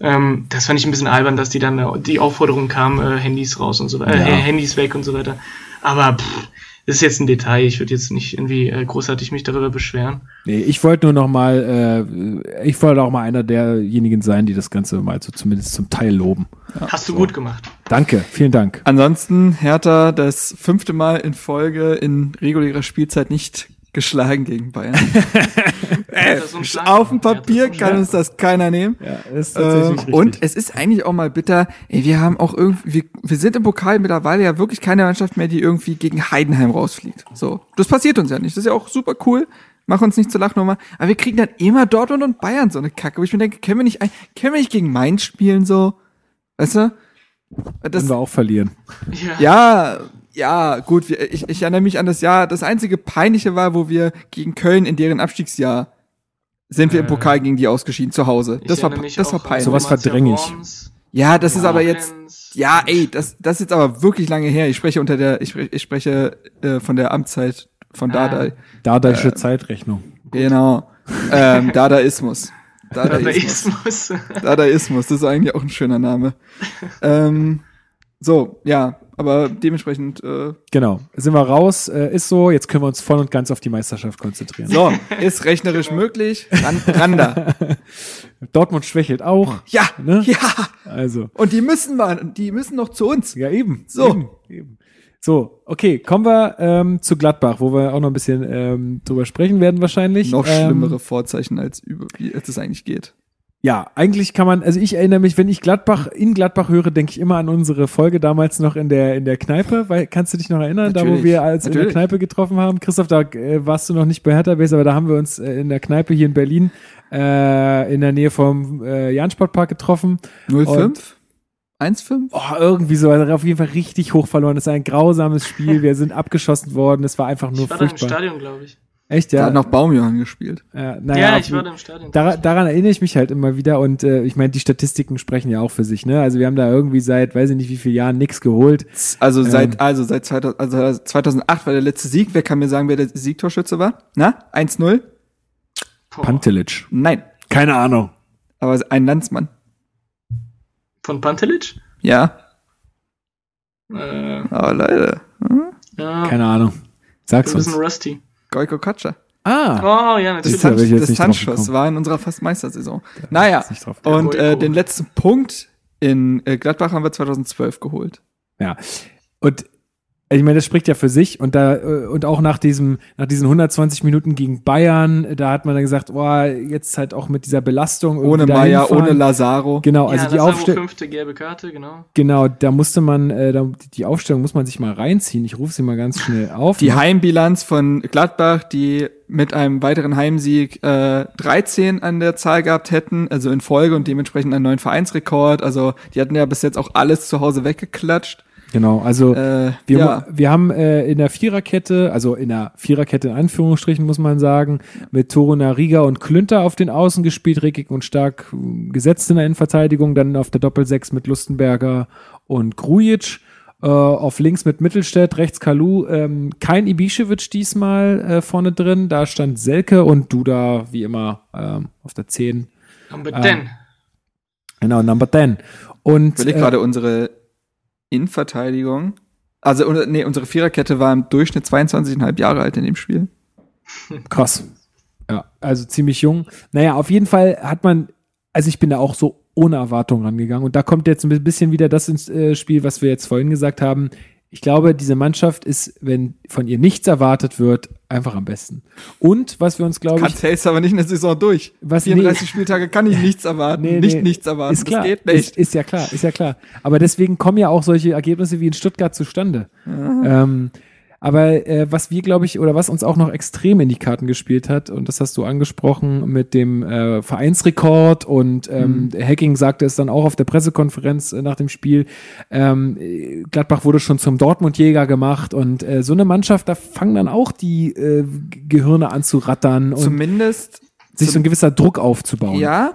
[SPEAKER 3] Ähm, das fand ich ein bisschen albern, dass die dann äh, die Aufforderung kam, äh, Handys raus und so weiter, äh, ja. Handys weg und so weiter. Aber pff, das ist jetzt ein Detail. Ich würde jetzt nicht irgendwie äh, großartig mich darüber beschweren.
[SPEAKER 1] Nee, ich wollte nur noch mal, äh, ich wollte auch mal einer derjenigen sein, die das Ganze mal so zumindest zum Teil loben.
[SPEAKER 3] Ja, Hast du so. gut gemacht.
[SPEAKER 1] Danke, vielen Dank.
[SPEAKER 2] Ansonsten Hertha das fünfte Mal in Folge in regulärer Spielzeit nicht geschlagen gegen Bayern. *laughs* äh, auf dem Papier kann uns das keiner nehmen. Ja, ähm, Und es ist eigentlich auch mal bitter, ey, wir haben auch irgendwie, wir, wir sind im Pokal mittlerweile ja wirklich keine Mannschaft mehr, die irgendwie gegen Heidenheim rausfliegt. So, das passiert uns ja nicht. Das ist ja auch super cool. Mach uns nicht zur Lachnummer. Aber wir kriegen dann immer Dortmund und Bayern so eine Kacke. Wo ich mir denke, können wir nicht, können wir nicht gegen Mainz spielen so? Weißt du?
[SPEAKER 1] Das, Können wir auch verlieren.
[SPEAKER 2] Ja, ja, ja gut, ich, ich erinnere mich an das Jahr, das einzige Peinliche war, wo wir gegen Köln in deren Abstiegsjahr sind wir äh, im Pokal gegen die ausgeschieden zu Hause. Das war, das war peinlich.
[SPEAKER 1] Sowas verdränge ich.
[SPEAKER 2] Ja, das ist aber jetzt, ja, ey, das, das ist jetzt aber wirklich lange her. Ich spreche unter der, ich, ich spreche äh, von der Amtszeit von ah. Dada.
[SPEAKER 1] Dadaische äh, Zeitrechnung.
[SPEAKER 2] Genau. Ähm, *laughs* Dadaismus. Dadaismus. Dadaismus, das ist eigentlich auch ein schöner Name. ähm, so, ja, aber dementsprechend. Äh,
[SPEAKER 1] genau, sind wir raus, äh, ist so, jetzt können wir uns voll und ganz auf die Meisterschaft konzentrieren.
[SPEAKER 2] So, ist rechnerisch genau. möglich. Ran, ran da. *laughs*
[SPEAKER 1] Dortmund schwächelt auch.
[SPEAKER 2] Ja, ne? ja. Also. Und die müssen mal, die müssen noch zu uns.
[SPEAKER 1] Ja, eben. So. Eben, eben. So, okay, kommen wir ähm, zu Gladbach, wo wir auch noch ein bisschen ähm, drüber sprechen werden wahrscheinlich.
[SPEAKER 2] Noch ähm, schlimmere Vorzeichen, als, über, wie es eigentlich geht.
[SPEAKER 1] Ja, eigentlich kann man, also ich erinnere mich, wenn ich Gladbach in Gladbach höre, denke ich immer an unsere Folge damals noch in der in der Kneipe, weil kannst du dich noch erinnern, natürlich, da wo wir als natürlich. in der Kneipe getroffen haben, Christoph, da äh, warst du noch nicht bei Hertha Base, aber da haben wir uns äh, in der Kneipe hier in Berlin äh, in der Nähe vom äh, Jansportpark getroffen.
[SPEAKER 2] 05? 1-5?
[SPEAKER 1] Oh, irgendwie so, also auf jeden Fall richtig hoch verloren. Das ist ein grausames Spiel. Wir sind abgeschossen worden. Es war einfach nur ich war furchtbar.
[SPEAKER 3] Da im Stadion, glaube ich.
[SPEAKER 1] Echt, ja?
[SPEAKER 2] Da hat noch Baumjohann gespielt.
[SPEAKER 1] Ja, naja,
[SPEAKER 3] ja ich war da im Stadion.
[SPEAKER 1] Daran, daran erinnere ich mich halt immer wieder und äh, ich meine, die Statistiken sprechen ja auch für sich, ne? Also wir haben da irgendwie seit, weiß ich nicht wie viele Jahren nichts geholt.
[SPEAKER 2] Also ähm, seit, also seit 2000, also 2008 war der letzte Sieg. Wer kann mir sagen, wer der Siegtorschütze war? Na? 1-0?
[SPEAKER 1] Pantelic.
[SPEAKER 2] Nein.
[SPEAKER 1] Keine Ahnung.
[SPEAKER 2] Aber ein Landsmann.
[SPEAKER 3] Von Pantelic?
[SPEAKER 2] Ja. Äh, Aber leider. Hm?
[SPEAKER 1] Ja. Keine Ahnung. Sag's uns.
[SPEAKER 3] Ein bisschen rusty.
[SPEAKER 2] Goiko Katscha.
[SPEAKER 1] Ah.
[SPEAKER 3] Oh, ja,
[SPEAKER 2] natürlich. Das Distanzschuss war in unserer fast Meistersaison. Ja, naja, und äh, den letzten Punkt in äh, Gladbach haben wir 2012 geholt.
[SPEAKER 1] Ja. Und ich meine, das spricht ja für sich und da äh, und auch nach diesem nach diesen 120 Minuten gegen Bayern, da hat man dann gesagt, boah, jetzt halt auch mit dieser Belastung
[SPEAKER 2] ohne Meier, ohne Lazaro.
[SPEAKER 1] Genau, also ja, die Aufstellung
[SPEAKER 3] fünfte gelbe Karte, genau.
[SPEAKER 1] Genau, da musste man äh, da, die Aufstellung muss man sich mal reinziehen. Ich rufe sie mal ganz schnell auf.
[SPEAKER 2] Die Heimbilanz von Gladbach, die mit einem weiteren Heimsieg äh, 13 an der Zahl gehabt hätten, also in Folge und dementsprechend einen neuen Vereinsrekord. Also die hatten ja bis jetzt auch alles zu Hause weggeklatscht.
[SPEAKER 1] Genau, also äh, wir, ja. wir haben äh, in der Viererkette, also in der Viererkette in Anführungsstrichen muss man sagen, mit Toruna Riga und Klünter auf den Außen gespielt, Rickig und stark gesetzt in der Innenverteidigung, dann auf der Doppelsechs mit Lustenberger und Grujic. Äh, auf links mit Mittelstädt, rechts Kalu, ähm, kein Ibišević diesmal äh, vorne drin, da stand Selke und Duda wie immer ähm, auf der 10.
[SPEAKER 3] Number 10. Ähm,
[SPEAKER 1] genau, Number 10. Und,
[SPEAKER 2] ich will äh, gerade unsere Innenverteidigung. Also, nee, unsere Viererkette war im Durchschnitt 22,5 Jahre alt in dem Spiel.
[SPEAKER 1] Krass. Ja, also ziemlich jung. Naja, auf jeden Fall hat man, also ich bin da auch so ohne Erwartung rangegangen. Und da kommt jetzt ein bisschen wieder das ins äh, Spiel, was wir jetzt vorhin gesagt haben ich glaube, diese Mannschaft ist, wenn von ihr nichts erwartet wird, einfach am besten. Und was wir uns, glaube ich.
[SPEAKER 2] Kannst aber nicht eine Saison durch.
[SPEAKER 1] Was 34
[SPEAKER 2] nee, Spieltage kann ich *laughs* nichts erwarten. Nee, nicht nee, nichts erwarten.
[SPEAKER 1] Ist klar. Das geht nicht. Ist, ist, ja klar, ist ja klar. Aber deswegen kommen ja auch solche Ergebnisse wie in Stuttgart zustande. Ähm, aber äh, was wir, glaube ich, oder was uns auch noch extrem in die Karten gespielt hat, und das hast du angesprochen mit dem äh, Vereinsrekord und ähm, mhm. Hacking sagte es dann auch auf der Pressekonferenz äh, nach dem Spiel, ähm, Gladbach wurde schon zum Dortmund-Jäger gemacht und äh, so eine Mannschaft, da fangen dann auch die äh, Gehirne an zu rattern und
[SPEAKER 2] zumindest
[SPEAKER 1] sich so ein gewisser Druck aufzubauen.
[SPEAKER 2] Ja,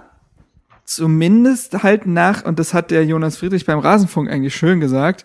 [SPEAKER 2] zumindest halt nach, und das hat der Jonas Friedrich beim Rasenfunk eigentlich schön gesagt,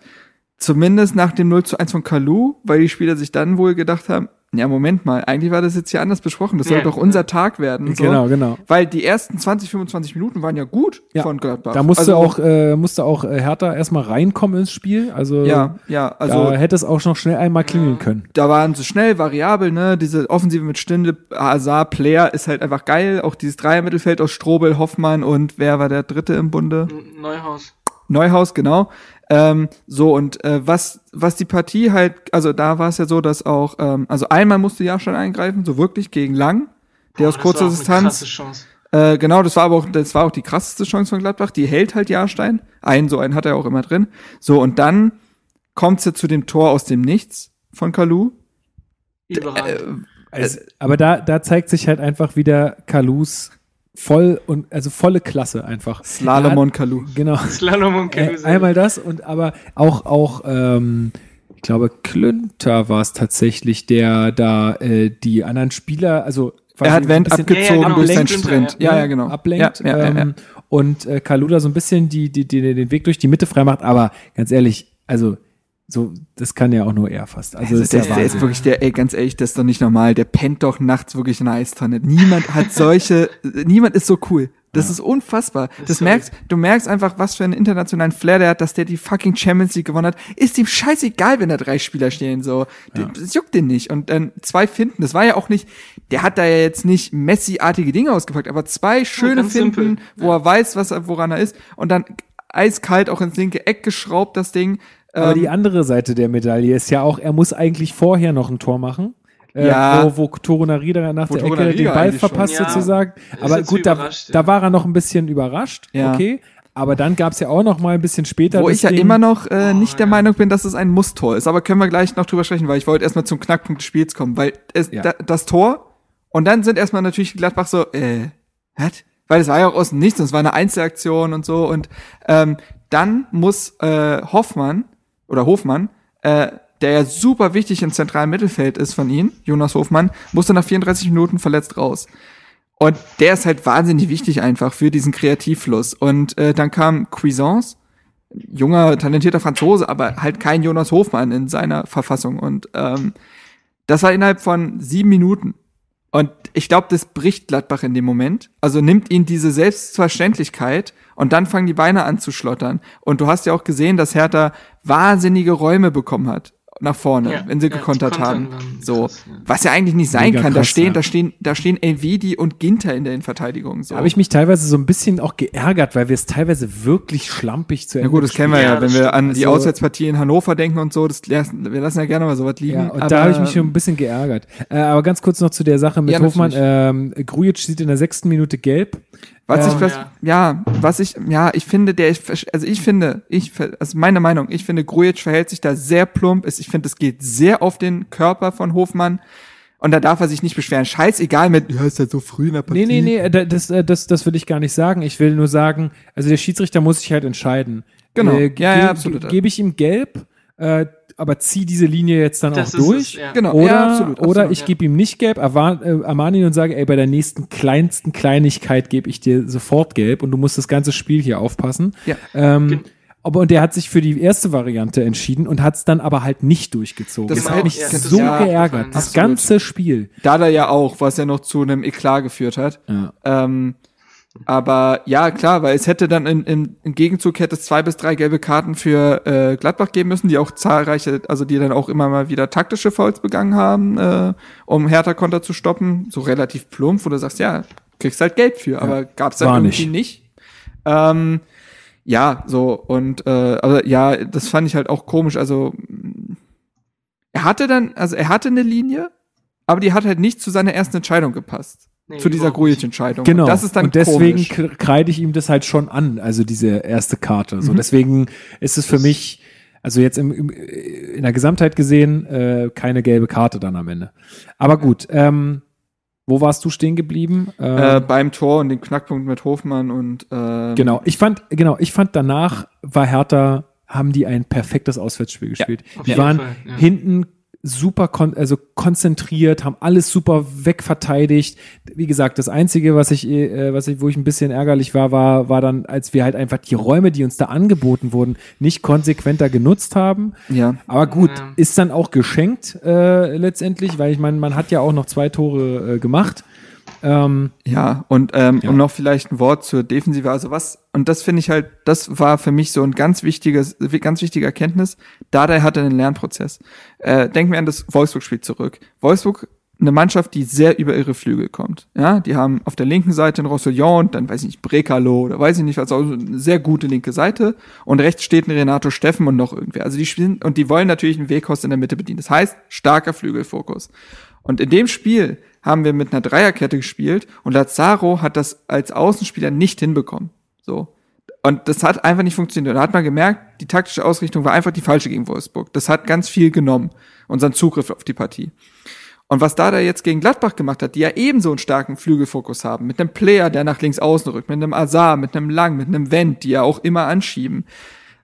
[SPEAKER 2] Zumindest nach dem 0 zu 1 von Kalu, weil die Spieler sich dann wohl gedacht haben, ja, Moment mal, eigentlich war das jetzt hier anders besprochen. Das ja, soll doch unser ja. Tag werden.
[SPEAKER 1] So. Genau, genau.
[SPEAKER 2] Weil die ersten 20, 25 Minuten waren ja gut ja. von Gladbach.
[SPEAKER 1] Da musste also, auch, äh, musste auch äh, Hertha erstmal reinkommen ins Spiel. Also,
[SPEAKER 2] ja, ja, also.
[SPEAKER 1] Da hätte es auch noch schnell einmal klingeln können.
[SPEAKER 2] Da waren sie schnell, variabel, ne? Diese Offensive mit Stinde, Hazard, Player ist halt einfach geil. Auch dieses Dreier-Mittelfeld aus Strobel, Hoffmann und wer war der dritte im Bunde?
[SPEAKER 3] Neuhaus.
[SPEAKER 2] Neuhaus, genau. Ähm, so, und äh, was, was die Partie halt, also da war es ja so, dass auch, ähm, also einmal musste Jahrstein eingreifen, so wirklich gegen Lang, der
[SPEAKER 3] Boah,
[SPEAKER 2] aus kurzer
[SPEAKER 3] das war auch eine
[SPEAKER 2] Distanz.
[SPEAKER 3] krasse Chance.
[SPEAKER 2] Äh, genau, das war aber auch, das war auch die krasseste Chance von Gladbach. Die hält halt Jahrstein. Einen, so einen hat er auch immer drin. So, und dann kommt's ja zu dem Tor aus dem Nichts von Kalu.
[SPEAKER 3] Überragend.
[SPEAKER 1] Also, aber da, da zeigt sich halt einfach wieder Kalus voll und also volle Klasse einfach.
[SPEAKER 2] Slalom und Kalu.
[SPEAKER 1] Genau.
[SPEAKER 3] Slalom und
[SPEAKER 1] Äh,
[SPEAKER 3] Kaluse.
[SPEAKER 1] einmal das und aber auch auch ähm, ich glaube Klünter war es tatsächlich, der da äh, die anderen Spieler, also quasi
[SPEAKER 2] Er hat Wendt abgezogen
[SPEAKER 3] Ja, ja, genau,
[SPEAKER 2] durch seinen
[SPEAKER 3] ablenkt,
[SPEAKER 2] Sprint.
[SPEAKER 3] ja.
[SPEAKER 2] Ja, ja, genau.
[SPEAKER 1] ablenkt
[SPEAKER 2] Ja, ja, ja, ja.
[SPEAKER 1] ähm, und äh, Kaluda so ein bisschen die, die, die, den Weg durch die Mitte freimacht, aber ganz ehrlich, also so, das kann ja auch nur er fast. Also,
[SPEAKER 2] Also
[SPEAKER 1] das ist
[SPEAKER 2] der,
[SPEAKER 1] der
[SPEAKER 2] der ist wirklich der, ey, ganz ehrlich, das ist doch nicht normal. Der pennt doch nachts wirklich in einer Eistonne. Niemand hat *laughs* solche, niemand ist so cool. Das ist unfassbar. Das,
[SPEAKER 3] so
[SPEAKER 2] merkst, du merkst einfach, was für einen internationalen Flair der hat, dass der die fucking Champions League gewonnen hat. Ist ihm scheißegal, wenn da drei Spieler stehen, so. Das juckt den nicht. Und dann zwei Finden, das war ja auch nicht, der hat da ja jetzt nicht Messi-artige Dinge ausgepackt, aber zwei schöne
[SPEAKER 3] ganz
[SPEAKER 2] Finden,
[SPEAKER 3] simpel.
[SPEAKER 2] wo er weiß, was er, woran er ist. Und dann eiskalt auch ins linke Eck geschraubt, das Ding.
[SPEAKER 1] Aber
[SPEAKER 2] Ähm,
[SPEAKER 1] die andere Seite der Medaille ist ja auch, er muss eigentlich vorher noch ein Tor machen. Äh,
[SPEAKER 2] Ja.
[SPEAKER 1] wo, wo Toro Nariga nach
[SPEAKER 2] Wo
[SPEAKER 1] der Ecke den Ball
[SPEAKER 2] schon.
[SPEAKER 1] verpasst
[SPEAKER 3] Ja.
[SPEAKER 1] sozusagen.
[SPEAKER 3] Ist
[SPEAKER 1] Aber gut, da,
[SPEAKER 3] ja.
[SPEAKER 1] da war er noch ein bisschen überrascht,
[SPEAKER 2] Ja.
[SPEAKER 1] okay. Aber dann gab's ja auch noch mal ein bisschen später
[SPEAKER 2] Wo ich ja
[SPEAKER 1] Ding-
[SPEAKER 2] immer noch äh,
[SPEAKER 3] Oh,
[SPEAKER 2] nicht der
[SPEAKER 3] ja.
[SPEAKER 2] Meinung bin, dass es ein Musstor ist. Aber können wir gleich noch drüber sprechen, weil ich wollte erstmal zum Knackpunkt des Spiels kommen. Weil es,
[SPEAKER 1] Ja.
[SPEAKER 2] da, das Tor und dann sind erstmal natürlich Gladbach so, äh, was? Weil es war ja auch aus dem Nichts und es war eine Einzelaktion und so. Und ähm, dann muss äh, Hoffmann oder Hofmann, äh, der ja super wichtig im zentralen Mittelfeld ist von ihnen, Jonas Hofmann, musste nach 34 Minuten verletzt raus. Und der ist halt wahnsinnig wichtig einfach für diesen Kreativfluss. Und äh, dann kam Cuisance, junger, talentierter Franzose, aber halt kein Jonas Hofmann in seiner Verfassung. Und ähm, das war innerhalb von sieben Minuten. Und ich glaube, das bricht Gladbach in dem Moment. Also nimmt ihn diese Selbstverständlichkeit und dann fangen die Beine an zu schlottern. Und du hast ja auch gesehen, dass Hertha wahnsinnige Räume bekommen hat nach vorne,
[SPEAKER 3] Ja,
[SPEAKER 2] wenn sie
[SPEAKER 3] ja,
[SPEAKER 2] gekontert haben. So,
[SPEAKER 3] krass, ja.
[SPEAKER 2] was ja eigentlich nicht sein
[SPEAKER 1] Mega
[SPEAKER 2] kann. da
[SPEAKER 1] krass,
[SPEAKER 2] stehen,
[SPEAKER 1] ja.
[SPEAKER 2] da stehen, da stehen Elvedi und Ginter in der Innenverteidigung. So.
[SPEAKER 1] Da habe ich mich teilweise so ein bisschen auch geärgert, weil wir es teilweise wirklich schlampig zu
[SPEAKER 2] Ja
[SPEAKER 1] Ende
[SPEAKER 2] gut, das kennen wir
[SPEAKER 3] Ja,
[SPEAKER 2] wenn wir an die
[SPEAKER 1] Also-
[SPEAKER 2] Auswärtspartie in Hannover denken und so, das wir lassen ja gerne mal sowas liegen.
[SPEAKER 1] Ja, und
[SPEAKER 2] aber,
[SPEAKER 1] da habe ich mich schon ein bisschen geärgert. Äh, aber ganz kurz noch zu der Sache mit
[SPEAKER 2] Ja,
[SPEAKER 1] Hofmann. Ähm, Grujic sieht in der sechsten Minute gelb.
[SPEAKER 2] Was ich
[SPEAKER 1] ähm,
[SPEAKER 2] was,
[SPEAKER 3] ja.
[SPEAKER 2] ja, was ich ja, ich finde, der ist, also ich finde, ich also meine Meinung, ich finde Grujic verhält sich da sehr plump, ist, ich finde, es geht sehr auf den Körper von Hofmann und da darf er sich nicht beschweren. Scheißegal mit, ja, ist ja so früh in der Partie.
[SPEAKER 1] Nee, nee, nee, da- das, äh, das, das will ich gar nicht sagen. Ich will nur sagen, also der Schiedsrichter muss sich halt entscheiden.
[SPEAKER 2] Genau.
[SPEAKER 1] Äh,
[SPEAKER 2] Ja, ja, absolut.
[SPEAKER 1] ge- Gebe ich ihm gelb, äh, aber zieh diese Linie jetzt dann
[SPEAKER 3] Das
[SPEAKER 1] auch durch.
[SPEAKER 3] es, ja.
[SPEAKER 2] Genau,
[SPEAKER 1] Oder,
[SPEAKER 2] ja, absolut,
[SPEAKER 1] oder
[SPEAKER 2] absolut,
[SPEAKER 1] ich
[SPEAKER 3] ja.
[SPEAKER 1] gebe ihm nicht gelb, äh, ermahne ihn und sage, ey, bei der nächsten kleinsten Kleinigkeit gebe ich dir sofort gelb und du musst das ganze Spiel hier aufpassen.
[SPEAKER 2] Ja.
[SPEAKER 1] Ähm,
[SPEAKER 3] Gen-
[SPEAKER 1] aber und der hat sich für die erste Variante entschieden und hat es dann aber halt nicht durchgezogen.
[SPEAKER 2] Das
[SPEAKER 1] Das,
[SPEAKER 2] ist
[SPEAKER 1] hat
[SPEAKER 2] halt-
[SPEAKER 1] mich
[SPEAKER 3] ja,
[SPEAKER 1] so
[SPEAKER 3] mir
[SPEAKER 1] geärgert. Das
[SPEAKER 2] Absolut.
[SPEAKER 1] ganze Spiel.
[SPEAKER 2] Da da ja auch, was ja noch zu einem Eklat geführt hat.
[SPEAKER 1] Ja.
[SPEAKER 2] Ähm, aber ja, klar, weil es hätte dann in, in, im Gegenzug hätte es zwei bis drei gelbe Karten für äh, Gladbach geben müssen, die auch zahlreiche, also die dann auch immer mal wieder taktische Fouls begangen haben, äh, um Hertha-Konter zu stoppen. So relativ plump, wo du sagst, ja, kriegst halt Geld für, aber gab's dann
[SPEAKER 1] war
[SPEAKER 2] irgendwie nicht. Ähm, ja, so, und äh, aber ja, das fand ich halt auch komisch. Also er hatte dann, also er hatte eine Linie, aber die hat halt nicht zu seiner ersten Entscheidung gepasst.
[SPEAKER 3] Nee,
[SPEAKER 2] zu dieser. Grujic-Entscheidung.
[SPEAKER 1] Genau.
[SPEAKER 2] Und das ist dann
[SPEAKER 1] und deswegen
[SPEAKER 2] komisch.
[SPEAKER 1] kreide ich ihm das halt schon an, also diese erste Karte.
[SPEAKER 2] Mhm.
[SPEAKER 1] So, deswegen ist es für mich, also jetzt im, im, in der Gesamtheit gesehen, äh, keine gelbe Karte dann am Ende. Aber gut, ähm, wo warst du stehen geblieben?
[SPEAKER 2] Äh,
[SPEAKER 1] Ähm,
[SPEAKER 2] beim Tor und den Knackpunkt mit Hofmann und ähm,
[SPEAKER 1] genau, ich fand, genau, ich fand danach war Hertha, haben die ein perfektes Auswärtsspiel gespielt.
[SPEAKER 3] auf
[SPEAKER 1] die waren
[SPEAKER 3] Fall, ja.
[SPEAKER 1] hinten super kon also konzentriert, haben alles super wegverteidigt. Wie gesagt, das einzige, was ich, äh, was ich, wo ich ein bisschen ärgerlich war, war, war dann, als wir halt einfach die Räume, die uns da angeboten wurden, nicht konsequenter genutzt haben.
[SPEAKER 2] Ja.
[SPEAKER 1] Aber gut,
[SPEAKER 3] Ja.
[SPEAKER 1] ist dann auch geschenkt äh, letztendlich, weil ich meine, man hat ja auch noch zwei Tore äh, gemacht. Ähm,
[SPEAKER 2] Ja, und ähm,
[SPEAKER 1] Ja.
[SPEAKER 2] um noch vielleicht ein Wort zur Defensive, also was, und das finde ich halt, das war für mich so ein ganz wichtiges, ganz wichtige Erkenntnis. Dardai hatte einen Lernprozess. Äh, denken wir an das Wolfsburg-Spiel zurück. Wolfsburg eine Mannschaft, die sehr über ihre Flügel kommt. Ja, die haben auf der linken Seite einen Rossellon, dann weiß ich nicht, Brekalo oder weiß ich nicht was, also eine sehr gute linke Seite und rechts steht ein Renato Steffen und noch irgendwer. Also die spielen und die wollen natürlich einen Weghorst in der Mitte bedienen. Das heißt, starker Flügelfokus. Und in dem Spiel haben wir mit einer Dreierkette gespielt und Lazaro hat das als Außenspieler nicht hinbekommen. So. Und das hat einfach nicht funktioniert. Da hat man gemerkt, die taktische Ausrichtung war einfach die falsche gegen Wolfsburg. Das hat ganz viel genommen, unseren Zugriff auf die Partie. Und was Dada jetzt gegen Gladbach gemacht hat, die ja ebenso einen starken Flügelfokus haben, mit einem Player, der nach links außen rückt, mit einem Azar, mit einem Lang, mit einem Wendt, die ja auch immer anschieben,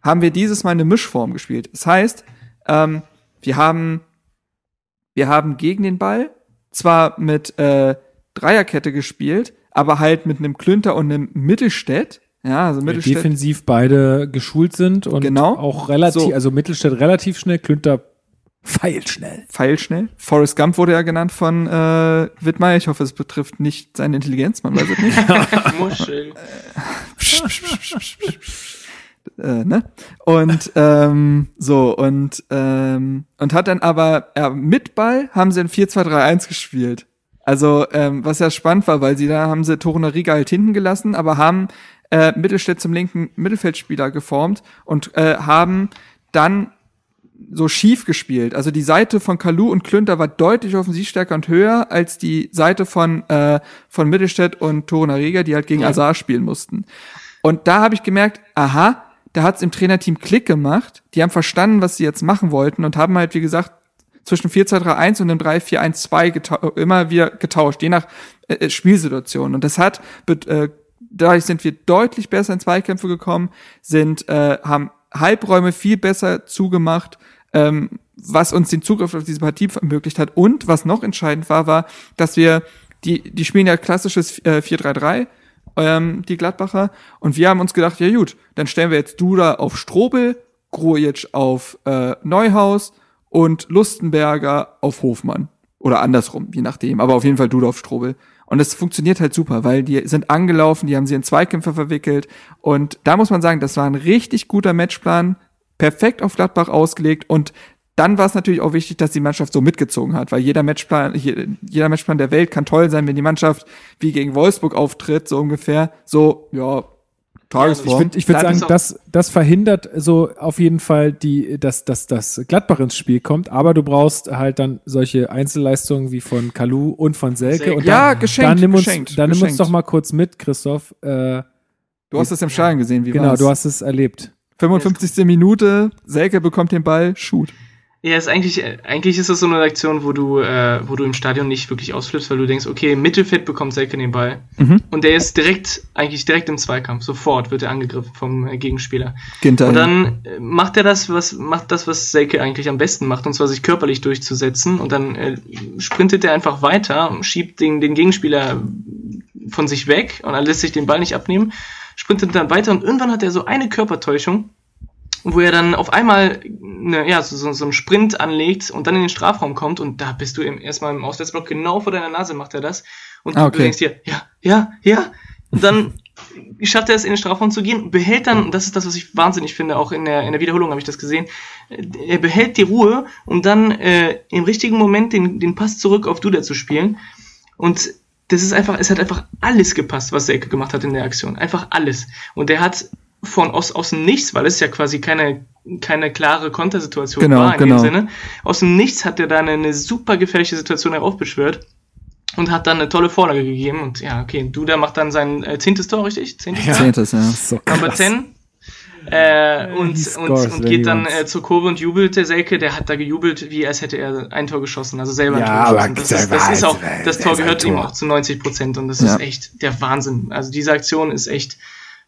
[SPEAKER 2] haben wir dieses Mal eine Mischform gespielt. Das heißt, ähm, wir haben, wir haben gegen den Ball zwar mit äh, Dreierkette gespielt, aber halt mit einem Klünter und einem Mittelstädt. Ja, also Mittelstädt.
[SPEAKER 1] defensiv beide geschult sind und
[SPEAKER 2] genau.
[SPEAKER 1] auch relativ, so. also Mittelstädt relativ schnell, Klünter Pfeilschnell.
[SPEAKER 2] Pfeilschnell. Forrest Gump wurde ja genannt von äh, Wittmeier. Ich hoffe, es betrifft nicht seine Intelligenz, man weiß es nicht. *laughs* Muschel. äh, ne? Und *laughs* ähm, so, und, ähm, und hat dann aber ja, mit Ball haben sie ein 4-2-3-1 gespielt. Also, ähm, was ja spannend war, weil sie da haben sie Torunariga halt hinten gelassen, aber haben äh, Mittelstädt zum linken Mittelfeldspieler geformt und äh, haben dann so schief gespielt. Also die Seite von Kalu und Klünter war deutlich offensivstärker und höher als die Seite von äh, von Mittelstädt und Torunariga, die halt gegen ja. Azar spielen mussten. Und da habe ich gemerkt, aha, da hat's im Trainerteam Klick gemacht. Die haben verstanden, was sie jetzt machen wollten und haben halt, wie gesagt, zwischen 4-2-3-1 und dem 3-4-1-2 immer wieder getauscht, je nach äh, äh, Spielsituation. Und das hat, äh, dadurch sind wir deutlich besser in Zweikämpfe gekommen, sind, äh, haben Halbräume viel besser zugemacht, ähm, was uns den Zugriff auf diese Partie ermöglicht hat. Und was noch entscheidend war, war, dass wir, die, die spielen ja klassisches äh, 4-3-3, ähm, die Gladbacher, und wir haben uns gedacht, ja gut, dann stellen wir jetzt Duda auf Strobel, Grujic auf äh, Neuhaus und Lustenberger auf Hofmann. Oder andersrum, je nachdem. Aber auf jeden Fall Duda auf Strobel. Und es funktioniert halt super, weil die sind angelaufen, die haben sie in Zweikämpfe verwickelt. Und da muss man sagen, das war ein richtig guter Matchplan, perfekt auf Gladbach ausgelegt und dann war es natürlich auch wichtig, dass die Mannschaft so mitgezogen hat, weil jeder Matchplan, jeder Matchplan der Welt kann toll sein, wenn die Mannschaft wie gegen Wolfsburg auftritt, so ungefähr. So, ja,
[SPEAKER 1] Tagesform. Ich würde ich würd sagen, das, das verhindert so auf jeden Fall, die, dass, dass das Gladbach ins Spiel kommt, aber du brauchst halt dann solche Einzelleistungen wie von Kalu und von Selke. Selke. Und dann,
[SPEAKER 2] ja, geschenkt,
[SPEAKER 1] dann nimm uns,
[SPEAKER 2] geschenkt,
[SPEAKER 1] dann nimm uns doch mal kurz mit, Christoph. Äh,
[SPEAKER 2] du hast es im Stadion gesehen, wie
[SPEAKER 1] Genau, war's? du hast es erlebt.
[SPEAKER 2] 55. Minute, Selke bekommt den Ball, shoot.
[SPEAKER 3] Ja, ist eigentlich, eigentlich ist das so eine Aktion, wo du, äh, wo du im Stadion nicht wirklich ausflippst, weil du denkst, okay, Mittelfeld bekommt Selke den Ball. Mhm. Und der ist direkt, eigentlich direkt im Zweikampf. Sofort wird er angegriffen vom äh, Gegenspieler. Ginter, und dann äh, macht er das, was, macht das, was Selke eigentlich am besten macht, und zwar sich körperlich durchzusetzen. Und dann äh, sprintet er einfach weiter, schiebt den, den Gegenspieler von sich weg und dann lässt sich den Ball nicht abnehmen, sprintet dann weiter und irgendwann hat er so eine Körpertäuschung, wo er dann auf einmal ne, ja, so, so einen Sprint anlegt und dann in den Strafraum kommt und da bist du im, erstmal im Auswärtsblock, genau vor deiner Nase macht er das und ah, okay. du denkst dir, ja, ja, ja, und dann schafft er es in den Strafraum zu gehen, behält dann, und das ist das, was ich wahnsinnig finde, auch in der, in der Wiederholung habe ich das gesehen, er behält die Ruhe, um dann äh, im richtigen Moment den, den Pass zurück auf Duda zu spielen und das ist einfach, es hat einfach alles gepasst, was Selke gemacht hat in der Aktion. Einfach alles. Und der hat von aus, aus dem Nichts, weil es ja quasi keine, keine klare Kontersituation
[SPEAKER 2] genau,
[SPEAKER 3] war in
[SPEAKER 2] genau.
[SPEAKER 3] dem Sinne. Aus dem Nichts hat er da eine, eine super gefährliche Situation heraufbeschwört und hat dann eine tolle Vorlage gegeben. Und ja, okay, Duda macht dann sein äh, zehntes Tor, richtig?
[SPEAKER 2] Zehntes, ja. zehntes ja. So
[SPEAKER 3] Number 10. Äh, und, und, und geht dann äh, zur Kurve und jubelt der Selke, der hat da gejubelt, wie als hätte er ein Tor geschossen, also selber
[SPEAKER 1] ja,
[SPEAKER 3] ein Tor geschossen. Das, ist, das ist auch, das Tor gehört ihm auch zu 90 Prozent und das ja. ist echt der Wahnsinn. Also diese Aktion ist echt,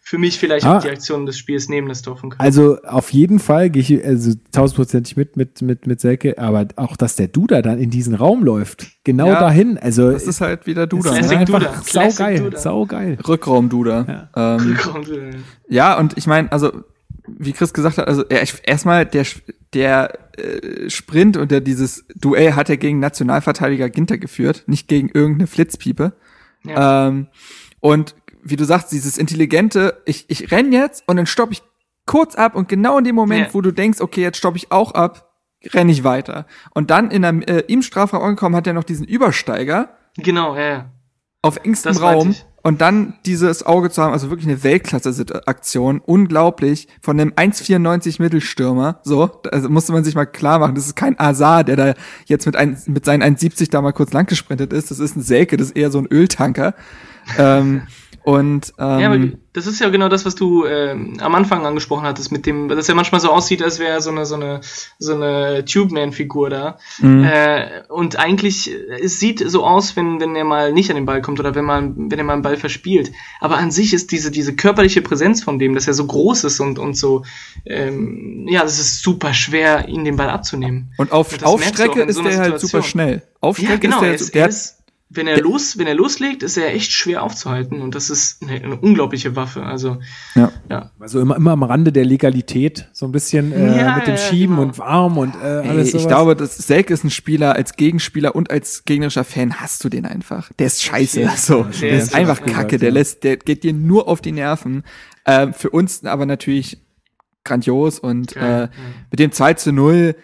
[SPEAKER 3] für mich vielleicht ah. auch die Aktion des Spiels neben das Tor von
[SPEAKER 1] Köln. Also auf jeden Fall gehe ich also tausendprozentig mit, mit, mit, mit Selke, aber auch, dass der Duda dann in diesen Raum läuft. Genau ja, dahin. Also.
[SPEAKER 2] Das ist halt wieder Duda.
[SPEAKER 1] Das ist
[SPEAKER 2] ne?
[SPEAKER 1] einfach saugeil. Saugeil.
[SPEAKER 2] Rückraum Duda. Ja. Ähm, Rückraum Duda. Ja, und ich meine, also, wie Chris gesagt hat, also erstmal der, der äh, Sprint und der dieses Duell hat er gegen Nationalverteidiger Ginter geführt, nicht gegen irgendeine Flitzpiepe. Ja. Ähm, und wie du sagst, dieses intelligente, ich, ich renn jetzt und dann stopp ich kurz ab und genau in dem Moment, ja. wo du denkst, okay, jetzt stopp ich auch ab, renne ich weiter. Und dann in der, äh, im Strafraum angekommen hat er noch diesen Übersteiger.
[SPEAKER 3] Genau, ja, ja.
[SPEAKER 2] Auf engstem Raum. Und dann dieses Auge zu haben, also wirklich eine Weltklasse-Aktion, unglaublich, von einem 1,94 Mittelstürmer, so, also musste man sich mal klar machen, das ist kein Azar, der da jetzt mit, ein, mit seinen 1,70 da mal kurz lang gesprintet ist, das ist ein Selke, das ist eher so ein Öltanker. ähm, *laughs* und ähm,
[SPEAKER 3] ja, aber das ist ja genau das, was du äh, am Anfang angesprochen hattest, mit dem, dass er manchmal so aussieht, als wäre so eine so eine so eine Tube-Man-Figur da. Mhm. Äh, und eigentlich es sieht so aus, wenn wenn er mal nicht an den Ball kommt oder wenn man wenn er mal einen Ball verspielt. Aber an sich ist diese diese körperliche Präsenz von dem, dass er so groß ist und und so ähm, ja, das ist super schwer, ihn den Ball abzunehmen.
[SPEAKER 2] Und auf und Aufstrecke ist so der halt super schnell.
[SPEAKER 3] Aufstrecke ja, genau, ist der, er ist, der wenn er los, wenn er loslegt, ist er echt schwer aufzuhalten und das ist eine, eine unglaubliche Waffe. Also
[SPEAKER 1] ja. ja. Also immer, immer am Rande der Legalität, so ein bisschen äh, ja, mit dem ja, Schieben genau. und warm und äh, alles
[SPEAKER 2] Ey, Ich glaube, das Selk ist ein Spieler als Gegenspieler und als gegnerischer Fan hast du den einfach. Der ist scheiße. So, der, der ist einfach Kacke. Der lässt, der geht dir nur auf die Nerven. Äh, für uns aber natürlich grandios und äh, mit dem 2 zu 0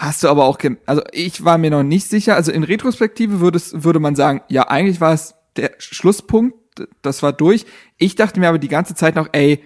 [SPEAKER 2] Hast du aber auch, also ich war mir noch nicht sicher, also in Retrospektive würde, es, würde man sagen, ja, eigentlich war es der Schlusspunkt, das war durch. Ich dachte mir aber die ganze Zeit noch, ey,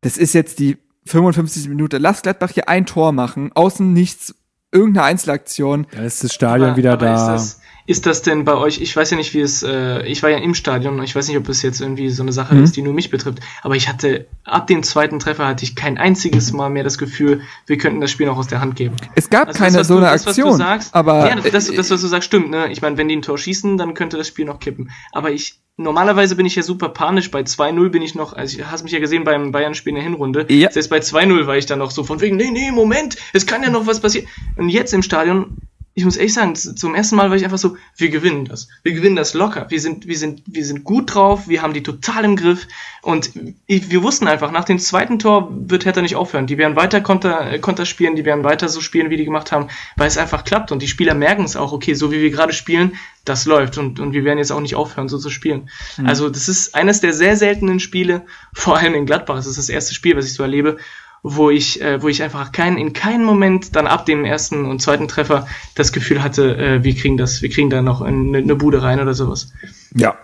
[SPEAKER 2] das ist jetzt die 55 Minute, lass Gladbach hier ein Tor machen, außen nichts, irgendeine Einzelaktion.
[SPEAKER 1] Da ist das Stadion aber, wieder aber da.
[SPEAKER 3] Ist das, ist das denn bei euch, ich weiß ja nicht, wie es, äh, ich war ja im Stadion, ich weiß nicht, ob es jetzt irgendwie so eine Sache mhm. ist, die nur mich betrifft, aber ich hatte, ab dem zweiten Treffer hatte ich kein einziges Mal mehr das Gefühl, wir könnten das Spiel noch aus der Hand geben.
[SPEAKER 2] Es gab also keine das, so eine das, Aktion,
[SPEAKER 3] sagst, aber... Ja, das, das, was du sagst, stimmt, ne? Ich meine, wenn die ein Tor schießen, dann könnte das Spiel noch kippen. Aber ich, normalerweise bin ich ja super panisch, bei 2-0 bin ich noch, also hast mich ja gesehen beim Bayern-Spiel in der Hinrunde, ja. selbst bei 2-0 war ich dann noch so von wegen, nee, nee, Moment, es kann ja noch was passieren. Und jetzt im Stadion ich muss ehrlich sagen, zum ersten Mal war ich einfach so, wir gewinnen das. Wir gewinnen das locker. Wir sind, wir sind, wir sind gut drauf. Wir haben die total im Griff. Und wir wussten einfach, nach dem zweiten Tor wird Hertha nicht aufhören. Die werden weiter Konter, äh, Konter spielen. Die werden weiter so spielen, wie die gemacht haben, weil es einfach klappt. Und die Spieler merken es auch, okay, so wie wir gerade spielen, das läuft. Und, und wir werden jetzt auch nicht aufhören, so zu spielen. Mhm. Also, das ist eines der sehr seltenen Spiele, vor allem in Gladbach. Das ist das erste Spiel, was ich so erlebe, wo ich, äh, wo ich einfach kein, in keinem Moment dann ab dem ersten und zweiten Treffer das Gefühl hatte, äh, wir kriegen das, wir kriegen da noch eine, eine Bude rein oder sowas.
[SPEAKER 1] Ja.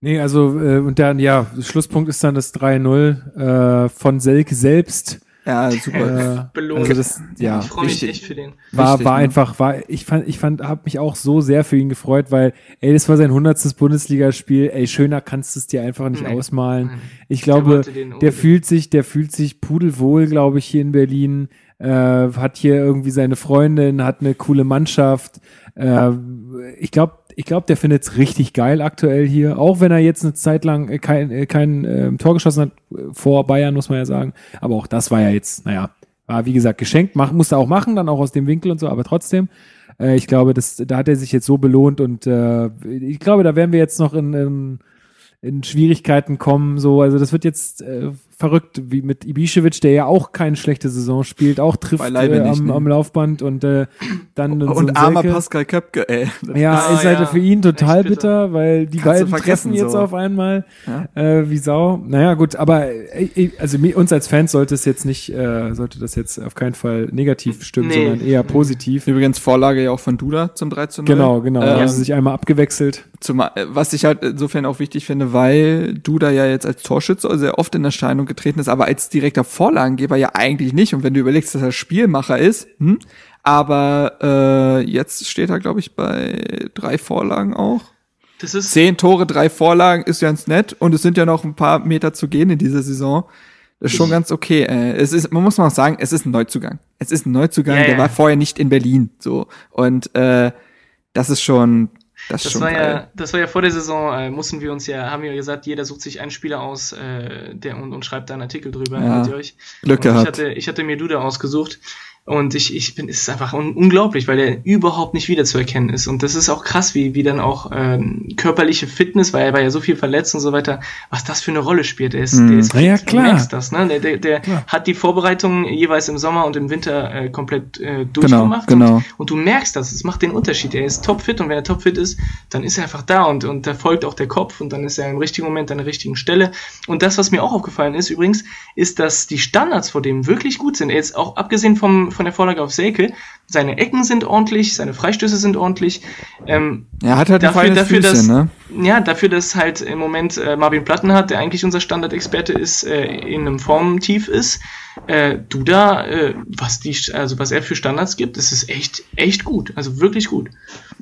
[SPEAKER 1] Nee, also, äh, und dann, ja, Schlusspunkt ist dann das 3-0 äh, von Selke selbst
[SPEAKER 2] ja, *laughs* super.
[SPEAKER 3] Äh, Also das, ja, ich freue mich echt für den.
[SPEAKER 1] War, Richtig, war ne? einfach, war, ich fand, ich fand, hab mich auch so sehr für ihn gefreut, weil, ey, das war sein hundertstes Bundesligaspiel, ey, schöner kannst du es dir einfach nicht nee. ausmalen. Ich glaube, der fühlt sich, der fühlt sich pudelwohl, glaube ich, hier in Berlin, äh, hat hier irgendwie seine Freundin, hat eine coole Mannschaft, äh, ich glaube, ich glaube, der findet es richtig geil aktuell hier, auch wenn er jetzt eine Zeit lang kein, äh, kein äh, Tor geschossen hat äh, vor Bayern, muss man ja sagen. Aber auch das war ja jetzt, naja, war wie gesagt geschenkt, mach, musste auch machen, dann auch aus dem Winkel und so, aber trotzdem. Äh, ich glaube, das, da hat er sich jetzt so belohnt und äh, ich glaube, da werden wir jetzt noch in, in, in Schwierigkeiten kommen. So, also das wird jetzt äh, verrückt, wie mit Ibišević, der ja auch keine schlechte Saison spielt, auch trifft äh, am, ne? am, Laufband und äh, dann
[SPEAKER 2] und, und armer Pascal Köpke, ey.
[SPEAKER 1] Ja, ah, ist halt ja. für ihn total bitter, weil die Kannst beiden treffen jetzt so. auf einmal ja? äh, wie Sau. Naja, gut, aber äh, also uns als Fans sollte es jetzt nicht, äh, sollte das jetzt auf keinen Fall negativ stimmen, nee. sondern eher positiv.
[SPEAKER 2] Übrigens Vorlage ja auch von Duda zum 3 zu 0.
[SPEAKER 1] Genau, genau. Ähm, haben sie sich einmal abgewechselt.
[SPEAKER 2] Zum, äh, was ich halt insofern auch wichtig finde, weil Duda ja jetzt als Torschütze sehr oft in Erscheinung getreten ist, aber als direkter Vorlagengeber ja eigentlich nicht. Und wenn du überlegst, dass er Spielmacher ist, hm? aber äh, jetzt steht er, glaube ich, bei drei Vorlagen auch. Das ist Zehn Tore, drei Vorlagen ist ganz nett und es sind ja noch ein paar Meter zu gehen in dieser Saison. Das ist schon ganz okay. Äh, es ist, man muss mal sagen, es ist ein Neuzugang. Es ist ein Neuzugang, ja, der ja. war vorher nicht in Berlin. So und äh, das ist schon, das,
[SPEAKER 3] das war geil. ja, das war ja vor der Saison, äh, mussten wir uns ja, haben wir ja gesagt, jeder sucht sich einen Spieler aus, äh, der und, und schreibt da einen Artikel drüber.
[SPEAKER 2] Ja, ihr euch? Glück gehabt.
[SPEAKER 3] Ich hatte, ich hatte mir Duda ausgesucht und ich, ich bin, es ist einfach un unglaublich, weil er überhaupt nicht wiederzuerkennen ist. Und das ist auch krass, wie, wie dann auch ähm, körperliche Fitness, weil er war ja so viel verletzt und so weiter, was das für eine Rolle spielt. Der ist, mm. der ist
[SPEAKER 1] ja, klar.
[SPEAKER 3] merkst das, ne? Der, der, der hat die Vorbereitungen jeweils im Sommer und im Winter äh, komplett äh,
[SPEAKER 2] genau, durchgemacht. Genau, genau.
[SPEAKER 3] Und, und, du merkst das, es macht den Unterschied. Er ist topfit und wenn er topfit ist, dann ist er einfach da und, und da folgt auch der Kopf und dann ist er im richtigen Moment an der richtigen Stelle. Und das, was mir auch aufgefallen ist übrigens, ist, dass die Standards vor dem wirklich gut sind. Er ist auch abgesehen vom von der Vorlage auf Selke. Seine Ecken sind ordentlich, seine Freistöße sind ordentlich. Ähm,
[SPEAKER 2] er hat halt
[SPEAKER 3] dafür, dafür,
[SPEAKER 2] Füße,
[SPEAKER 3] dass,
[SPEAKER 2] ne?
[SPEAKER 3] Ja, dafür, dass halt im Moment äh, Marvin Platten hat, der eigentlich unser Standardexperte ist, äh, in einem Formtief ist. Äh, Duda, äh, was die, also was er für Standards gibt, das ist echt, echt gut. Also wirklich gut.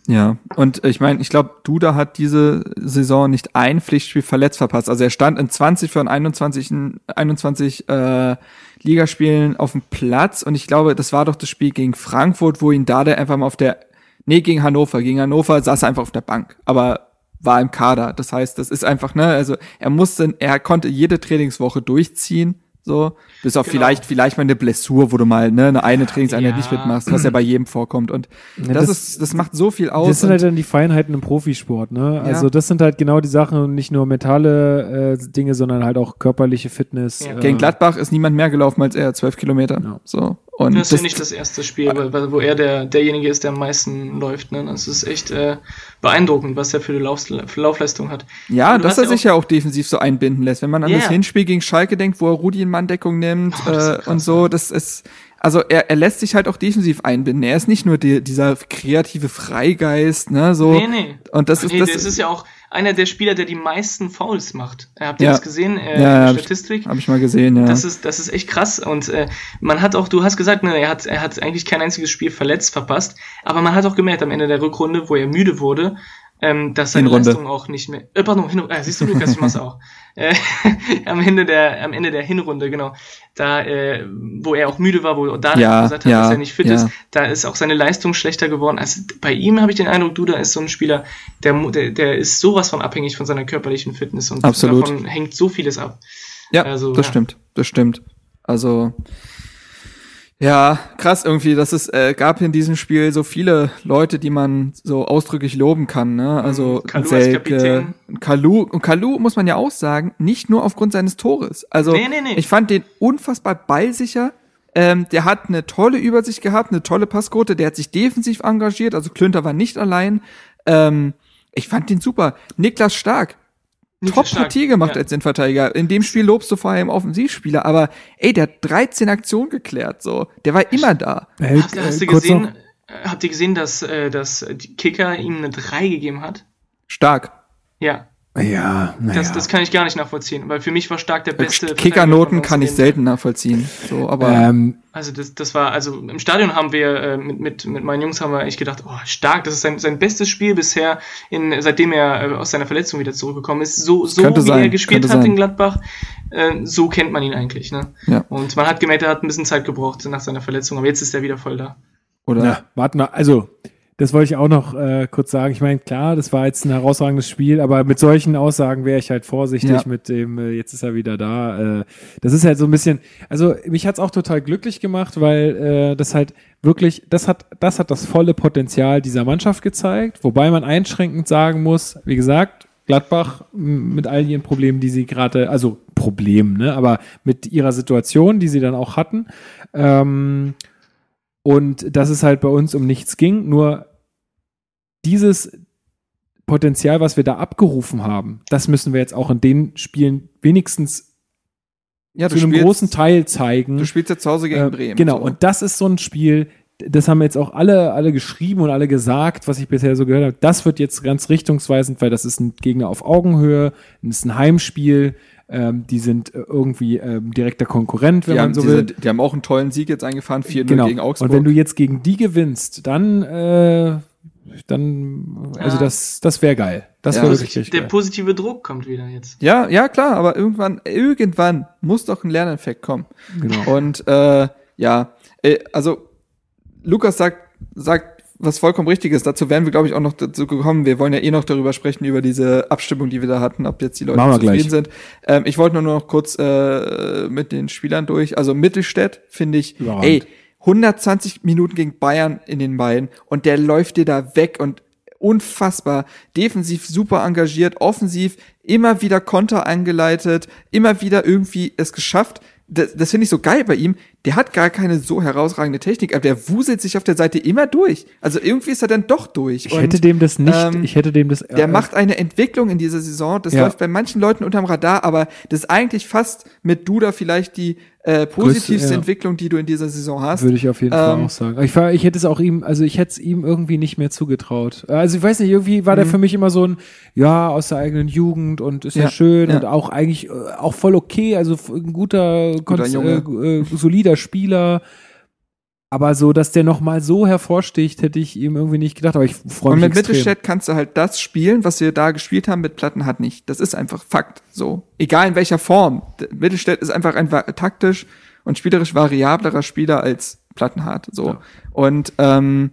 [SPEAKER 2] Ja, und ich meine, ich glaube, Duda hat diese Saison nicht ein Pflichtspiel verletzt verpasst. Also er stand in 20 von 21, 21 äh, Ligaspielen auf dem Platz. Und ich glaube, das war doch das Spiel gegen Frankfurt, wo ihn Dada einfach mal auf der, nee, gegen Hannover, gegen Hannover saß er einfach auf der Bank, aber war im Kader. Das heißt, das ist einfach, ne, also er musste, er konnte jede Trainingswoche durchziehen so, bis auf genau. vielleicht, vielleicht mal eine Blessur, wo du mal ne, eine, eine Trainingseinheit ja. nicht mitmachst, was ja bei jedem vorkommt. Und ja, das, das, ist, das macht so viel aus.
[SPEAKER 1] Das sind halt dann die Feinheiten im Profisport, ne? Also das sind halt genau die Sachen, nicht nur mentale äh, Dinge, sondern halt auch körperliche Fitness.
[SPEAKER 2] Äh, Gegen Gladbach ist niemand mehr gelaufen als er, zwölf Kilometer. So.
[SPEAKER 3] Und das ist ja nicht das erste Spiel, weil, wo er der, derjenige ist, der am meisten läuft. Ne? Das ist echt äh, beeindruckend, was er für eine Lauf, für Laufleistung hat.
[SPEAKER 2] Ja, dass er ja sich ja auch defensiv so einbinden lässt. Wenn man an yeah. das Hinspiel gegen Schalke denkt, wo er Rudi in Manndeckung nimmt oh, äh, und so, das ist also er, er lässt sich halt auch defensiv einbinden. Er ist nicht nur die, dieser kreative Freigeist, ne, so.
[SPEAKER 3] Nee, nee.
[SPEAKER 2] Und das ist
[SPEAKER 3] nee,
[SPEAKER 2] das,
[SPEAKER 3] das ist ja auch einer der Spieler, der die meisten Fouls macht. Habt ihr
[SPEAKER 2] Ja.
[SPEAKER 3] das gesehen? Äh,
[SPEAKER 2] Ja,
[SPEAKER 3] in
[SPEAKER 2] hab
[SPEAKER 3] der Statistik?
[SPEAKER 2] Habe ich mal gesehen, ja.
[SPEAKER 3] Das ist, das ist echt krass. Und äh, man hat auch, du hast gesagt, ne, er hat, er hat eigentlich kein einziges Spiel verletzt verpasst, aber man hat auch gemerkt am Ende der Rückrunde, wo er müde wurde, ähm, dass seine
[SPEAKER 2] Hinrunde.
[SPEAKER 3] Leistung auch nicht mehr. Äh, pardon, Hin äh, siehst du, Lukas, ich mach's auch. *laughs* Äh, am Ende der, am Ende der Hinrunde, genau. Da, äh, wo er auch müde war, wo da
[SPEAKER 2] Ja,
[SPEAKER 3] gesagt hat,
[SPEAKER 2] ja,
[SPEAKER 3] dass er nicht fit
[SPEAKER 2] ja.
[SPEAKER 3] ist, da ist auch seine Leistung schlechter geworden. Also bei ihm habe ich den Eindruck, Duda ist so ein Spieler, der, der, der ist sowas von abhängig von seiner körperlichen Fitness und
[SPEAKER 2] Absolut.
[SPEAKER 3] davon hängt so vieles ab.
[SPEAKER 2] Ja,
[SPEAKER 3] Also,
[SPEAKER 2] das
[SPEAKER 3] ja.
[SPEAKER 2] stimmt, das stimmt. Also ja, krass irgendwie, dass es äh, gab in diesem Spiel so viele Leute, die man so ausdrücklich loben kann, ne? Also
[SPEAKER 3] Mhm. Kalu als
[SPEAKER 2] Selke,
[SPEAKER 3] Kapitän.
[SPEAKER 2] Kalu und Kalu muss man ja auch sagen, nicht nur aufgrund seines Tores. Also
[SPEAKER 3] Nee, nee, nee.
[SPEAKER 2] ich fand den unfassbar ballsicher. Ähm, der hat eine tolle Übersicht gehabt, eine tolle Passquote, der hat sich defensiv engagiert, also Klünter war nicht allein. Ähm, ich fand den super. Niklas Stark, Top-Partie gemacht
[SPEAKER 3] ja.
[SPEAKER 2] als Innenverteidiger. In dem Spiel lobst du vor allem Offensivspieler, aber ey, der hat 13 Aktionen geklärt, so. Der war immer da.
[SPEAKER 1] Hey,
[SPEAKER 3] Hast, hast
[SPEAKER 1] äh,
[SPEAKER 3] du gesehen,
[SPEAKER 1] noch-
[SPEAKER 3] äh, habt ihr gesehen, dass, äh, dass Kicker ihm eine 3 gegeben hat?
[SPEAKER 2] Stark.
[SPEAKER 3] Ja,
[SPEAKER 1] Ja, naja.
[SPEAKER 3] das, das kann ich gar nicht nachvollziehen, weil für mich war Stark der beste. Verteidiger
[SPEAKER 2] Kickernoten kann ich selten nachvollziehen. So, aber
[SPEAKER 1] ähm,
[SPEAKER 3] Also das, das war, also im Stadion haben wir äh, mit, mit, mit meinen Jungs haben wir echt gedacht, oh, stark, das ist sein, sein bestes Spiel bisher, in, seitdem er äh, aus seiner Verletzung wieder zurückgekommen ist. So, so wie
[SPEAKER 2] sein,
[SPEAKER 3] er gespielt hat
[SPEAKER 2] sein.
[SPEAKER 3] in Gladbach, äh, so kennt man ihn eigentlich. Ne?
[SPEAKER 2] Ja.
[SPEAKER 3] Und man hat gemerkt, er hat ein bisschen Zeit gebraucht nach seiner Verletzung, aber jetzt ist er wieder voll da.
[SPEAKER 2] oder
[SPEAKER 1] Na, warte mal, also, das wollte ich auch noch äh, kurz sagen. Ich meine, klar, das war jetzt ein herausragendes Spiel, aber mit solchen Aussagen wäre ich halt vorsichtig
[SPEAKER 2] Ja.
[SPEAKER 1] mit dem, äh, jetzt ist er wieder da. Äh, das ist halt so ein bisschen, also mich hat's auch total glücklich gemacht, weil äh, das halt wirklich, das hat, das hat das volle Potenzial dieser Mannschaft gezeigt, wobei man einschränkend sagen muss, wie gesagt, Gladbach mit all ihren Problemen, die sie gerade, also Problemen, ne, aber mit ihrer Situation, die sie dann auch hatten, ähm, und dass es halt bei uns um nichts ging, nur dieses Potenzial, was wir da abgerufen haben, das müssen wir jetzt auch in den Spielen wenigstens
[SPEAKER 2] ja,
[SPEAKER 1] zu einem großen Teil zeigen.
[SPEAKER 2] Du spielst ja zu Hause gegen
[SPEAKER 1] Äh,
[SPEAKER 2] Bremen.
[SPEAKER 1] Genau,
[SPEAKER 2] so.
[SPEAKER 1] und das ist so ein Spiel, das haben jetzt auch alle, alle geschrieben und alle gesagt, was ich bisher so gehört habe. Das wird jetzt ganz richtungsweisend, weil das ist ein Gegner auf Augenhöhe, das ist ein Heimspiel, ähm, die sind äh, irgendwie ähm, direkter Konkurrent, wenn
[SPEAKER 2] die,
[SPEAKER 1] man
[SPEAKER 2] haben
[SPEAKER 1] so
[SPEAKER 2] diese,
[SPEAKER 1] will.
[SPEAKER 2] die haben auch einen tollen Sieg jetzt eingefahren, 4-0
[SPEAKER 1] Genau.
[SPEAKER 2] gegen Augsburg.
[SPEAKER 1] Und wenn du jetzt gegen die gewinnst, dann, äh, dann, also
[SPEAKER 3] Ja.
[SPEAKER 1] das, das wäre geil. Das
[SPEAKER 2] Ja.
[SPEAKER 1] wäre wirklich richtig
[SPEAKER 3] Der
[SPEAKER 1] geil.
[SPEAKER 3] positive Druck kommt wieder jetzt.
[SPEAKER 2] ja, ja, klar, aber irgendwann, irgendwann muss doch ein Lerneffekt kommen.
[SPEAKER 1] Genau.
[SPEAKER 2] Und äh, ja, äh, also Lukas sagt, sagt was vollkommen Richtiges. Dazu werden wir, glaube ich, auch noch dazu gekommen. Wir wollen ja eh noch darüber sprechen, über diese Abstimmung, die wir da hatten, ob jetzt die Leute zufrieden
[SPEAKER 1] gleich.
[SPEAKER 2] sind. Ähm, ich wollte nur noch kurz äh, mit den Spielern durch. Also Mittelstädt finde ich,
[SPEAKER 1] Überragend.
[SPEAKER 2] ey, 120 Minuten gegen Bayern in den Beinen und der läuft dir da weg und unfassbar. Defensiv super engagiert, offensiv immer wieder Konter eingeleitet, immer wieder irgendwie es geschafft. Das, das finde ich so geil bei ihm. Der hat gar keine so herausragende Technik, aber der wuselt sich auf der Seite immer durch. Also irgendwie ist er dann doch durch.
[SPEAKER 1] Ich und, hätte dem das nicht,
[SPEAKER 2] ähm,
[SPEAKER 1] ich hätte dem das.
[SPEAKER 2] Der äh, macht eine Entwicklung in dieser Saison. Das ja. läuft bei manchen Leuten unterm Radar, aber das ist eigentlich fast mit Duda vielleicht die äh, positivste Größte, ja. Entwicklung, die du in dieser Saison hast.
[SPEAKER 1] Würde ich auf jeden ähm, Fall auch sagen. Ich, war, ich hätte es auch ihm, also ich hätte es ihm irgendwie nicht mehr zugetraut. Also ich weiß nicht, irgendwie war der mhm. für mich immer so ein, ja, aus der eigenen Jugend und ist ja, ja schön und auch eigentlich äh, auch voll okay, also ein guter, guter äh, äh, solider Spieler. Aber so, dass der nochmal so hervorsticht, hätte ich ihm irgendwie nicht gedacht. Aber ich freue mich. Und mit
[SPEAKER 2] Mittelstädt kannst du halt das spielen, was wir da gespielt haben mit Platten hat nicht. Das ist einfach Fakt. So. Egal in welcher Form. Mittelstädt ist einfach ein taktisch und spielerisch variablerer Spieler als Plattenhardt. So. Ja. Und ähm,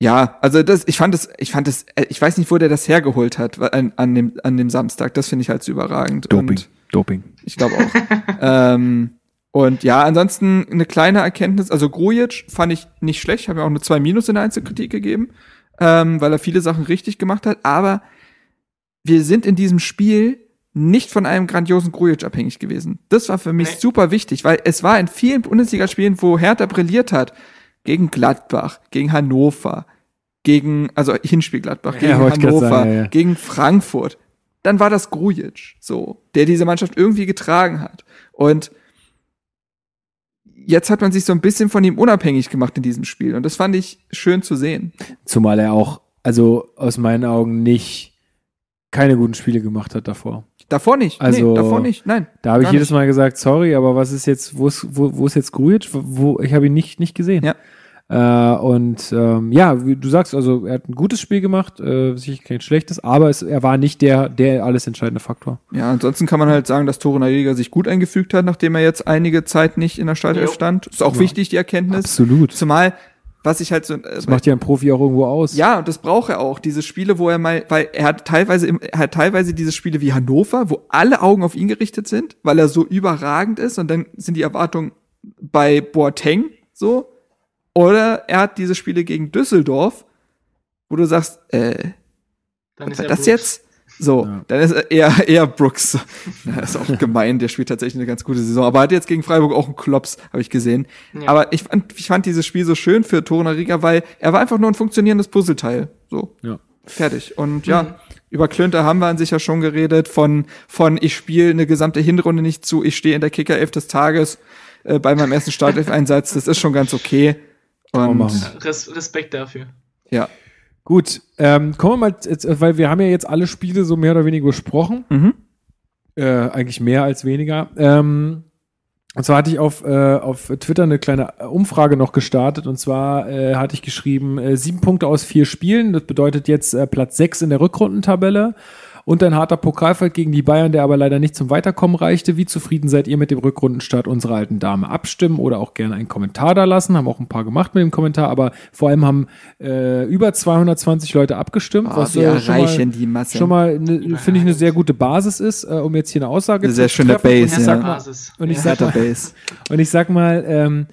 [SPEAKER 2] ja, also das, ich fand es, ich fand es, äh, ich weiß nicht, wo der das hergeholt hat an, an dem, an dem Samstag. Das finde ich halt so überragend.
[SPEAKER 1] Doping.
[SPEAKER 2] Und
[SPEAKER 1] Doping.
[SPEAKER 2] Ich glaube auch. *laughs* ähm, und ja, ansonsten eine kleine Erkenntnis. Also Grujic fand ich nicht schlecht, habe ja auch eine 2 Minus in der Einzelkritik gegeben, ähm, weil er viele Sachen richtig gemacht hat. Aber wir sind in diesem Spiel nicht von einem grandiosen Grujic abhängig gewesen. Das war für mich nee. super wichtig, weil es war in vielen Bundesligaspielen, wo Hertha brilliert hat, gegen Gladbach, gegen Hannover, gegen, also Hinspiel Gladbach, gegen ja, Hannover, sagen, ja, ja. gegen Frankfurt. Dann war das Grujic, so, der diese Mannschaft irgendwie getragen hat. Und jetzt hat man sich so ein bisschen von ihm unabhängig gemacht in diesem Spiel. Und das fand ich schön zu sehen.
[SPEAKER 1] Zumal er auch, also aus meinen Augen nicht keine guten Spiele gemacht hat davor.
[SPEAKER 2] Davor nicht. Also, nee, davor nicht. Nein.
[SPEAKER 1] Da habe ich jedes Mal gesagt, sorry, aber was ist jetzt, wo ist, wo, wo ist jetzt Grujic? Wo, ich habe ihn nicht, nicht gesehen.
[SPEAKER 2] Ja.
[SPEAKER 1] Äh, und ähm, ja, wie du sagst, also er hat ein gutes Spiel gemacht, äh, sicher kein schlechtes, aber es, er war nicht der, der alles entscheidende Faktor.
[SPEAKER 2] Ja, ansonsten kann man halt sagen, dass Tore Nariga sich gut eingefügt hat, nachdem er jetzt einige Zeit nicht in der Startelf stand. Ist auch ja. wichtig, die Erkenntnis.
[SPEAKER 1] Absolut.
[SPEAKER 2] Zumal was ich halt so. Äh,
[SPEAKER 1] das macht ja ein Profi auch irgendwo aus.
[SPEAKER 2] Ja, und das braucht er auch. Diese Spiele, wo er mal, weil er hat teilweise, er hat teilweise diese Spiele wie Hannover, wo alle Augen auf ihn gerichtet sind, weil er so überragend ist und dann sind die Erwartungen bei Boateng so. Oder er hat diese Spiele gegen Düsseldorf, wo du sagst, äh, dann ist das Brooks. jetzt? So, ja. dann ist eher, eher Brooks. *laughs* Das ist auch gemein, der spielt tatsächlich eine ganz gute Saison. Aber hat jetzt gegen Freiburg auch einen Klops, habe ich gesehen. Ja. Aber ich fand, ich fand dieses Spiel so schön für Torunariga, weil er war einfach nur ein funktionierendes Puzzleteil. So.
[SPEAKER 1] Ja.
[SPEAKER 2] Fertig. Und ja, mhm. über Klönter haben wir an sich ja schon geredet, von, von ich spiele eine gesamte Hinrunde nicht zu, ich stehe in der Kicker 11 des Tages äh, bei meinem ersten Startelf-Einsatz. Das ist schon ganz okay.
[SPEAKER 3] Und Res Respekt dafür.
[SPEAKER 2] Ja.
[SPEAKER 1] Gut, ähm, kommen wir mal, jetzt, weil wir haben ja jetzt alle Spiele so mehr oder weniger besprochen.
[SPEAKER 2] Mhm.
[SPEAKER 1] Äh, eigentlich mehr als weniger. Ähm, und zwar hatte ich auf, äh, auf Twitter eine kleine Umfrage noch gestartet. Und zwar äh, hatte ich geschrieben, äh, sieben Punkte aus vier Spielen. Das bedeutet jetzt äh, Platz sechs in der Rückrundentabelle. Und ein harter Pokalfight gegen die Bayern, der aber leider nicht zum Weiterkommen reichte. Wie zufrieden seid ihr mit dem Rückrundenstart unserer alten Dame? Abstimmen oder auch gerne einen Kommentar da lassen. Haben auch ein paar gemacht mit dem Kommentar, aber vor allem haben äh, über 220 Leute abgestimmt.
[SPEAKER 2] Oh, was wir äh, erreichen die Masse.
[SPEAKER 1] Schon mal, ne, finde ich, eine sehr gute Basis ist, äh, um jetzt hier eine Aussage
[SPEAKER 2] eine zu sehr schöne Base, und ich
[SPEAKER 1] sag mal, und ich sag mal, und ich sag mal ähm,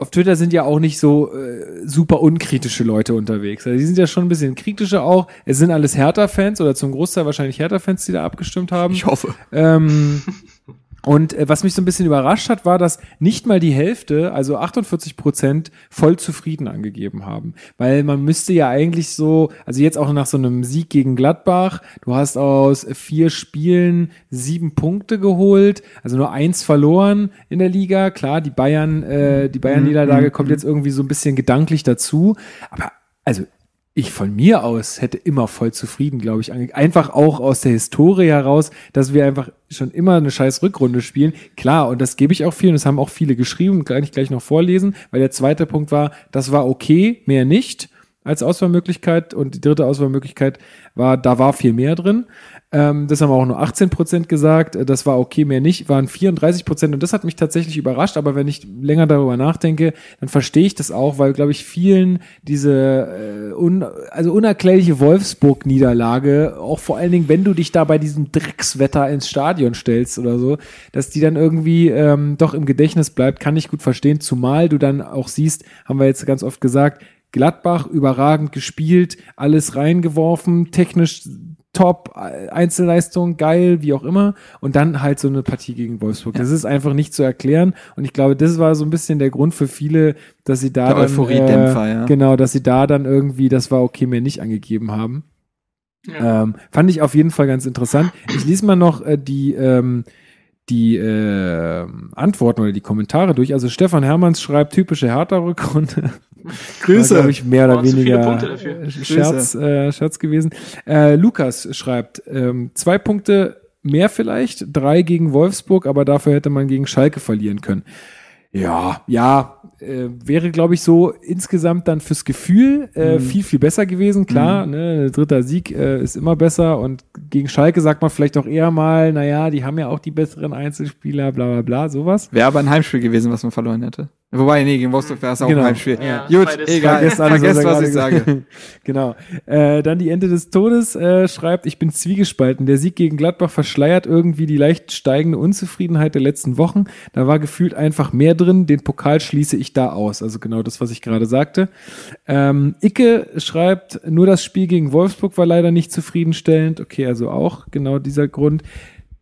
[SPEAKER 1] auf Twitter sind ja auch nicht so äh, super unkritische Leute unterwegs. Also die sind ja schon ein bisschen kritischer auch. Es sind alles Hertha-Fans oder zum Großteil wahrscheinlich Hertha-Fans, die da abgestimmt haben.
[SPEAKER 2] Ich hoffe.
[SPEAKER 1] Ähm, *laughs* Und äh, was mich so ein bisschen überrascht hat, war, dass nicht mal die Hälfte, also 48 Prozent, voll zufrieden angegeben haben. Weil man müsste ja eigentlich so, also jetzt auch nach so einem Sieg gegen Gladbach, du hast aus vier Spielen sieben Punkte geholt, also nur eins verloren in der Liga. Klar, die Bayern, äh, die Bayern-Niederlage mhm. kommt jetzt irgendwie so ein bisschen gedanklich dazu. Aber also ich von mir aus hätte immer voll zufrieden, glaube ich. Einfach auch aus der Historie heraus, dass wir einfach schon immer eine scheiß Rückrunde spielen. Klar, und das gebe ich auch vielen, das haben auch viele geschrieben, kann ich gleich noch vorlesen, weil der zweite Punkt war, das war okay, mehr nicht als Auswahlmöglichkeit und die dritte Auswahlmöglichkeit war, da war viel mehr drin. Ähm, das haben auch nur 18 Prozent gesagt. Äh, das war okay, mehr nicht. Waren 34 Prozent und das hat mich tatsächlich überrascht. Aber wenn ich länger darüber nachdenke, dann verstehe ich das auch, weil, glaube ich, vielen diese äh, un also unerklärliche Wolfsburg-Niederlage, auch vor allen Dingen, wenn du dich da bei diesem Dreckswetter ins Stadion stellst oder so, dass die dann irgendwie ähm, doch im Gedächtnis bleibt, kann ich gut verstehen. Zumal du dann auch siehst, haben wir jetzt ganz oft gesagt, Gladbach überragend gespielt, alles reingeworfen, technisch top, Einzelleistung, geil, wie auch immer. Und dann halt so eine Partie gegen Wolfsburg. Ja. Das ist einfach nicht zu erklären. Und ich glaube, das war so ein bisschen der Grund für viele, dass sie da
[SPEAKER 2] der dann, äh, ja.
[SPEAKER 1] genau, dass sie da dann irgendwie, das war okay, mir nicht angegeben haben. Ja. Ähm, fand ich auf jeden Fall ganz interessant. Ich lese mal noch äh, die ähm, die äh, Antworten oder die Kommentare durch. Also Stefan Hermanns schreibt typische Hertha-Rückrunde. Grüße. glaube ich, mehr oder weniger Scherz, äh, Scherz gewesen. Äh, Lukas schreibt, ähm, zwei Punkte mehr vielleicht, drei gegen Wolfsburg, aber dafür hätte man gegen Schalke verlieren können. Ja, ja, äh, wäre, glaube ich, so insgesamt dann fürs Gefühl äh, mhm. viel, viel besser gewesen. Klar, mhm. ne, dritter Sieg äh, ist immer besser und gegen Schalke sagt man vielleicht auch eher mal, naja, die haben ja auch die besseren Einzelspieler, bla bla bla, sowas.
[SPEAKER 2] Wäre aber ein Heimspiel gewesen, was man verloren hätte. Wobei, nee, gegen Wolfsburg wäre es auch genau. ein Heimspiel.
[SPEAKER 3] Ja, Gut,
[SPEAKER 2] egal, vergesst, alles, vergesst was, was ich sage. *laughs*
[SPEAKER 1] genau. Äh, dann die Ende des Todes äh, schreibt, ich bin zwiegespalten. Der Sieg gegen Gladbach verschleiert irgendwie die leicht steigende Unzufriedenheit der letzten Wochen. Da war gefühlt einfach mehr drin. Den Pokal schließe ich da aus. Also genau das, was ich gerade sagte. Ähm, Icke schreibt, nur das Spiel gegen Wolfsburg war leider nicht zufriedenstellend. Okay, also auch genau dieser Grund.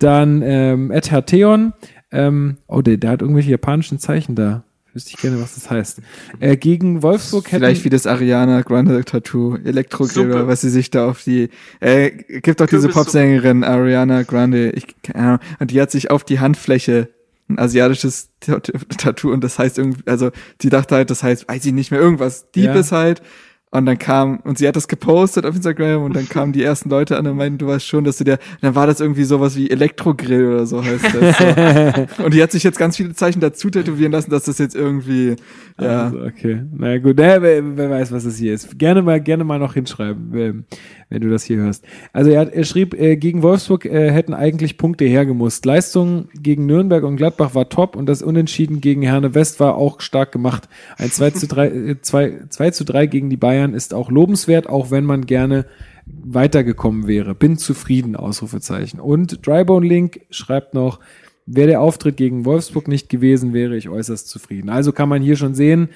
[SPEAKER 1] Dann ähm, Ed Hertheon. Ähm, oh, der, der hat irgendwelche japanischen Zeichen da. Wüsste ich gerne, was das heißt. Äh, gegen Wolfsburg
[SPEAKER 2] hätten... Vielleicht wie das Ariana Grande Tattoo, Elektrogräber, was sie sich da auf die... Äh, gibt doch diese Popsängerin Ariana Grande, ich keine Ahnung, und die hat sich auf die Handfläche ein asiatisches Tattoo und das heißt irgendwie, also sie dachte halt, das heißt, weiß ich nicht mehr, irgendwas Diebes ja. halt und dann kam, und sie hat das gepostet auf Instagram und dann kamen die ersten Leute an und meinten, du weißt schon, dass du dir, dann war das irgendwie sowas wie Elektrogrill oder so heißt das. So. *laughs* und die hat sich jetzt ganz viele Zeichen dazu tätowieren lassen, dass das jetzt irgendwie, ja.
[SPEAKER 1] Also, okay. Na naja, gut, naja, wer, wer, weiß, was das hier ist. Gerne mal, gerne mal noch hinschreiben, wenn, du das hier hörst. Also er, er schrieb, äh, gegen Wolfsburg äh, hätten eigentlich Punkte hergemusst. Leistung gegen Nürnberg und Gladbach war top und das Unentschieden gegen Herne West war auch stark gemacht. Ein 2 zu 3, äh, 2, 2 zu 3 gegen die Bayern ist auch lobenswert, auch wenn man gerne weitergekommen wäre. Bin zufrieden, Ausrufezeichen. Und Drybone Link schreibt noch, wäre der Auftritt gegen Wolfsburg nicht gewesen, wäre ich äußerst zufrieden. Also kann man hier schon sehen,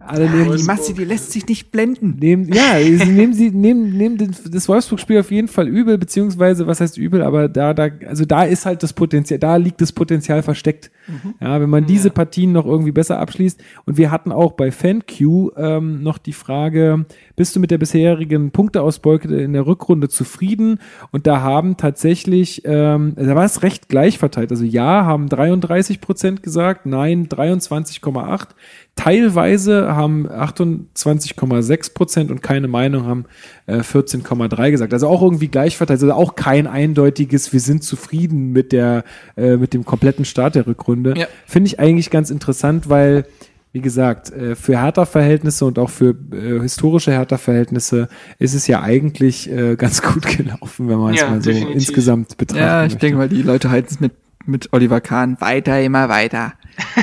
[SPEAKER 2] alle ja, nehmen die Masse, die lässt sich nicht blenden.
[SPEAKER 1] Nehmen, ja, *laughs* sie nehmen sie nehmen, nehmen das Wolfsburg-Spiel auf jeden Fall übel, beziehungsweise was heißt übel, aber da da also da ist halt das Potenzial, da liegt das Potenzial versteckt. Mhm. Ja, wenn man diese ja. Partien noch irgendwie besser abschließt. Und wir hatten auch bei FanQ ähm, noch die Frage: Bist du mit der bisherigen Punkteausbeute in der Rückrunde zufrieden? Und da haben tatsächlich, ähm, da war es recht gleich verteilt. Also ja, haben 33 Prozent gesagt, nein 23,8. Teilweise haben 28,6 Prozent und keine Meinung haben äh, 14,3 gesagt. Also auch irgendwie gleich verteilt. Also auch kein eindeutiges, wir sind zufrieden mit der, äh, mit dem kompletten Start der Rückrunde. Ja. Finde ich eigentlich ganz interessant, weil, wie gesagt, äh, für Hertha-Verhältnisse und auch für äh, historische Hertha-Verhältnisse ist es ja eigentlich äh, ganz *laughs* gut gelaufen, wenn man ja, es mal so definitiv. insgesamt betrachtet. Ja,
[SPEAKER 2] ich möchte. denke mal, die Leute halten es mit, mit Oliver Kahn weiter, immer weiter.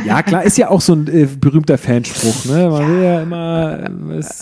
[SPEAKER 1] Ja, klar, ist ja auch so ein äh, berühmter Fanspruch. Ne? Man will ja immer das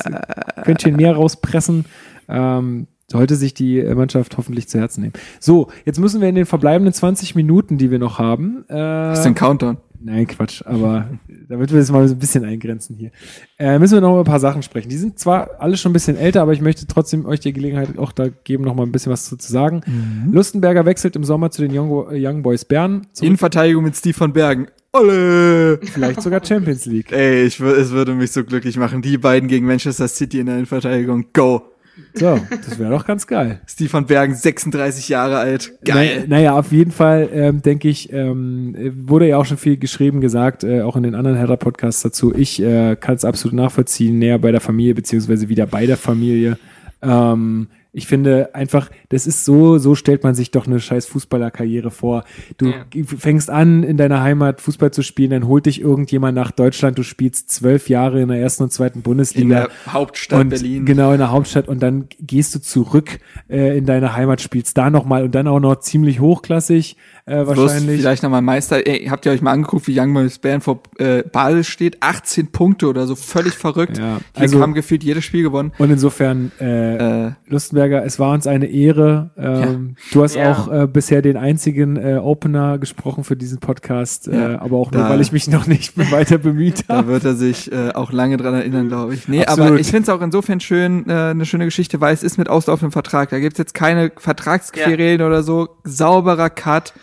[SPEAKER 1] Quäntchen mehr rauspressen. Ähm, sollte sich die Mannschaft hoffentlich zu Herzen nehmen. So, jetzt müssen wir in den verbleibenden 20 Minuten, die wir noch haben.
[SPEAKER 2] Äh, ist ein Countdown?
[SPEAKER 1] Nein, Quatsch, aber *laughs* damit wir das mal so ein bisschen eingrenzen hier, äh, müssen wir noch über ein paar Sachen sprechen. Die sind zwar alle schon ein bisschen älter, aber ich möchte trotzdem euch die Gelegenheit auch da geben, noch mal ein bisschen was zu, zu sagen. Mhm. Lustenberger wechselt im Sommer zu den Young, Young Boys Bern.
[SPEAKER 2] Innenverteidigung mit Steve von Bergen. Olle!
[SPEAKER 1] Vielleicht sogar Champions League. *laughs*
[SPEAKER 2] Ey, ich, es würde mich so glücklich machen. Die beiden gegen Manchester City in der Innenverteidigung. Go!
[SPEAKER 1] So, das wäre doch ganz geil.
[SPEAKER 2] Steve van Bergen, 36 Jahre alt. Geil.
[SPEAKER 1] Na, naja, auf jeden Fall ähm, denke ich, ähm, wurde ja auch schon viel geschrieben, gesagt, äh, auch in den anderen Hertha-Podcasts dazu. Ich äh, kann es absolut nachvollziehen, näher bei der Familie, beziehungsweise wieder bei der Familie. Ähm, ich finde einfach, das ist so, so stellt man sich doch eine scheiß Fußballerkarriere vor. Du ja. fängst an, in deiner Heimat Fußball zu spielen, dann holt dich irgendjemand nach Deutschland, du spielst zwölf Jahre in der ersten und zweiten Bundesliga. In
[SPEAKER 2] der Hauptstadt und, Berlin.
[SPEAKER 1] Genau, in der Hauptstadt und dann gehst du zurück äh, in deine Heimat, spielst da nochmal und dann auch noch ziemlich hochklassig äh, wahrscheinlich.
[SPEAKER 2] vielleicht nochmal Meister. Ey, habt ihr euch mal angeguckt, wie Young Boys Bern vor äh, Basel steht? 18 Punkte oder so, völlig verrückt. Ja,
[SPEAKER 1] also,
[SPEAKER 2] haben gefühlt jedes Spiel gewonnen.
[SPEAKER 1] Und insofern, äh, äh, Lustenberg Lustenberger, es war uns eine Ehre. Ähm, ja. Du hast ja. auch äh, bisher den einzigen äh, Opener gesprochen für diesen Podcast, äh, ja. aber auch nur, weil ich mich noch nicht weiter bemüht habe.
[SPEAKER 2] Da wird er sich äh, auch lange dran erinnern, glaube ich. Nee, Absolut. aber ich finde es auch insofern schön, äh, eine schöne Geschichte, weil es ist mit auslaufendem Vertrag. Da gibt's jetzt keine Vertragsquerelen oder so. Sauberer Cut.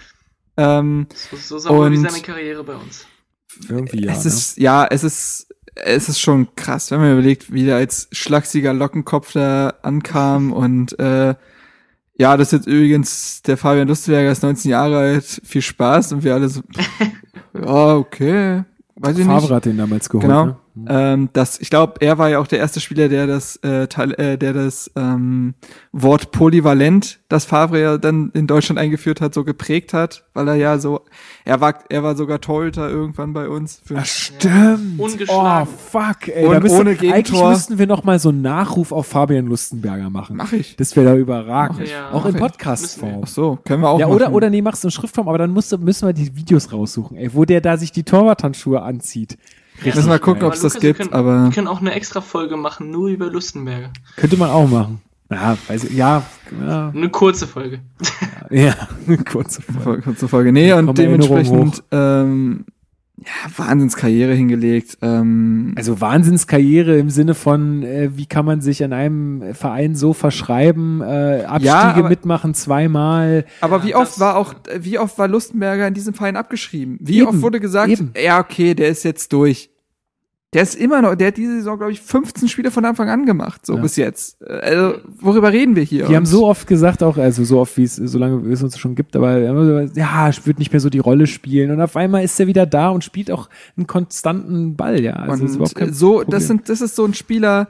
[SPEAKER 2] Ähm,
[SPEAKER 3] so, so sauber wie seine Karriere bei uns.
[SPEAKER 2] Irgendwie ja. Es ist, ne? ja, es ist es ist schon krass, wenn man überlegt, wie der als schlachsiger Lockenkopf da ankam und äh, ja, das ist jetzt übrigens der Fabian Lustberger ist 19 Jahre alt, viel Spaß und wir alle so, *laughs* ja, okay, weiß ich
[SPEAKER 1] Favre
[SPEAKER 2] nicht.
[SPEAKER 1] hat den damals geholt.
[SPEAKER 2] Genau. Ne? Ähm, das, ich glaube, er war ja auch der erste Spieler, der das, äh, Teil, äh, der das ähm, Wort polyvalent, das Favre ja dann in Deutschland eingeführt hat, so geprägt hat, weil er ja so, er war, er war sogar Torhüter irgendwann bei uns.
[SPEAKER 1] Für Ach, stimmt.
[SPEAKER 3] Ja.
[SPEAKER 1] Oh, fuck, ey. Und da müssen, ohne Gegentor. Eigentlich müssten wir noch mal so einen Nachruf auf Fabian Lustenberger machen.
[SPEAKER 2] Mach ich.
[SPEAKER 1] Das wäre da überragend. Ja. Auch in Podcastform.
[SPEAKER 2] Ach so, können wir auch
[SPEAKER 1] Ja, machen. oder, oder nee, machst du in Schriftform, aber dann musst, müssen wir die Videos raussuchen, ey, wo der da sich die Torwarthandschuhe anzieht.
[SPEAKER 2] Ja, müssen wir gucken, ob es das gibt,
[SPEAKER 3] können,
[SPEAKER 2] aber.
[SPEAKER 3] Wir können auch eine extra Folge machen, nur über Lustenberger.
[SPEAKER 1] Könnte man auch machen. Ja, weiß ich, ja, ja.
[SPEAKER 3] Eine kurze Folge.
[SPEAKER 1] Ja, eine kurze Folge.
[SPEAKER 2] Kurze Folge. Nee, und dementsprechend, ähm, ja, Wahnsinnskarriere hingelegt. Ähm,
[SPEAKER 1] also Wahnsinnskarriere im Sinne von, äh, wie kann man sich an einem Verein so verschreiben, äh, Abstiege ja, aber, mitmachen zweimal.
[SPEAKER 2] Aber ja, wie oft war auch, wie oft war Lustenberger in diesem Verein abgeschrieben? Wie eben, oft wurde gesagt, eben. ja okay, der ist jetzt durch. Der ist immer noch, der hat diese Saison, glaube ich, 15 Spiele von Anfang an gemacht, so ja. bis jetzt. Also, worüber reden wir hier?
[SPEAKER 1] Die haben so oft gesagt, auch, also so oft, wie es, so lange wie es uns schon gibt, aber ja, wird nicht mehr so die Rolle spielen. Und auf einmal ist er wieder da und spielt auch einen konstanten Ball, ja.
[SPEAKER 2] Also so, Problem. das sind, das ist so ein Spieler,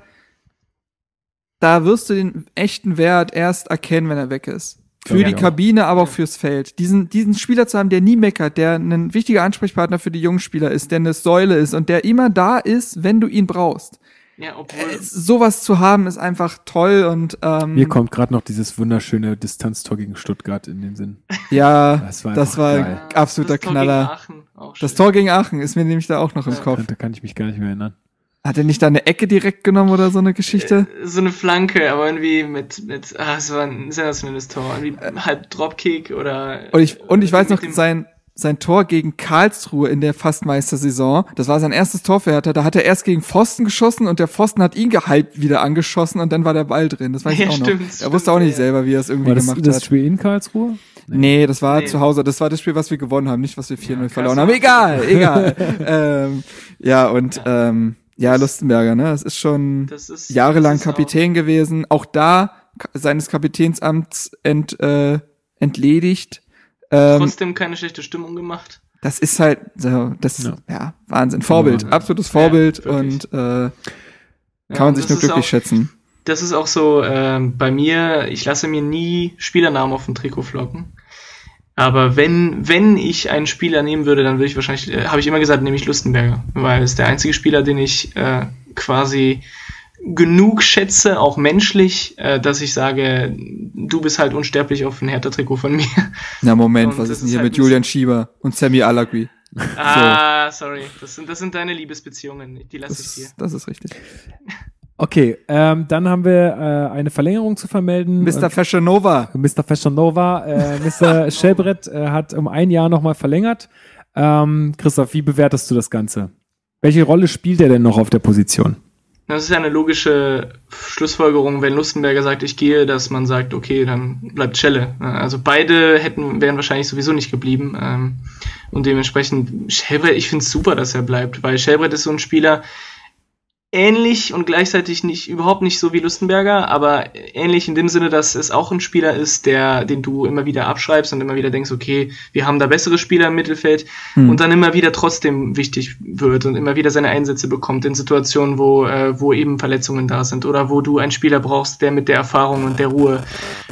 [SPEAKER 2] da wirst du den echten Wert erst erkennen, wenn er weg ist. Für ja, die Kabine, aber auch fürs Feld. Diesen, diesen Spieler zu haben, der nie meckert, der ein wichtiger Ansprechpartner für die jungen Spieler ist, der eine Säule ist und der immer da ist, wenn du ihn brauchst.
[SPEAKER 3] Ja, obwohl
[SPEAKER 2] äh, sowas zu haben ist einfach toll und ähm,
[SPEAKER 1] mir kommt gerade noch dieses wunderschöne Distanztor gegen Stuttgart in den Sinn.
[SPEAKER 2] Ja, das war, das war ein absoluter das Knaller. das Tor gegen Aachen ist mir nämlich da auch noch im Kopf.
[SPEAKER 1] Da kann ich mich gar nicht mehr erinnern.
[SPEAKER 2] Hat er nicht da eine Ecke direkt genommen oder so eine Geschichte?
[SPEAKER 3] Äh, so eine Flanke, aber irgendwie mit, mit, ah, es war ein sensationelles Tor. Irgendwie äh, halb Dropkick oder.
[SPEAKER 2] Und ich, und ich weiß noch, sein, sein Tor gegen Karlsruhe in der Fastmeistersaison, das war sein erstes Tor für Hertha, da hat er erst gegen Pfosten geschossen und der Pfosten hat ihn halb wieder angeschossen und dann war der Ball drin. Das weiß *laughs* ich auch noch. Stimmt, er wusste auch nicht ja. selber, wie er es irgendwie war
[SPEAKER 1] das,
[SPEAKER 2] gemacht
[SPEAKER 1] das
[SPEAKER 2] hat.
[SPEAKER 1] Das Spiel in Karlsruhe?
[SPEAKER 2] Nee, nee das war nee. zu Hause. Das war das Spiel, was wir gewonnen haben, nicht was wir 4-0 ja, verloren haben. Egal, egal. *laughs* ähm, ja, und ja. ähm, ja, Lustenberger, ne? Das ist schon das ist, jahrelang ist Kapitän gewesen. Auch da seines Kapitänsamts ent, äh, entledigt.
[SPEAKER 3] Ähm, Trotzdem keine schlechte Stimmung gemacht.
[SPEAKER 2] Das ist halt so, das ja, ja Wahnsinn. Vorbild, ja. absolutes Vorbild ja, und äh, kann man sich nur glücklich
[SPEAKER 3] auch,
[SPEAKER 2] schätzen.
[SPEAKER 3] Das ist auch so äh, bei mir, ich lasse mir nie Spielernamen auf dem Trikot flocken. Aber wenn, wenn ich einen Spieler nehmen würde, dann würde ich wahrscheinlich, äh, habe ich immer gesagt, nehme ich Lustenberger, weil es der einzige Spieler, den ich äh, quasi genug schätze, auch menschlich, äh, dass ich sage, du bist halt unsterblich auf ein Hertha-Trikot von mir.
[SPEAKER 2] Na Moment, und was ist denn hier halt mit Julian Schieber und Sammy Alagui?
[SPEAKER 3] Ah, so. sorry, das sind, das sind deine Liebesbeziehungen, die lasse ich dir.
[SPEAKER 2] Das ist richtig.
[SPEAKER 1] Okay, ähm, dann haben wir äh, eine Verlängerung zu vermelden.
[SPEAKER 2] Mr. Fashion Nova.
[SPEAKER 1] Mr. Fashion Nova. Äh, Mr. *laughs* Schelbrett äh, hat um ein Jahr nochmal verlängert. Ähm, Christoph, wie bewertest du das Ganze? Welche Rolle spielt er denn noch auf der Position?
[SPEAKER 3] Das ist ja eine logische Schlussfolgerung, wenn Lustenberger sagt, ich gehe, dass man sagt, okay, dann bleibt Schelle. Also beide hätten, wären wahrscheinlich sowieso nicht geblieben. Ähm, und dementsprechend, Schelbrett, ich finde es super, dass er bleibt, weil Schelbrett ist so ein Spieler, ähnlich und gleichzeitig nicht überhaupt nicht so wie Lustenberger, aber ähnlich in dem Sinne, dass es auch ein Spieler ist, der den du immer wieder abschreibst und immer wieder denkst, okay, wir haben da bessere Spieler im Mittelfeld hm. und dann immer wieder trotzdem wichtig wird und immer wieder seine Einsätze bekommt in Situationen, wo äh, wo eben Verletzungen da sind oder wo du einen Spieler brauchst, der mit der Erfahrung und der Ruhe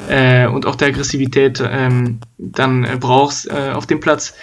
[SPEAKER 3] äh, und auch der Aggressivität ähm, dann äh, brauchst äh, auf dem Platz.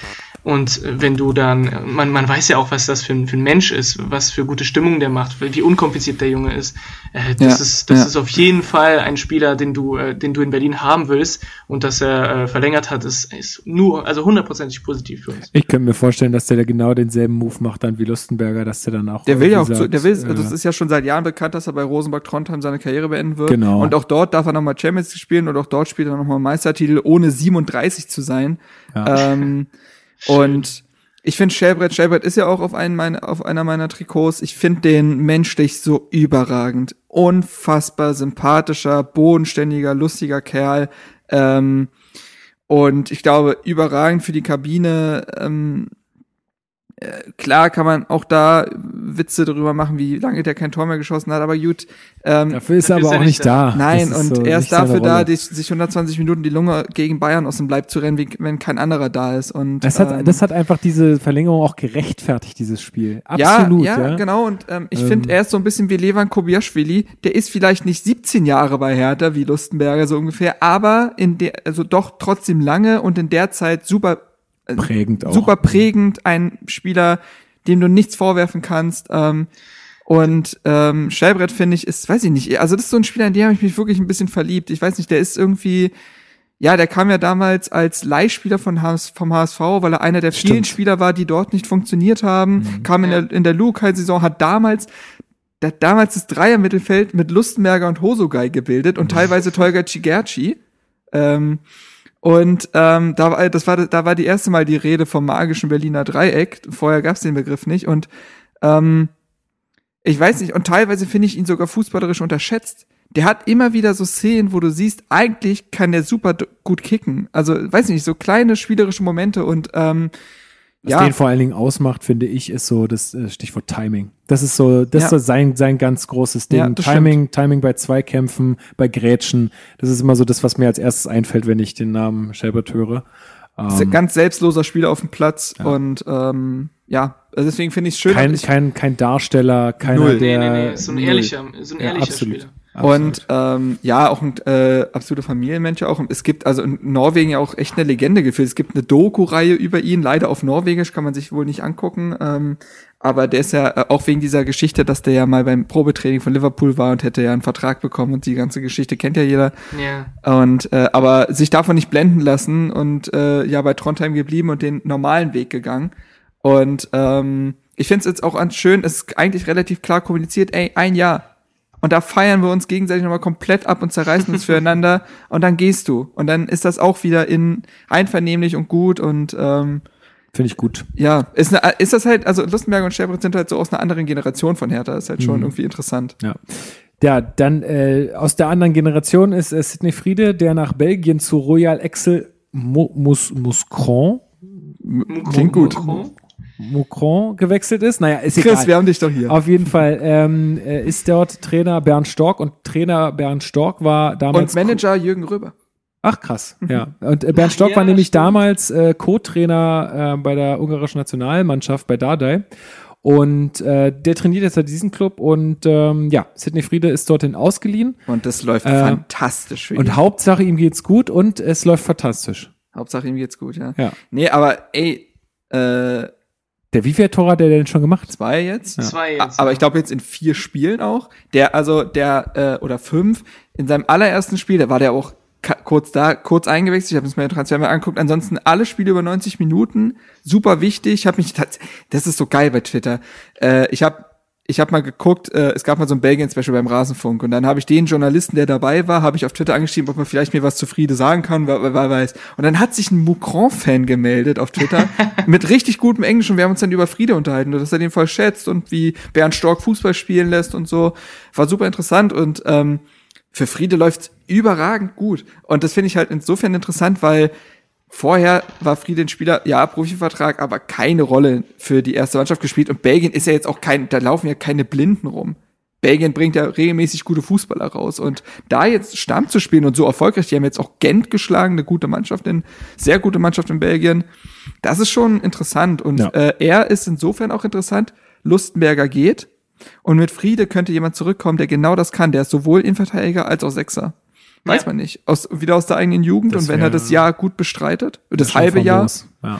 [SPEAKER 3] Und wenn du dann, man, man weiß ja auch, was das für ein, für ein Mensch ist, was für gute Stimmung der macht, wie unkompliziert der Junge ist. Äh, das ja, ist, das ja. ist auf jeden Fall ein Spieler, den du, äh, den du in Berlin haben willst. Und dass er äh, verlängert hat, ist, ist nur, also hundertprozentig positiv für uns.
[SPEAKER 1] Ich könnte mir vorstellen, dass der genau denselben Move macht dann wie Lustenberger, dass der dann auch.
[SPEAKER 2] Der will ja auch, sagt, zu, der will, also es ist ja schon seit Jahren bekannt, dass er bei Rosenberg Trondheim seine Karriere beenden wird.
[SPEAKER 1] Genau.
[SPEAKER 2] Und auch dort darf er nochmal Champions League spielen und auch dort spielt er nochmal Meistertitel, ohne 37 zu sein. Ja. Ähm, *laughs* und ich finde Shelbrett, Shelbrett ist ja auch auf, einen meiner, auf einer meiner Trikots. Ich finde den menschlich so überragend. Unfassbar sympathischer, bodenständiger, lustiger Kerl. Ähm, und ich glaube, überragend für die Kabine. Ähm, äh, klar kann man auch da Witze darüber machen, wie lange der kein Tor mehr geschossen hat, aber gut.
[SPEAKER 1] Ähm, dafür ist er aber auch nicht da.
[SPEAKER 2] Nein, und so er ist dafür da, die, sich 120 Minuten die Lunge gegen Bayern aus dem Leib zu rennen, wie, wenn kein anderer da ist. Und,
[SPEAKER 1] das, hat, ähm, das hat einfach diese Verlängerung auch gerechtfertigt, dieses Spiel. Absolut.
[SPEAKER 2] Ja, ja,
[SPEAKER 1] ja.
[SPEAKER 2] genau. Und ähm, ich ähm. finde, er ist so ein bisschen wie Levan Kobiaschwili. Der ist vielleicht nicht 17 Jahre bei Hertha, wie Lustenberger so ungefähr, aber in der, also doch trotzdem lange und in der Zeit super
[SPEAKER 1] prägend auch.
[SPEAKER 2] super prägend, ein Spieler, dem du nichts vorwerfen kannst. Ähm, und ähm, Schellbrett finde ich ist, weiß ich nicht, also das ist so ein Spieler, in den habe ich mich wirklich ein bisschen verliebt. Ich weiß nicht, der ist irgendwie, ja, der kam ja damals als Leihspieler von HS, vom HSV, weil er einer der vielen Stimmt. Spieler war, die dort nicht funktioniert haben. Mhm. Kam in der in der Lukai-Saison, hat damals der hat damals das Dreier-Mittelfeld mit Lustenberger und Hosogai gebildet und teilweise Tolga Cigerci. Ähm, und ähm, da war, das war, da war die erste Mal die Rede vom magischen Berliner Dreieck. Vorher gab es den Begriff nicht. Und ähm, ich weiß nicht, und teilweise finde ich ihn sogar fußballerisch unterschätzt. Der hat immer wieder so Szenen, wo du siehst, eigentlich kann der super gut kicken. Also, weiß nicht, so kleine spielerische Momente und ähm,
[SPEAKER 1] was ja. den vor allen Dingen ausmacht, finde ich, ist so das äh, Stichwort Timing. Das ist so, das ja. ist so sein, sein ganz großes Ding. Ja, Timing, stimmt. Timing bei Zweikämpfen, bei Grätschen. Das ist immer so das, was mir als erstes einfällt, wenn ich den Namen Shelbert höre.
[SPEAKER 2] Ähm, ganz selbstloser Spieler auf dem Platz und ähm, ja, also deswegen finde ich es schön.
[SPEAKER 1] Kein, kein, kein Darsteller, keiner, Null. der. Nee, nee, nee,
[SPEAKER 3] so ein ehrlicher, so ein ehrlicher
[SPEAKER 2] Spieler. Und ähm, ja, auch ein äh, absoluter Familienmensch auch. Es gibt also in Norwegen ja auch echt eine Legende gefühlt. Es gibt eine Doku-Reihe über ihn, leider auf Norwegisch, kann man sich wohl nicht angucken. Ähm, aber der ist ja äh, auch wegen dieser Geschichte, dass der ja mal beim Probetraining von Liverpool war und hätte ja einen Vertrag bekommen und die ganze Geschichte kennt ja jeder.
[SPEAKER 3] Ja.
[SPEAKER 2] Und äh, aber sich davon nicht blenden lassen und äh, ja bei Trondheim geblieben und den normalen Weg gegangen. Und ähm, ich finde es jetzt auch schön, es ist eigentlich relativ klar kommuniziert, ey, ein Jahr und da feiern wir uns gegenseitig nochmal komplett ab und zerreißen uns *laughs* füreinander und dann gehst du. Und dann ist das auch wieder in einvernehmlich und gut und ähm,
[SPEAKER 1] Finde ich gut.
[SPEAKER 2] Ja, ist, eine, ist das halt, also Lustenberg und Scherbrett sind halt so aus einer anderen Generation von Hertha, ist halt schon mhm. irgendwie interessant.
[SPEAKER 1] Ja. Ja, dann äh, aus der anderen Generation ist äh, Sidney Friede, der nach Belgien zu Royal Excel Mus Muscron.
[SPEAKER 2] Klingt gut.
[SPEAKER 1] Moucron gewechselt ist. Naja, ist
[SPEAKER 2] Chris, egal. wir haben dich doch hier.
[SPEAKER 1] Auf jeden Fall ähm, äh, ist dort Trainer Bernd Stork und Trainer Bernd Stork war damals.
[SPEAKER 2] Und Manager Jürgen Röber.
[SPEAKER 1] Ach krass, mhm. ja. Und äh, Bernd Stork ja, war nämlich stimmt. damals äh, Co-Trainer äh, bei der ungarischen Nationalmannschaft bei Dardai. Und äh, der trainiert jetzt halt diesen Club und ähm, ja, Sidney Friede ist dorthin ausgeliehen.
[SPEAKER 2] Und das läuft äh, fantastisch
[SPEAKER 1] für ihn. Und Hauptsache ihm geht's gut und es läuft fantastisch.
[SPEAKER 2] Hauptsache ihm geht's gut, ja.
[SPEAKER 1] Ja.
[SPEAKER 2] Nee, aber ey, äh,
[SPEAKER 1] der wie viel Tor hat der denn schon gemacht?
[SPEAKER 2] Zwei jetzt.
[SPEAKER 3] Ja. Zwei jetzt.
[SPEAKER 2] Aber ich glaube jetzt in vier Spielen auch. Der, also der, äh, oder fünf, in seinem allerersten Spiel, da war der auch kurz da, kurz eingewechselt. Ich habe es mir Transfer mal angeguckt. Ansonsten alle Spiele über 90 Minuten, super wichtig. Ich habe mich, das ist so geil bei Twitter. Äh, ich habe ich habe mal geguckt, äh, es gab mal so ein Belgien-Special beim Rasenfunk und dann habe ich den Journalisten, der dabei war, habe ich auf Twitter angeschrieben, ob man vielleicht mir was zu Friede sagen kann, wer, wer weiß. Und dann hat sich ein Mukron-Fan gemeldet auf Twitter *laughs* mit richtig gutem Englisch und wir haben uns dann über Friede unterhalten und dass er den voll schätzt und wie Bernd Stork Fußball spielen lässt und so. War super interessant und ähm, für Friede läuft's überragend gut. Und das finde ich halt insofern interessant, weil Vorher war Friede ein Spieler, ja, Profivertrag, aber keine Rolle für die erste Mannschaft gespielt. Und Belgien ist ja jetzt auch kein, da laufen ja keine Blinden rum. Belgien bringt ja regelmäßig gute Fußballer raus. Und da jetzt Stamm zu spielen und so erfolgreich, die haben jetzt auch Gent geschlagen, eine gute Mannschaft in, sehr gute Mannschaft in Belgien. Das ist schon interessant. Und ja. äh, er ist insofern auch interessant. Lustenberger geht. Und mit Friede könnte jemand zurückkommen, der genau das kann. Der ist sowohl Innenverteidiger als auch Sechser. Weiß ja. man nicht. Aus, wieder aus der eigenen Jugend das und wenn er das Jahr gut bestreitet, das halbe Jahr.
[SPEAKER 1] Ja.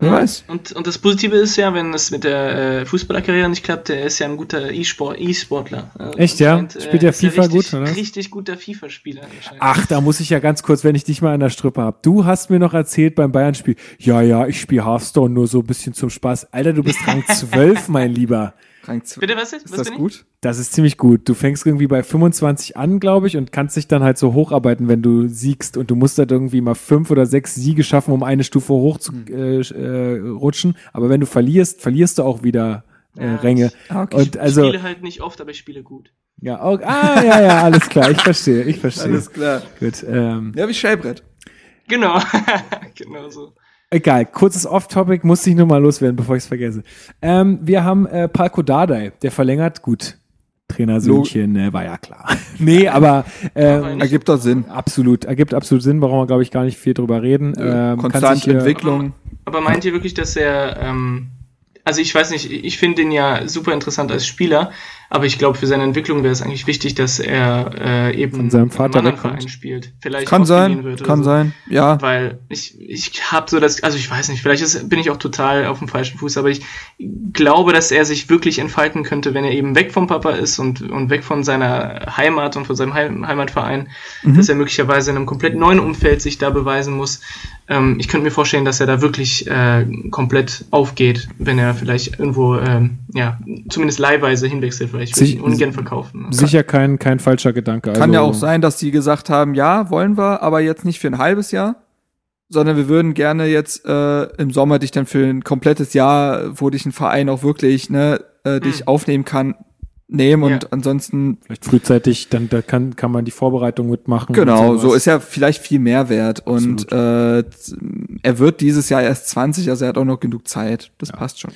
[SPEAKER 3] Wer weiß. Und, und das Positive ist ja, wenn es mit der äh, Fußballerkarriere nicht klappt, der ist ja ein guter E-Sportler.
[SPEAKER 1] E Echt, ja? Meint, Spielt der FIFA
[SPEAKER 3] ja
[SPEAKER 1] richtig,
[SPEAKER 3] gut, oder? Richtig guter FIFA-Spieler.
[SPEAKER 1] Ach, da muss ich ja ganz kurz, wenn ich dich mal an der Strippe hab. Du hast mir noch erzählt beim Bayern-Spiel, ja, ja, ich spiele Hearthstone nur so ein bisschen zum Spaß. Alter, du bist Rang *laughs* 12, mein Lieber.
[SPEAKER 2] Rang Bitte, was ist? Ist was das gut?
[SPEAKER 1] Das ist ziemlich gut. Du fängst irgendwie bei 25 an, glaube ich, und kannst dich dann halt so hocharbeiten, wenn du siegst. Und du musst halt irgendwie mal fünf oder sechs Siege schaffen, um eine Stufe hoch zu hm. äh, äh, rutschen. Aber wenn du verlierst, verlierst du auch wieder äh, ja, Ränge.
[SPEAKER 3] Ich, und ich also, spiele halt nicht oft, aber ich spiele gut.
[SPEAKER 1] Ja, auch, ah, ja, ja, alles klar. Ich verstehe, ich *laughs* verstehe.
[SPEAKER 2] Alles klar.
[SPEAKER 1] Gut. Ähm,
[SPEAKER 2] ja, wie Schellbrett.
[SPEAKER 3] Genau, *laughs* genau so.
[SPEAKER 1] Egal, kurzes Off-Topic, muss ich nur mal loswerden, bevor ich es vergesse. Ähm, wir haben äh, Palko Dardai, der verlängert, gut, Trainersöhnchen, äh, war ja klar. *laughs* nee, aber
[SPEAKER 2] ähm, *laughs* ergibt doch Sinn.
[SPEAKER 1] Absolut, ergibt absolut Sinn, brauchen wir, glaube ich, gar nicht viel drüber reden.
[SPEAKER 2] Ähm, Konstante Entwicklung.
[SPEAKER 3] Aber, aber, meint ihr wirklich, dass er ähm, also ich weiß nicht, ich finde ihn ja super interessant als Spieler, aber ich glaube, für seine Entwicklung wäre es eigentlich wichtig, dass er äh, eben
[SPEAKER 1] Von seinem Vater
[SPEAKER 3] einen Verein spielt.
[SPEAKER 2] Vielleicht kann sein, kann so. sein, ja.
[SPEAKER 3] Weil ich, ich habe so das, also ich weiß nicht, vielleicht ist, bin ich auch total auf dem falschen Fuß, aber ich glaube, dass er sich wirklich entfalten könnte, wenn er eben weg vom Papa ist und, und weg von seiner Heimat und von seinem Heim, Heimatverein, mhm. dass er möglicherweise in einem komplett neuen Umfeld sich da beweisen muss. Ähm, ich könnte mir vorstellen, dass er da wirklich äh, komplett aufgeht, wenn er vielleicht irgendwo, ähm, ja, zumindest leihweise hinwechselt, weil ich würde ihn ungern verkaufen.
[SPEAKER 1] Sicher kein, kein falscher Gedanke.
[SPEAKER 2] Kann also, ja auch sein, dass die gesagt haben, ja, wollen wir, aber jetzt nicht für ein halbes Jahr, sondern wir würden gerne jetzt äh, im Sommer dich dann für ein komplettes Jahr, wo dich ein Verein auch wirklich, ne, äh, dich hm. aufnehmen kann, nehmen und ja. ansonsten
[SPEAKER 1] vielleicht frühzeitig dann da kann kann man die Vorbereitung mitmachen
[SPEAKER 2] genau so ist ja vielleicht viel mehr wert und äh, er wird dieses Jahr erst 20 also er hat auch noch genug Zeit das ja. passt schon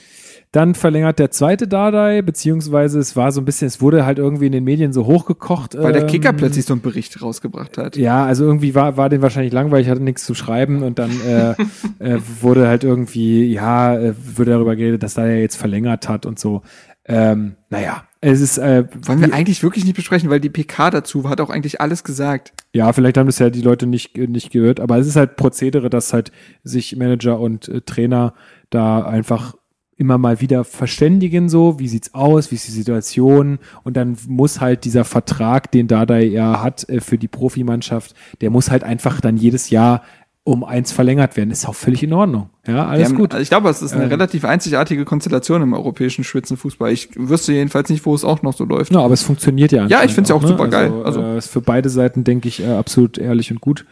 [SPEAKER 1] dann verlängert der zweite Dardai, beziehungsweise es war so ein bisschen, es wurde halt irgendwie in den Medien so hochgekocht.
[SPEAKER 2] Weil der Kicker ähm, plötzlich so einen Bericht rausgebracht hat.
[SPEAKER 1] Ja, also irgendwie war, war den wahrscheinlich langweilig, hatte nichts zu schreiben und dann äh, *laughs* äh, wurde halt irgendwie, ja, äh, wurde darüber geredet, dass er jetzt verlängert hat und so. Ähm, naja, es ist. Äh,
[SPEAKER 2] Wollen wir eigentlich wirklich nicht besprechen, weil die PK dazu hat auch eigentlich alles gesagt.
[SPEAKER 1] Ja, vielleicht haben das ja die Leute nicht, nicht gehört, aber es ist halt Prozedere, dass halt sich Manager und äh, Trainer da einfach immer mal wieder verständigen, so, wie sieht's aus, wie ist die Situation und dann muss halt dieser Vertrag, den Dada ja hat äh, für die Profimannschaft, der muss halt einfach dann jedes Jahr um eins verlängert werden. Ist auch völlig in Ordnung. Ja, alles
[SPEAKER 2] haben,
[SPEAKER 1] gut.
[SPEAKER 2] Ich glaube, es ist eine ähm, relativ einzigartige Konstellation im europäischen Spitzenfußball. Ich wüsste jedenfalls nicht, wo es auch noch so läuft.
[SPEAKER 1] Ja, aber es funktioniert ja.
[SPEAKER 2] Ja, ich finde es ja auch, auch ne? super geil.
[SPEAKER 1] Also, also äh, ist für beide Seiten, denke ich, äh, absolut ehrlich und gut.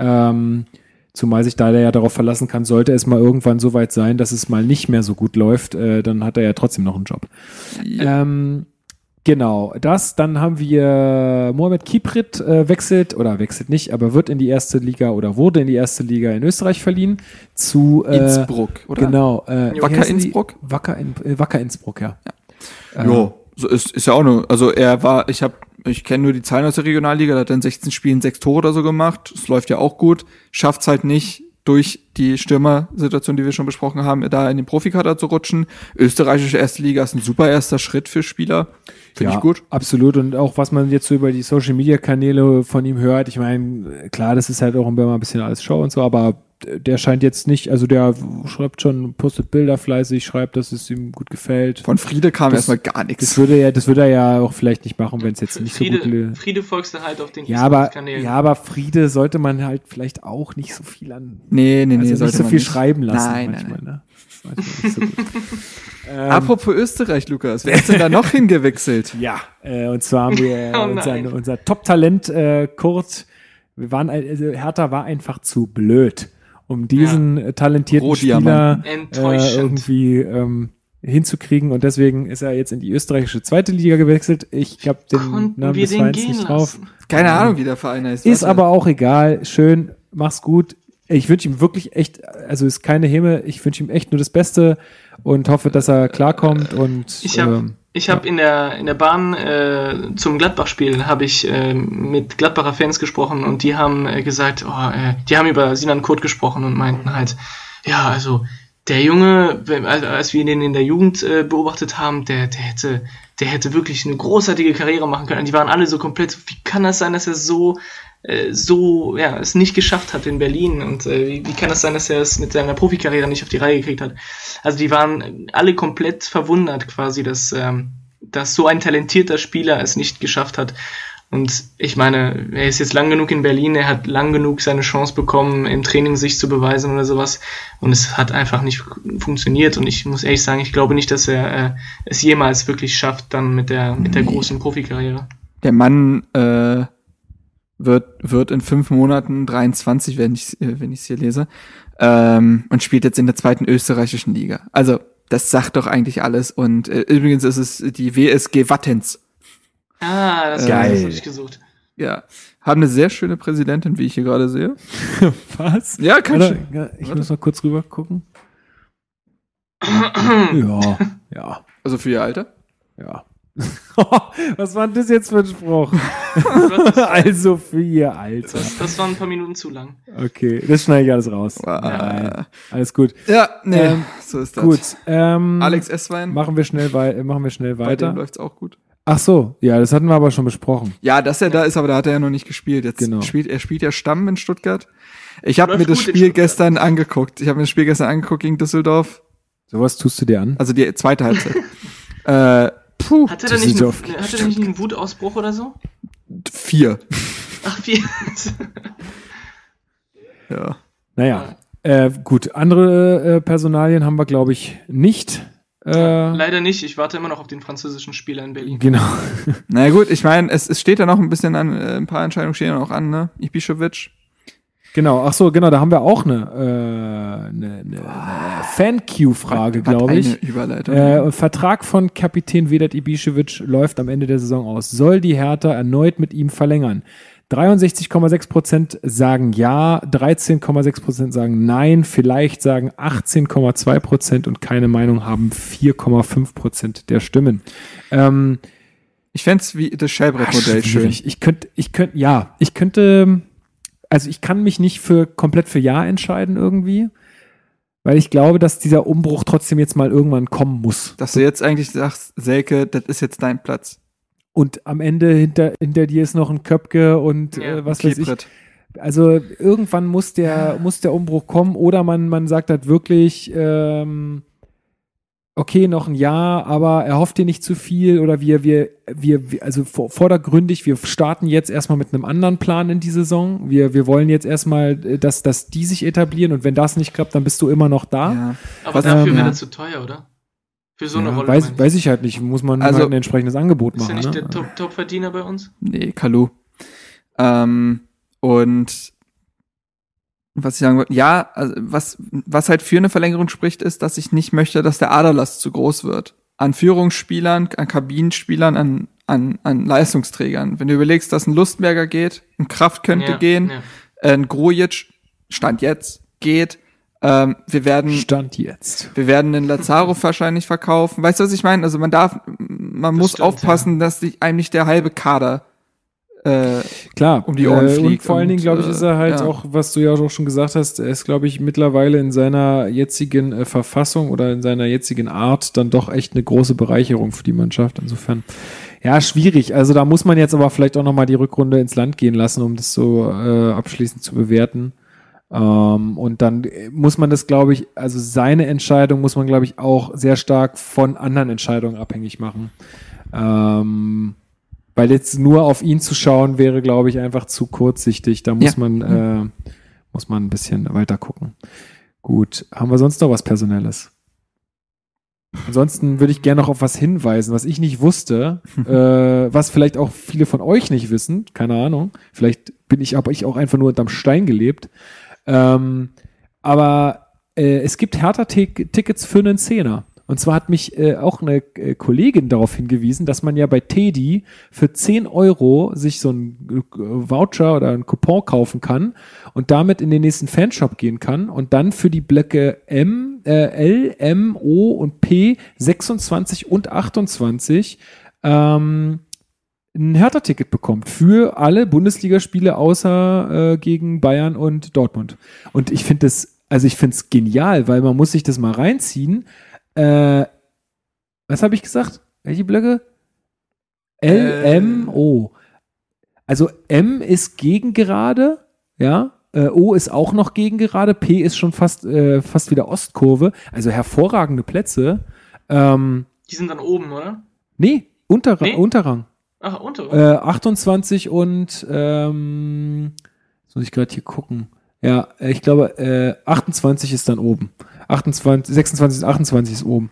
[SPEAKER 1] Ähm, Zumal sich da der ja darauf verlassen kann, sollte es mal irgendwann so weit sein, dass es mal nicht mehr so gut läuft, äh, dann hat er ja trotzdem noch einen Job. Ja. Ähm, genau, das. Dann haben wir Mohamed Kiprit äh, wechselt, oder wechselt nicht, aber wird in die erste Liga oder wurde in die erste Liga in Österreich verliehen zu
[SPEAKER 2] äh, Innsbruck, oder?
[SPEAKER 1] Genau.
[SPEAKER 2] Äh, Wacker Innsbruck?
[SPEAKER 1] Wacker, in, äh, Wacker Innsbruck, ja.
[SPEAKER 2] ja. Jo, so ist, ist ja auch nur, also er war, ich habe ich kenne nur die Zahlen aus der Regionalliga, da hat er in 16 Spielen sechs Tore oder so gemacht. Es läuft ja auch gut. Schafft es halt nicht, durch die Stürmersituation, die wir schon besprochen haben, da in den Profikader zu rutschen. Österreichische erste Liga ist ein super erster Schritt für Spieler. Finde ja, ich gut.
[SPEAKER 1] Absolut. Und auch was man jetzt so über die Social Media Kanäle von ihm hört, ich meine, klar, das ist halt auch immer ein bisschen alles Show und so, aber der scheint jetzt nicht, also der schreibt schon, postet Bilder fleißig, schreibt, dass es ihm gut gefällt.
[SPEAKER 2] Von Friede kam das, erstmal gar nichts.
[SPEAKER 1] Das würde er, das würde er ja auch vielleicht nicht machen, wenn es jetzt nicht
[SPEAKER 3] Friede,
[SPEAKER 1] so gut
[SPEAKER 3] Friede folgst du halt auf den
[SPEAKER 1] ja, aber, Kanälen. Ja, aber Friede sollte man halt vielleicht auch nicht so viel an.
[SPEAKER 2] Nee, nee, nee,
[SPEAKER 1] also nicht so viel nicht. schreiben lassen
[SPEAKER 2] nein, manchmal, nein, nein. Ne? So *laughs* ähm, Apropos Österreich, Lukas, wer ist denn da noch *laughs* hingewechselt?
[SPEAKER 1] Ja, äh, und zwar haben wir *laughs* oh unser, unser Top-Talent äh, Kurt. Wir waren, also Hertha war einfach zu blöd um diesen ja. talentierten Spieler äh, irgendwie ähm, hinzukriegen und deswegen ist er jetzt in die österreichische zweite Liga gewechselt. Ich habe den
[SPEAKER 3] Konnten Namen des Vereins nicht drauf.
[SPEAKER 2] Keine Ahnung, wie der Verein heißt.
[SPEAKER 1] Ist aber auch egal. Schön, mach's gut. Ich wünsche ihm wirklich echt, also ist keine Himmel, ich wünsche ihm echt nur das Beste und hoffe, dass er klarkommt und
[SPEAKER 3] ich habe ähm, ich habe in der in der Bahn äh, zum Gladbach-Spiel habe ich äh, mit Gladbacher Fans gesprochen und die haben äh, gesagt, oh, äh, die haben über Sinan Kurt gesprochen und meinten halt, ja, also der Junge, als wir ihn in der Jugend äh, beobachtet haben, der, der hätte, der hätte wirklich eine großartige Karriere machen können. Und die waren alle so komplett, wie kann das sein, dass er so äh, so, ja, es nicht geschafft hat in Berlin. Und äh, wie, wie kann das sein, dass er es mit seiner Profikarriere nicht auf die Reihe gekriegt hat? Also die waren alle komplett verwundert quasi, dass, ähm, dass so ein talentierter Spieler es nicht geschafft hat. Und ich meine, er ist jetzt lang genug in Berlin, er hat lang genug seine Chance bekommen, im Training sich zu beweisen oder sowas. Und es hat einfach nicht funktioniert. Und ich muss ehrlich sagen, ich glaube nicht, dass er äh, es jemals wirklich schafft, dann mit der, mit der großen Profikarriere.
[SPEAKER 2] Der Mann äh, wird, wird in fünf Monaten 23, wenn ich äh, wenn ich es hier lese, ähm, und spielt jetzt in der zweiten österreichischen Liga. Also das sagt doch eigentlich alles. Und äh, übrigens ist es die WSG Wattens.
[SPEAKER 3] Ah, das,
[SPEAKER 1] Geil.
[SPEAKER 3] das habe ich gesucht.
[SPEAKER 2] Ja, haben eine sehr schöne Präsidentin, wie ich hier gerade sehe. *laughs*
[SPEAKER 1] Was?
[SPEAKER 2] Ja, kann
[SPEAKER 1] Warte,
[SPEAKER 2] ich.
[SPEAKER 1] ja, ich
[SPEAKER 2] Warte.
[SPEAKER 1] muss mal kurz rüber gucken. *clears throat* ja, ja,
[SPEAKER 2] Also für ihr Alter?
[SPEAKER 1] ja. *laughs* Was war denn das jetzt für ein Spruch?
[SPEAKER 3] das, *laughs*
[SPEAKER 1] also für ihr Alter.
[SPEAKER 3] das, das waren ein paar Minuten zu lang.
[SPEAKER 1] Okay, das schneide ich alles raus.
[SPEAKER 2] Wow.
[SPEAKER 1] Nein, alles gut.
[SPEAKER 2] Ja, nee,
[SPEAKER 1] Ähm,
[SPEAKER 2] so ist das.
[SPEAKER 1] Gut. Ähm,
[SPEAKER 2] Alex Esswein,
[SPEAKER 1] machen wir schnell, wei machen wir schnell
[SPEAKER 2] bei dem
[SPEAKER 1] weiter.
[SPEAKER 2] läuft's auch gut.
[SPEAKER 1] Ach so, ja, das hatten wir aber schon besprochen.
[SPEAKER 2] Ja, dass er da ist, aber da hat er ja noch nicht gespielt. Jetzt
[SPEAKER 1] Genau.
[SPEAKER 2] spielt er spielt ja Stamm in Stuttgart. Ich habe mir das Spiel gestern angeguckt. Ich habe mir das Spiel gestern angeguckt gegen Düsseldorf.
[SPEAKER 1] Sowas tust du dir an.
[SPEAKER 2] Also die zweite Halbzeit. *laughs* äh, puh,
[SPEAKER 3] Hatte der nicht,
[SPEAKER 1] Düsseldorf
[SPEAKER 3] eine, hatte der nicht einen Wutausbruch oder so?
[SPEAKER 2] vier.
[SPEAKER 3] Ach, vier. *laughs*
[SPEAKER 2] Ja.
[SPEAKER 1] Naja, äh, gut. Andere äh, Personalien haben wir, glaube ich, nicht. Äh,
[SPEAKER 3] Leider nicht. Ich warte immer noch auf den französischen Spieler in Berlin.
[SPEAKER 1] genau.
[SPEAKER 2] Na ja, gut, ich meine, es, es steht ja noch ein bisschen an, äh, ein paar Entscheidungen stehen ja noch an, ne? Ibišević.
[SPEAKER 1] Genau, ach so, genau, da haben wir auch eine, äh, eine, eine, eine Fan-Q-Frage, glaube ich.
[SPEAKER 2] Eine Überleitung.
[SPEAKER 1] Äh, Vertrag von Kapitän Vedat Ibišević läuft am Ende der Saison aus. Soll die Hertha erneut mit ihm verlängern? 63,6% sagen ja, 13,6% sagen nein, vielleicht sagen 18,2% und keine Meinung haben 4,5% der Stimmen. Ähm,
[SPEAKER 2] ich fände wie das Schellbrett-Modell schön.
[SPEAKER 1] Ich könnte, ich könnte, ja, ich könnte, also ich kann mich nicht für komplett für Ja entscheiden irgendwie, weil ich glaube, dass dieser Umbruch trotzdem jetzt mal irgendwann kommen muss.
[SPEAKER 2] Dass du jetzt eigentlich sagst, Selke, das ist jetzt dein Platz.
[SPEAKER 1] Und am Ende hinter, hinter dir ist noch ein Köpke und
[SPEAKER 3] Ja,
[SPEAKER 1] äh, was weiß ich. Also irgendwann muss der, muss der Umbruch kommen oder man, man sagt halt wirklich, ähm, okay, noch ein Jahr, aber erhofft dir nicht zu viel oder wir, wir, wir, wir- also vor, vordergründig, wir starten jetzt erstmal mit einem anderen Plan in die Saison. Wir, wir wollen jetzt erstmal, äh, dass, dass die sich etablieren und wenn das nicht klappt, dann bist du immer noch da.
[SPEAKER 2] Ja.
[SPEAKER 3] Aber
[SPEAKER 2] Was-
[SPEAKER 3] dafür
[SPEAKER 1] ähm,
[SPEAKER 3] wäre
[SPEAKER 1] ja.
[SPEAKER 3] er zu teuer, oder? Für so eine
[SPEAKER 1] Ja,
[SPEAKER 3] Rolle.
[SPEAKER 1] weiß, weiß ich halt nicht. Muss man
[SPEAKER 2] Also-
[SPEAKER 1] halt ein entsprechendes Angebot
[SPEAKER 3] ist er
[SPEAKER 1] machen.
[SPEAKER 3] nicht
[SPEAKER 1] ne?
[SPEAKER 3] der Top- Top-Verdiener bei uns?
[SPEAKER 2] Nee, Kalu. Ähm, und was ich sagen wollte, ja, also was, was halt für eine Verlängerung spricht, ist, dass ich nicht möchte, dass der Aderlass zu groß wird. An Führungsspielern, an Kabinenspielern, an, an, an Leistungsträgern. Wenn du überlegst, dass ein Lustberger geht, ein Kraft könnte
[SPEAKER 3] Ja,
[SPEAKER 2] gehen,
[SPEAKER 3] ja.
[SPEAKER 2] ein Grujic, Stand jetzt, geht, ähm, wir werden
[SPEAKER 1] Stand jetzt.
[SPEAKER 2] wir werden den Lazarov *laughs* wahrscheinlich verkaufen. Weißt du, was ich meine? Also man darf, man muss
[SPEAKER 3] stimmt,
[SPEAKER 2] aufpassen, dass sich einem nicht der halbe Kader äh,
[SPEAKER 1] Klar,
[SPEAKER 2] um die Ohren
[SPEAKER 1] äh, Und
[SPEAKER 2] fliegt
[SPEAKER 1] vor allen Dingen,
[SPEAKER 2] und,
[SPEAKER 1] glaube ich, ist er halt
[SPEAKER 2] äh, ja.
[SPEAKER 1] auch, was du ja auch schon gesagt hast, er ist, glaube ich, mittlerweile in seiner jetzigen äh, Verfassung oder in seiner jetzigen Art dann doch echt eine große Bereicherung für die Mannschaft. Insofern, ja, schwierig. Also da muss man jetzt aber vielleicht auch nochmal die Rückrunde ins Land gehen lassen, um das so äh, abschließend zu bewerten. Ähm, und dann muss man das, glaube ich, also seine Entscheidung muss man, glaube ich, auch sehr stark von anderen Entscheidungen abhängig machen. Ähm, weil jetzt nur auf ihn zu schauen, wäre, glaube ich, einfach zu kurzsichtig. Da muss
[SPEAKER 2] Ja.
[SPEAKER 1] man, äh, muss man ein bisschen weiter gucken. Gut, haben wir sonst noch was Personelles? Ansonsten würde ich gerne noch auf was hinweisen, was ich nicht wusste, *laughs* äh, was vielleicht auch viele von euch nicht wissen, keine Ahnung. Vielleicht bin ich aber ich auch einfach nur unterm Stein gelebt. Ähm, aber äh, es gibt Hertha-Tickets für einen Zehner. Und zwar hat mich äh, auch eine äh, Kollegin darauf hingewiesen, dass man ja bei Teddy für 10 Euro sich so einen äh, Voucher oder einen Coupon kaufen kann und damit in den nächsten Fanshop gehen kann und dann für die Blöcke M, äh, L, M, O und P 26 und 28 ähm, ein Hertha-Ticket bekommt für alle Bundesligaspiele außer äh, gegen Bayern und Dortmund. Und ich finde das, also ich finde es genial, weil man muss sich das mal reinziehen. Äh, was habe ich gesagt? Welche Blöcke? L,
[SPEAKER 2] Äh.
[SPEAKER 1] M, O. also M ist gegen gerade, ja. Äh, o ist auch noch gegen gerade, P ist schon fast, äh, fast wieder Ostkurve. Also hervorragende Plätze. Ähm,
[SPEAKER 3] Die sind dann oben, oder?
[SPEAKER 1] nee, Unterrang.
[SPEAKER 3] Nee?
[SPEAKER 1] Unterrang.
[SPEAKER 3] Ach, unter.
[SPEAKER 1] Äh, 28 und ähm, jetzt muss ich gerade hier gucken. Ja, äh, ich glaube, äh, 28 ist dann oben. 28, 26 und 28 ist oben.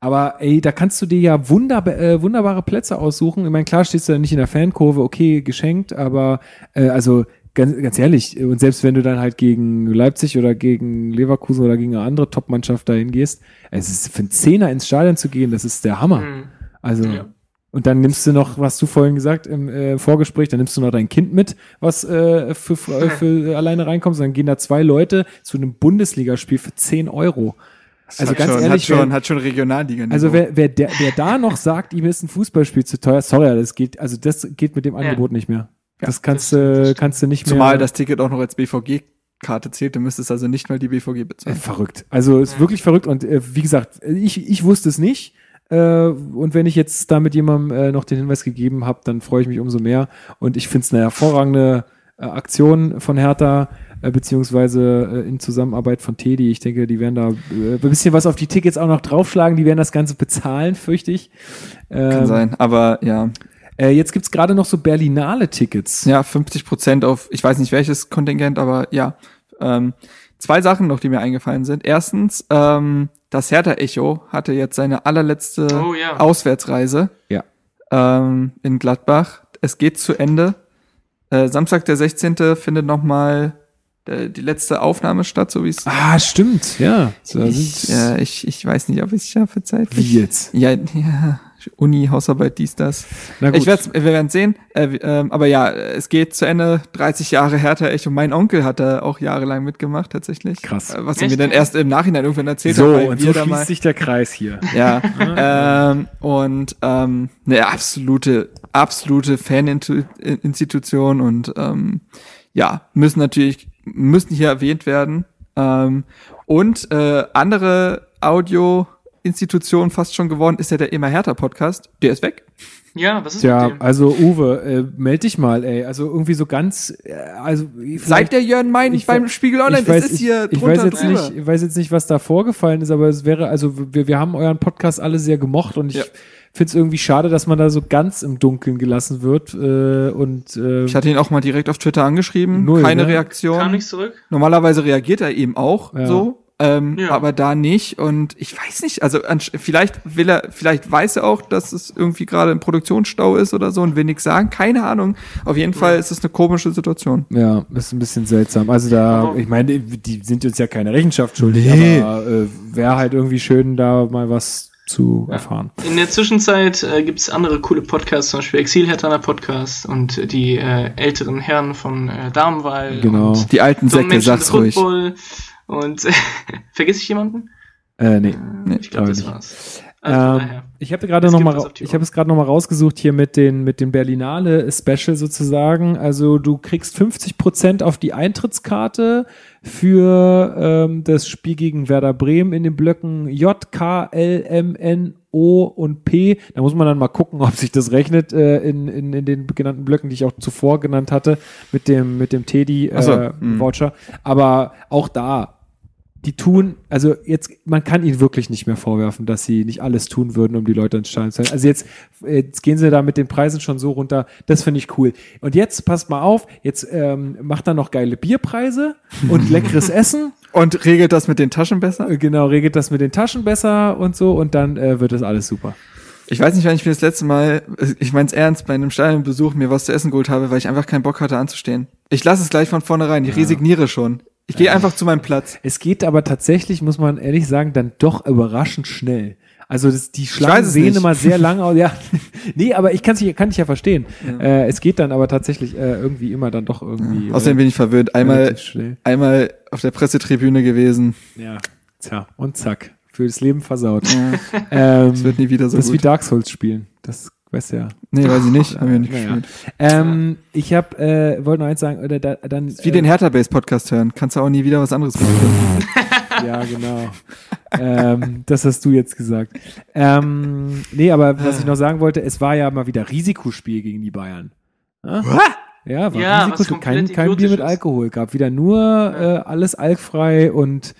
[SPEAKER 1] Aber ey, da kannst du dir ja wunderba äh, wunderbare Plätze aussuchen. Ich meine, klar stehst du da nicht in der Fankurve, okay, geschenkt, aber äh, also ganz, ganz ehrlich, und selbst wenn du dann halt gegen Leipzig oder gegen Leverkusen oder gegen eine andere Top-Mannschaft dahin gehst, es ist für einen Zehner ins Stadion zu gehen, das ist der Hammer.
[SPEAKER 3] Hm.
[SPEAKER 1] Also,
[SPEAKER 3] Ja.
[SPEAKER 1] Und dann nimmst du noch, was du vorhin gesagt im äh, Vorgespräch, dann nimmst du noch dein Kind mit, was äh, für, für, für *laughs* alleine reinkommt. Dann gehen da zwei Leute zu einem Bundesligaspiel für 10 Euro. Also
[SPEAKER 2] hat
[SPEAKER 1] ganz
[SPEAKER 2] schon,
[SPEAKER 1] ehrlich,
[SPEAKER 2] hat schon,
[SPEAKER 1] wer,
[SPEAKER 2] hat schon Regionalliga.
[SPEAKER 1] also wer, wer, der, wer da noch sagt, ihm ist ein Fußballspiel zu teuer, sorry, das geht, also das geht mit dem Angebot nicht mehr. Das kannst
[SPEAKER 3] das stimmt, das
[SPEAKER 1] du, kannst du nicht mehr.
[SPEAKER 2] Zumal das Ticket auch noch als BVG-Karte zählt, du müsstest also nicht mal die BVG
[SPEAKER 1] Äh,
[SPEAKER 2] bezahlen.
[SPEAKER 1] verrückt. Also ist wirklich verrückt. Und äh, wie gesagt, ich, ich wusste es nicht. Äh, und wenn ich jetzt da mit jemandem äh, noch den Hinweis gegeben habe, dann freue ich mich umso mehr. Und ich finde es eine hervorragende äh, Aktion von Hertha, beziehungsweise in Zusammenarbeit von Teddy. Ich denke, die werden da ein bisschen was auf die Tickets auch noch draufschlagen. Die werden das Ganze bezahlen, fürchte ich.
[SPEAKER 2] Kann
[SPEAKER 1] Ähm,
[SPEAKER 2] sein. Aber ja.
[SPEAKER 1] Jetzt gibt's gerade noch so Berlinale-Tickets.
[SPEAKER 2] Ja, 50 Prozent auf, ich weiß nicht welches Kontingent, aber ja. Ähm, zwei Sachen noch, die mir eingefallen sind. Erstens, ähm, das Hertha-Echo hatte jetzt seine allerletzte
[SPEAKER 3] Oh ja.
[SPEAKER 2] Auswärtsreise
[SPEAKER 1] Ja.
[SPEAKER 2] ähm, in Gladbach. Es geht zu Ende. Äh, Samstag, der 16. findet nochmal äh, die letzte Aufnahme statt, so wie es.
[SPEAKER 1] Ah, stimmt, ja. So,
[SPEAKER 2] ich, äh, ich, ich weiß nicht, ob ich es schaffe zeitlich.
[SPEAKER 1] Wie jetzt?
[SPEAKER 2] Ja, ja, Uni, Hausarbeit, dies, das.
[SPEAKER 1] Na gut.
[SPEAKER 2] Ich werd's, wir werden sehen. Äh, ähm, aber ja, es geht zu Ende. 30 Jahre Hertha Echo. Mein Onkel hat da auch jahrelang mitgemacht, tatsächlich.
[SPEAKER 1] Krass.
[SPEAKER 2] Äh, was er mir
[SPEAKER 3] Echt?
[SPEAKER 2] dann erst im Nachhinein irgendwann erzählt
[SPEAKER 1] so,
[SPEAKER 2] hat. weil
[SPEAKER 1] und so
[SPEAKER 2] da mal-
[SPEAKER 1] schließt sich der Kreis hier. *laughs*
[SPEAKER 2] ja. ähm, und ähm, eine absolute, absolute Faninstitution und ähm, ja, müssen natürlich, müssen hier erwähnt werden. Ähm, und äh, andere Audio-Institution fast schon geworden ist ja der Immer Hertha Podcast. Der ist weg.
[SPEAKER 3] Ja, was ist
[SPEAKER 1] Ja,
[SPEAKER 3] mit dem?
[SPEAKER 1] also Uwe, äh, meld dich mal, ey. Also irgendwie so ganz, äh, also
[SPEAKER 2] Seit der Jörn Mein
[SPEAKER 1] ich
[SPEAKER 2] beim Spiegel Online,
[SPEAKER 1] ich weiß,
[SPEAKER 2] das ist
[SPEAKER 1] ich,
[SPEAKER 2] hier
[SPEAKER 1] ich
[SPEAKER 2] drunter
[SPEAKER 1] weiß jetzt
[SPEAKER 2] drüber.
[SPEAKER 1] nicht, ich weiß jetzt nicht, was da vorgefallen ist, aber es wäre, also wir, wir haben euren Podcast alle sehr gemocht und ich
[SPEAKER 2] Ja.
[SPEAKER 1] finde es irgendwie schade, dass man da so ganz im Dunkeln gelassen wird äh, und äh,
[SPEAKER 2] Ich hatte ihn auch mal direkt auf Twitter angeschrieben.
[SPEAKER 1] Null,
[SPEAKER 2] Keine
[SPEAKER 1] ne?
[SPEAKER 2] Reaktion.
[SPEAKER 3] Kam nicht zurück?
[SPEAKER 2] Normalerweise reagiert er eben auch
[SPEAKER 1] Ja.
[SPEAKER 2] so, ähm,
[SPEAKER 3] Ja.
[SPEAKER 2] aber da nicht. Und ich weiß nicht, also vielleicht will er, vielleicht weiß er auch, dass es irgendwie gerade ein Produktionsstau ist oder so und will nichts sagen. Keine Ahnung. Auf jeden Fall ist es eine komische Situation.
[SPEAKER 1] ja, ist ein bisschen seltsam. Also da, ich meine, die sind uns ja keine Rechenschaft schuldig,
[SPEAKER 2] Nee.
[SPEAKER 1] aber äh, wäre halt irgendwie schön, da mal was zu
[SPEAKER 3] Ja.
[SPEAKER 1] erfahren.
[SPEAKER 3] In der Zwischenzeit äh, gibt es andere coole Podcasts, zum Beispiel Exilhertaner Podcast und die äh, älteren Herren von äh, Damenwahl.
[SPEAKER 1] Genau.
[SPEAKER 3] Und
[SPEAKER 2] Die alten Säcke, sag's ruhig.
[SPEAKER 3] Football. Und *laughs* vergiss ich jemanden?
[SPEAKER 1] Äh, nee.
[SPEAKER 2] Nee,
[SPEAKER 3] ich glaube, das
[SPEAKER 1] nicht.
[SPEAKER 3] war's. Also
[SPEAKER 1] Ähm, ich habe gerade
[SPEAKER 3] Es
[SPEAKER 1] noch mal, ich habe es gerade noch mal rausgesucht hier mit den mit dem Berlinale Special sozusagen. Also du kriegst 50 Prozent auf die Eintrittskarte für ähm, das Spiel gegen Werder Bremen in den Blöcken J, K, L, M, N, O und P. Da muss man dann mal gucken, ob sich das rechnet äh, in, in, in den genannten Blöcken, die ich auch zuvor genannt hatte mit dem mit dem Teddy
[SPEAKER 2] Ach so,
[SPEAKER 1] äh,
[SPEAKER 2] hm.
[SPEAKER 1] Voucher. Aber auch da die tun, also jetzt, man kann ihnen wirklich nicht mehr vorwerfen, dass sie nicht alles tun würden, um die Leute ins Stadion zu halten. Also jetzt, jetzt gehen sie da mit den Preisen schon so runter, das finde ich cool. Und jetzt, passt mal auf, jetzt ähm, macht er noch geile Bierpreise und *laughs* leckeres Essen.
[SPEAKER 2] Und regelt das mit den Taschen besser?
[SPEAKER 1] Äh, Genau, regelt das mit den Taschen besser und so und dann äh, wird das alles super.
[SPEAKER 2] Ich weiß nicht, wann ich mir das letzte Mal, ich mein's ernst, bei einem Stadionbesuch mir was zu essen geholt habe, weil ich einfach keinen Bock hatte anzustehen. Ich lasse es gleich von vornherein, ich resigniere schon. Ich gehe einfach zu meinem Platz.
[SPEAKER 1] Es geht aber tatsächlich, muss man ehrlich sagen, dann doch überraschend schnell. Also das, die Schlangen sehen
[SPEAKER 2] nicht.
[SPEAKER 1] immer sehr *laughs* lang aus. Ja, nee, aber ich kann's, nicht- kann dich ja verstehen. Äh, es geht dann aber tatsächlich äh, irgendwie immer dann doch irgendwie.
[SPEAKER 2] Außerdem bin ich verwöhnt. Einmal, einmal auf der Pressetribüne gewesen.
[SPEAKER 1] Ja, tja, und zack. Für das Leben versaut.
[SPEAKER 2] Ja,
[SPEAKER 1] ähm,
[SPEAKER 2] das wird nie wieder so
[SPEAKER 1] das ist wie
[SPEAKER 2] gut.
[SPEAKER 1] Dark Souls spielen. Das weißt du ja.
[SPEAKER 2] Nee, weiß ich nicht. Haben wir nicht
[SPEAKER 1] Naja.
[SPEAKER 2] gespielt.
[SPEAKER 1] Ähm, ich habe, äh, wollte noch eins sagen, oder da, dann.
[SPEAKER 2] Wie
[SPEAKER 1] äh,
[SPEAKER 2] den Hertha Base Podcast hören. Kannst du auch nie wieder was anderes machen. *laughs*
[SPEAKER 1] Ja, genau. ähm, das hast du jetzt gesagt. Ähm, nee, aber was ich noch sagen wollte, es war ja mal wieder Risikospiel gegen die Bayern. Ja? Ja, war
[SPEAKER 3] Ja,
[SPEAKER 1] Risikospiel. Kein, kein Bier mit. Alkohol. Gab wieder nur äh, alles alkfrei und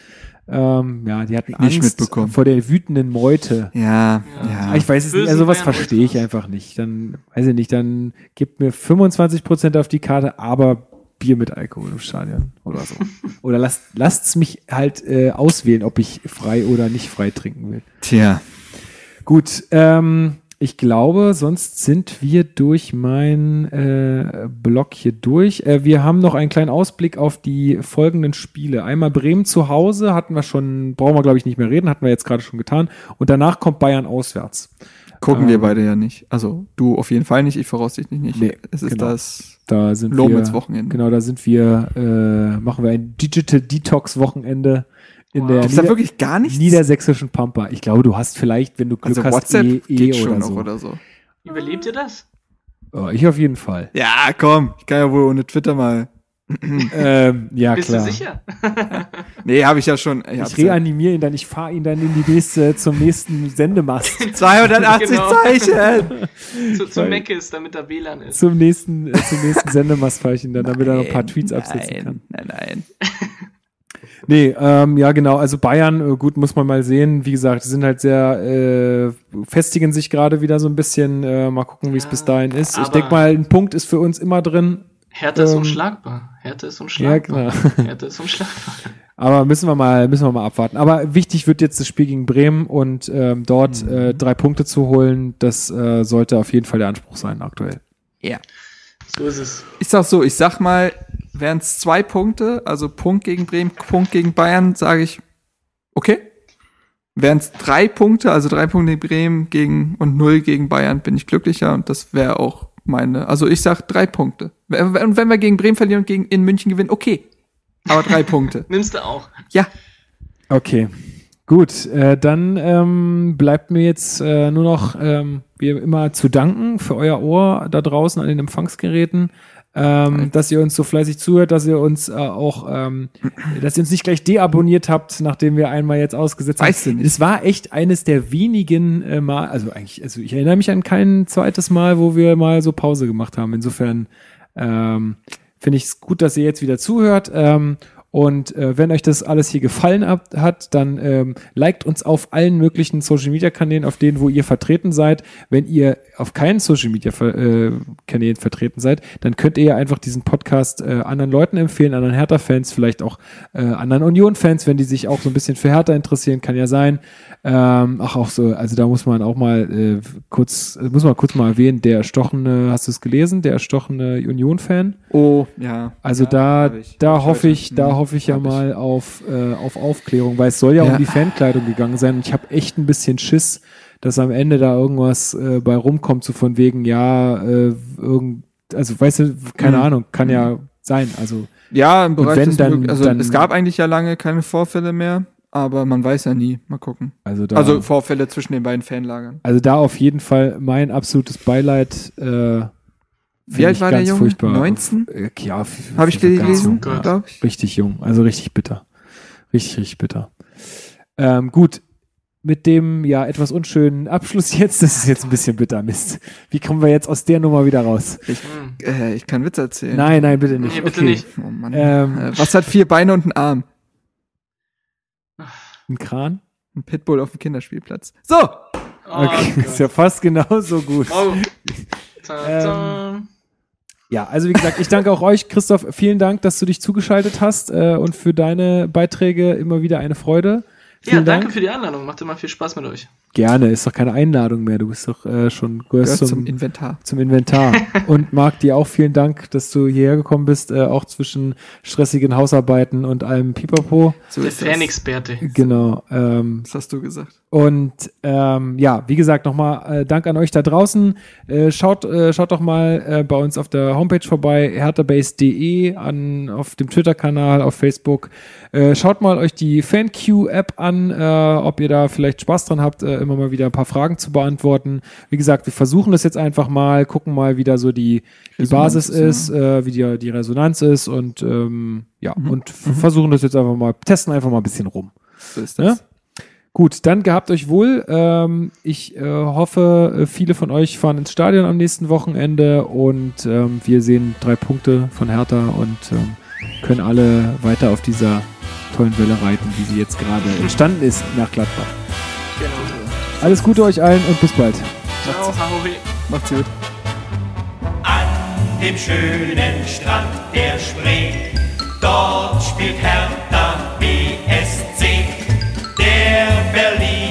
[SPEAKER 1] ähm, ja, die hatten
[SPEAKER 2] Nicht
[SPEAKER 1] Angst
[SPEAKER 2] mitbekommen.
[SPEAKER 1] vor der wütenden Meute.
[SPEAKER 2] Ja,
[SPEAKER 3] Ja.
[SPEAKER 2] ja.
[SPEAKER 1] Ich weiß es nicht,
[SPEAKER 3] Bösen
[SPEAKER 1] also sowas
[SPEAKER 3] Bayern
[SPEAKER 1] verstehe ich einfach nicht. Dann, weiß ich nicht, dann gibt mir 25% auf die Karte, aber Bier mit Alkohol im Stadion oder so. *laughs* oder lasst, lasst's mich halt äh, auswählen, ob ich frei oder nicht frei trinken will.
[SPEAKER 2] Tja.
[SPEAKER 1] Gut, ähm, ich glaube, sonst sind wir durch meinen äh, Blog hier durch. Äh, wir haben noch einen kleinen Ausblick auf die folgenden Spiele. Einmal Bremen zu Hause, hatten wir schon, brauchen wir glaube ich nicht mehr reden, hatten wir jetzt gerade schon getan. Und danach kommt Bayern auswärts.
[SPEAKER 2] Gucken
[SPEAKER 1] Ähm.
[SPEAKER 2] wir beide ja nicht. Also du auf jeden Fall nicht, ich voraussichtlich nicht.
[SPEAKER 1] Nee,
[SPEAKER 2] es ist
[SPEAKER 1] genau.
[SPEAKER 2] das
[SPEAKER 1] Da sind
[SPEAKER 2] Lomels
[SPEAKER 1] wir,
[SPEAKER 2] Wochenende.
[SPEAKER 1] Genau, da sind wir, äh, machen wir ein Digital Detox Wochenende in der
[SPEAKER 2] Gibt's da
[SPEAKER 1] Nieder
[SPEAKER 2] wirklich gar nichts?
[SPEAKER 1] niedersächsischen Pampa. Ich glaube, du hast vielleicht, wenn du Glück
[SPEAKER 2] also
[SPEAKER 1] hast,
[SPEAKER 2] WhatsApp
[SPEAKER 1] eh, eh
[SPEAKER 2] geht schon
[SPEAKER 1] oder
[SPEAKER 2] noch
[SPEAKER 1] so.
[SPEAKER 2] oder so.
[SPEAKER 3] Überlebt ihr das?
[SPEAKER 1] Oh, ich auf jeden Fall.
[SPEAKER 2] Ja, komm, ich kann ja wohl ohne Twitter mal. *clears throat*
[SPEAKER 1] ähm, ja,
[SPEAKER 3] Bist
[SPEAKER 1] klar.
[SPEAKER 3] du sicher? *laughs*
[SPEAKER 2] Nee, habe ich ja schon. Ich
[SPEAKER 1] Ich reanimiere ihn dann, ich fahre ihn dann in die nächste, zum nächsten Sendemast. *laughs*
[SPEAKER 2] 280
[SPEAKER 3] Genau.
[SPEAKER 2] Zeichen! *laughs*
[SPEAKER 3] zu, zu
[SPEAKER 1] Weil-
[SPEAKER 3] Meckes, damit da WLAN ist.
[SPEAKER 1] zum nächsten, äh, zum nächsten Sendemast fahre ich ihn dann, damit er noch ein paar Tweets absetzen
[SPEAKER 2] nein,
[SPEAKER 1] kann.
[SPEAKER 2] Nein, nein.
[SPEAKER 1] Nee, ähm, ja genau, also Bayern, äh, gut, muss man mal sehen. Wie gesagt, die sind halt sehr, äh, festigen sich gerade wieder so ein bisschen. Äh, mal gucken, wie es
[SPEAKER 3] Ja,
[SPEAKER 1] bis dahin ist. Ich denke mal, ein Punkt ist für uns immer drin.
[SPEAKER 3] Ist
[SPEAKER 1] Ähm,
[SPEAKER 3] unschlagbar. Hertha ist
[SPEAKER 1] Ja,
[SPEAKER 3] unschlagbar. *laughs*
[SPEAKER 1] klar.
[SPEAKER 3] Hertha ist unschlagbar. *laughs*
[SPEAKER 1] Aber müssen wir mal, müssen wir mal abwarten. Aber wichtig wird jetzt das Spiel gegen Bremen und ähm, dort äh, drei Punkte zu holen. Das äh, sollte auf jeden Fall der Anspruch sein aktuell.
[SPEAKER 2] Ja.
[SPEAKER 3] So ist es.
[SPEAKER 2] Ich sag so, ich sag mal, wären es zwei Punkte, also Punkt gegen Bremen, Punkt gegen Bayern, sage ich, okay. Wären es drei Punkte, also drei Punkte gegen Bremen gegen und null gegen Bayern, bin ich glücklicher und das wäre auch meine. Also ich sag drei Punkte. Und wenn wir gegen Bremen verlieren und gegen in München gewinnen, okay. Aber drei *laughs* Punkte.
[SPEAKER 3] Nimmst du auch.
[SPEAKER 2] Ja.
[SPEAKER 1] Okay. Gut, äh, dann ähm, bleibt mir jetzt äh, nur noch ähm, wie immer zu danken für euer Ohr da draußen an den Empfangsgeräten, ähm, dass ihr uns so fleißig zuhört, dass ihr uns äh, auch, ähm, dass ihr uns nicht gleich deabonniert habt, nachdem wir einmal jetzt ausgesetzt
[SPEAKER 2] Weißt du
[SPEAKER 1] haben.
[SPEAKER 2] nicht.
[SPEAKER 1] Es war echt eines der wenigen äh, Mal, also eigentlich, also ich erinnere mich an kein zweites Mal, wo wir mal so Pause gemacht haben. Insofern ähm, finde ich es gut, dass ihr jetzt wieder zuhört. Ähm, und äh, wenn euch das alles hier gefallen hat, hat dann ähm, liked uns auf allen möglichen Social Media Kanälen, auf denen, wo ihr vertreten seid. Wenn ihr auf keinen Social Media äh, Kanälen vertreten seid, dann könnt ihr einfach diesen Podcast äh, anderen Leuten empfehlen, anderen Hertha-Fans, vielleicht auch äh, anderen Union-Fans, wenn die sich auch so ein bisschen für Hertha interessieren, kann ja sein. Ähm, ach, auch so, also da muss man auch mal äh, kurz, äh, muss man kurz mal erwähnen, der erstochene, hast du es gelesen, der erstochene Union-Fan?
[SPEAKER 2] Oh, ja.
[SPEAKER 1] Also
[SPEAKER 2] ja,
[SPEAKER 1] da, da hoffe ich, da
[SPEAKER 2] Mhm,
[SPEAKER 1] hoffe ich ja mal auf, äh, auf Aufklärung, weil es soll ja,
[SPEAKER 2] Ja.
[SPEAKER 1] um die Fankleidung gegangen sein und ich habe echt ein bisschen Schiss, dass am Ende da irgendwas äh, bei rumkommt, so von wegen, ja, äh, irgend, also weißt du, keine
[SPEAKER 2] Mhm.
[SPEAKER 1] Ahnung, kann ja sein, also
[SPEAKER 2] Ja, im Bereich
[SPEAKER 1] wenn, dann-.
[SPEAKER 2] Also
[SPEAKER 1] dann-
[SPEAKER 2] es gab eigentlich ja lange keine Vorfälle mehr, aber man weiß ja nie. Mal gucken.
[SPEAKER 1] also da,
[SPEAKER 2] Also Vorfälle zwischen den beiden Fanlagern.
[SPEAKER 1] also da auf jeden Fall mein absolutes Beileid. Äh,
[SPEAKER 2] Wie alt
[SPEAKER 1] ich
[SPEAKER 2] war der Junge?
[SPEAKER 1] Furchtbar.
[SPEAKER 2] 19?
[SPEAKER 1] Äh, Ja,
[SPEAKER 2] Habe ich gelesen, glaube ich.
[SPEAKER 1] Richtig jung, also richtig bitter. Richtig, richtig bitter. Ähm, gut, mit dem ja etwas unschönen Abschluss *laughs* jetzt, das ist jetzt ein bisschen bitter, Mist. Wie kommen wir jetzt aus der Nummer wieder raus?
[SPEAKER 2] Ich,
[SPEAKER 3] Hm.
[SPEAKER 2] äh, ich kann Witze erzählen.
[SPEAKER 1] Nein, nein, bitte nicht.
[SPEAKER 3] Nee, bitte
[SPEAKER 1] okay.
[SPEAKER 3] nicht.
[SPEAKER 2] Oh Mann.
[SPEAKER 1] Ähm.
[SPEAKER 2] äh, was hat vier Beine und einen Arm?
[SPEAKER 1] Ein Kran?
[SPEAKER 2] Ein Pitbull auf dem Kinderspielplatz. So!
[SPEAKER 3] Oh
[SPEAKER 1] Okay,
[SPEAKER 3] Gott.
[SPEAKER 1] ist ja fast genauso gut.
[SPEAKER 3] Oh. Ta -ta.
[SPEAKER 1] Ja, also wie gesagt, ich danke auch euch, Christoph. Vielen Dank, dass du dich zugeschaltet hast äh, und für deine Beiträge immer wieder eine Freude.
[SPEAKER 3] ja,
[SPEAKER 1] Vielen
[SPEAKER 3] danke
[SPEAKER 1] Dank.
[SPEAKER 3] für die Einladung. Macht immer viel Spaß mit euch.
[SPEAKER 1] Gerne, ist doch keine Einladung mehr. Du bist doch äh, schon gehörst
[SPEAKER 2] Gehört
[SPEAKER 1] zum,
[SPEAKER 2] zum Inventar.
[SPEAKER 1] zum Inventar. *laughs* Und Marc, dir auch vielen Dank, dass du hierher gekommen bist, äh, auch zwischen stressigen Hausarbeiten und allem Pipapo.
[SPEAKER 2] So
[SPEAKER 3] Der
[SPEAKER 2] das.
[SPEAKER 3] Fanexperte.
[SPEAKER 1] Genau. Ähm,
[SPEAKER 2] Was hast du gesagt?
[SPEAKER 1] Und ähm, ja, wie gesagt, nochmal äh, Dank an euch da draußen. Äh, schaut, äh, schaut doch mal äh, bei uns auf der Homepage vorbei, herterbase.de, an auf dem Twitter-Kanal, auf Facebook. Äh, schaut mal euch die FanQ-App an, äh, ob ihr da vielleicht Spaß dran habt, äh, immer mal wieder ein paar Fragen zu beantworten. Wie gesagt, wir versuchen das jetzt einfach mal, gucken mal, wie da so die, die Basis
[SPEAKER 2] ist,
[SPEAKER 1] äh, wie die, die Resonanz ist und ähm, ja,
[SPEAKER 2] Mhm.
[SPEAKER 1] und versuchen das jetzt einfach mal, testen einfach mal ein bisschen rum.
[SPEAKER 2] So ist
[SPEAKER 1] Ja? Gut, dann gehabt euch wohl. Ähm, ich äh, hoffe, äh, viele von euch fahren ins Stadion am nächsten Wochenende und ähm, wir sehen drei Punkte von Hertha und ähm, können alle weiter auf dieser tollen Welle reiten, wie sie jetzt gerade entstanden ist nach Gladbach. Genau. Alles Gute euch allen und bis bald.
[SPEAKER 3] Ciao,
[SPEAKER 2] Macht's gut.
[SPEAKER 4] An dem schönen Strand der Spree, dort spielt Hertha é feliz.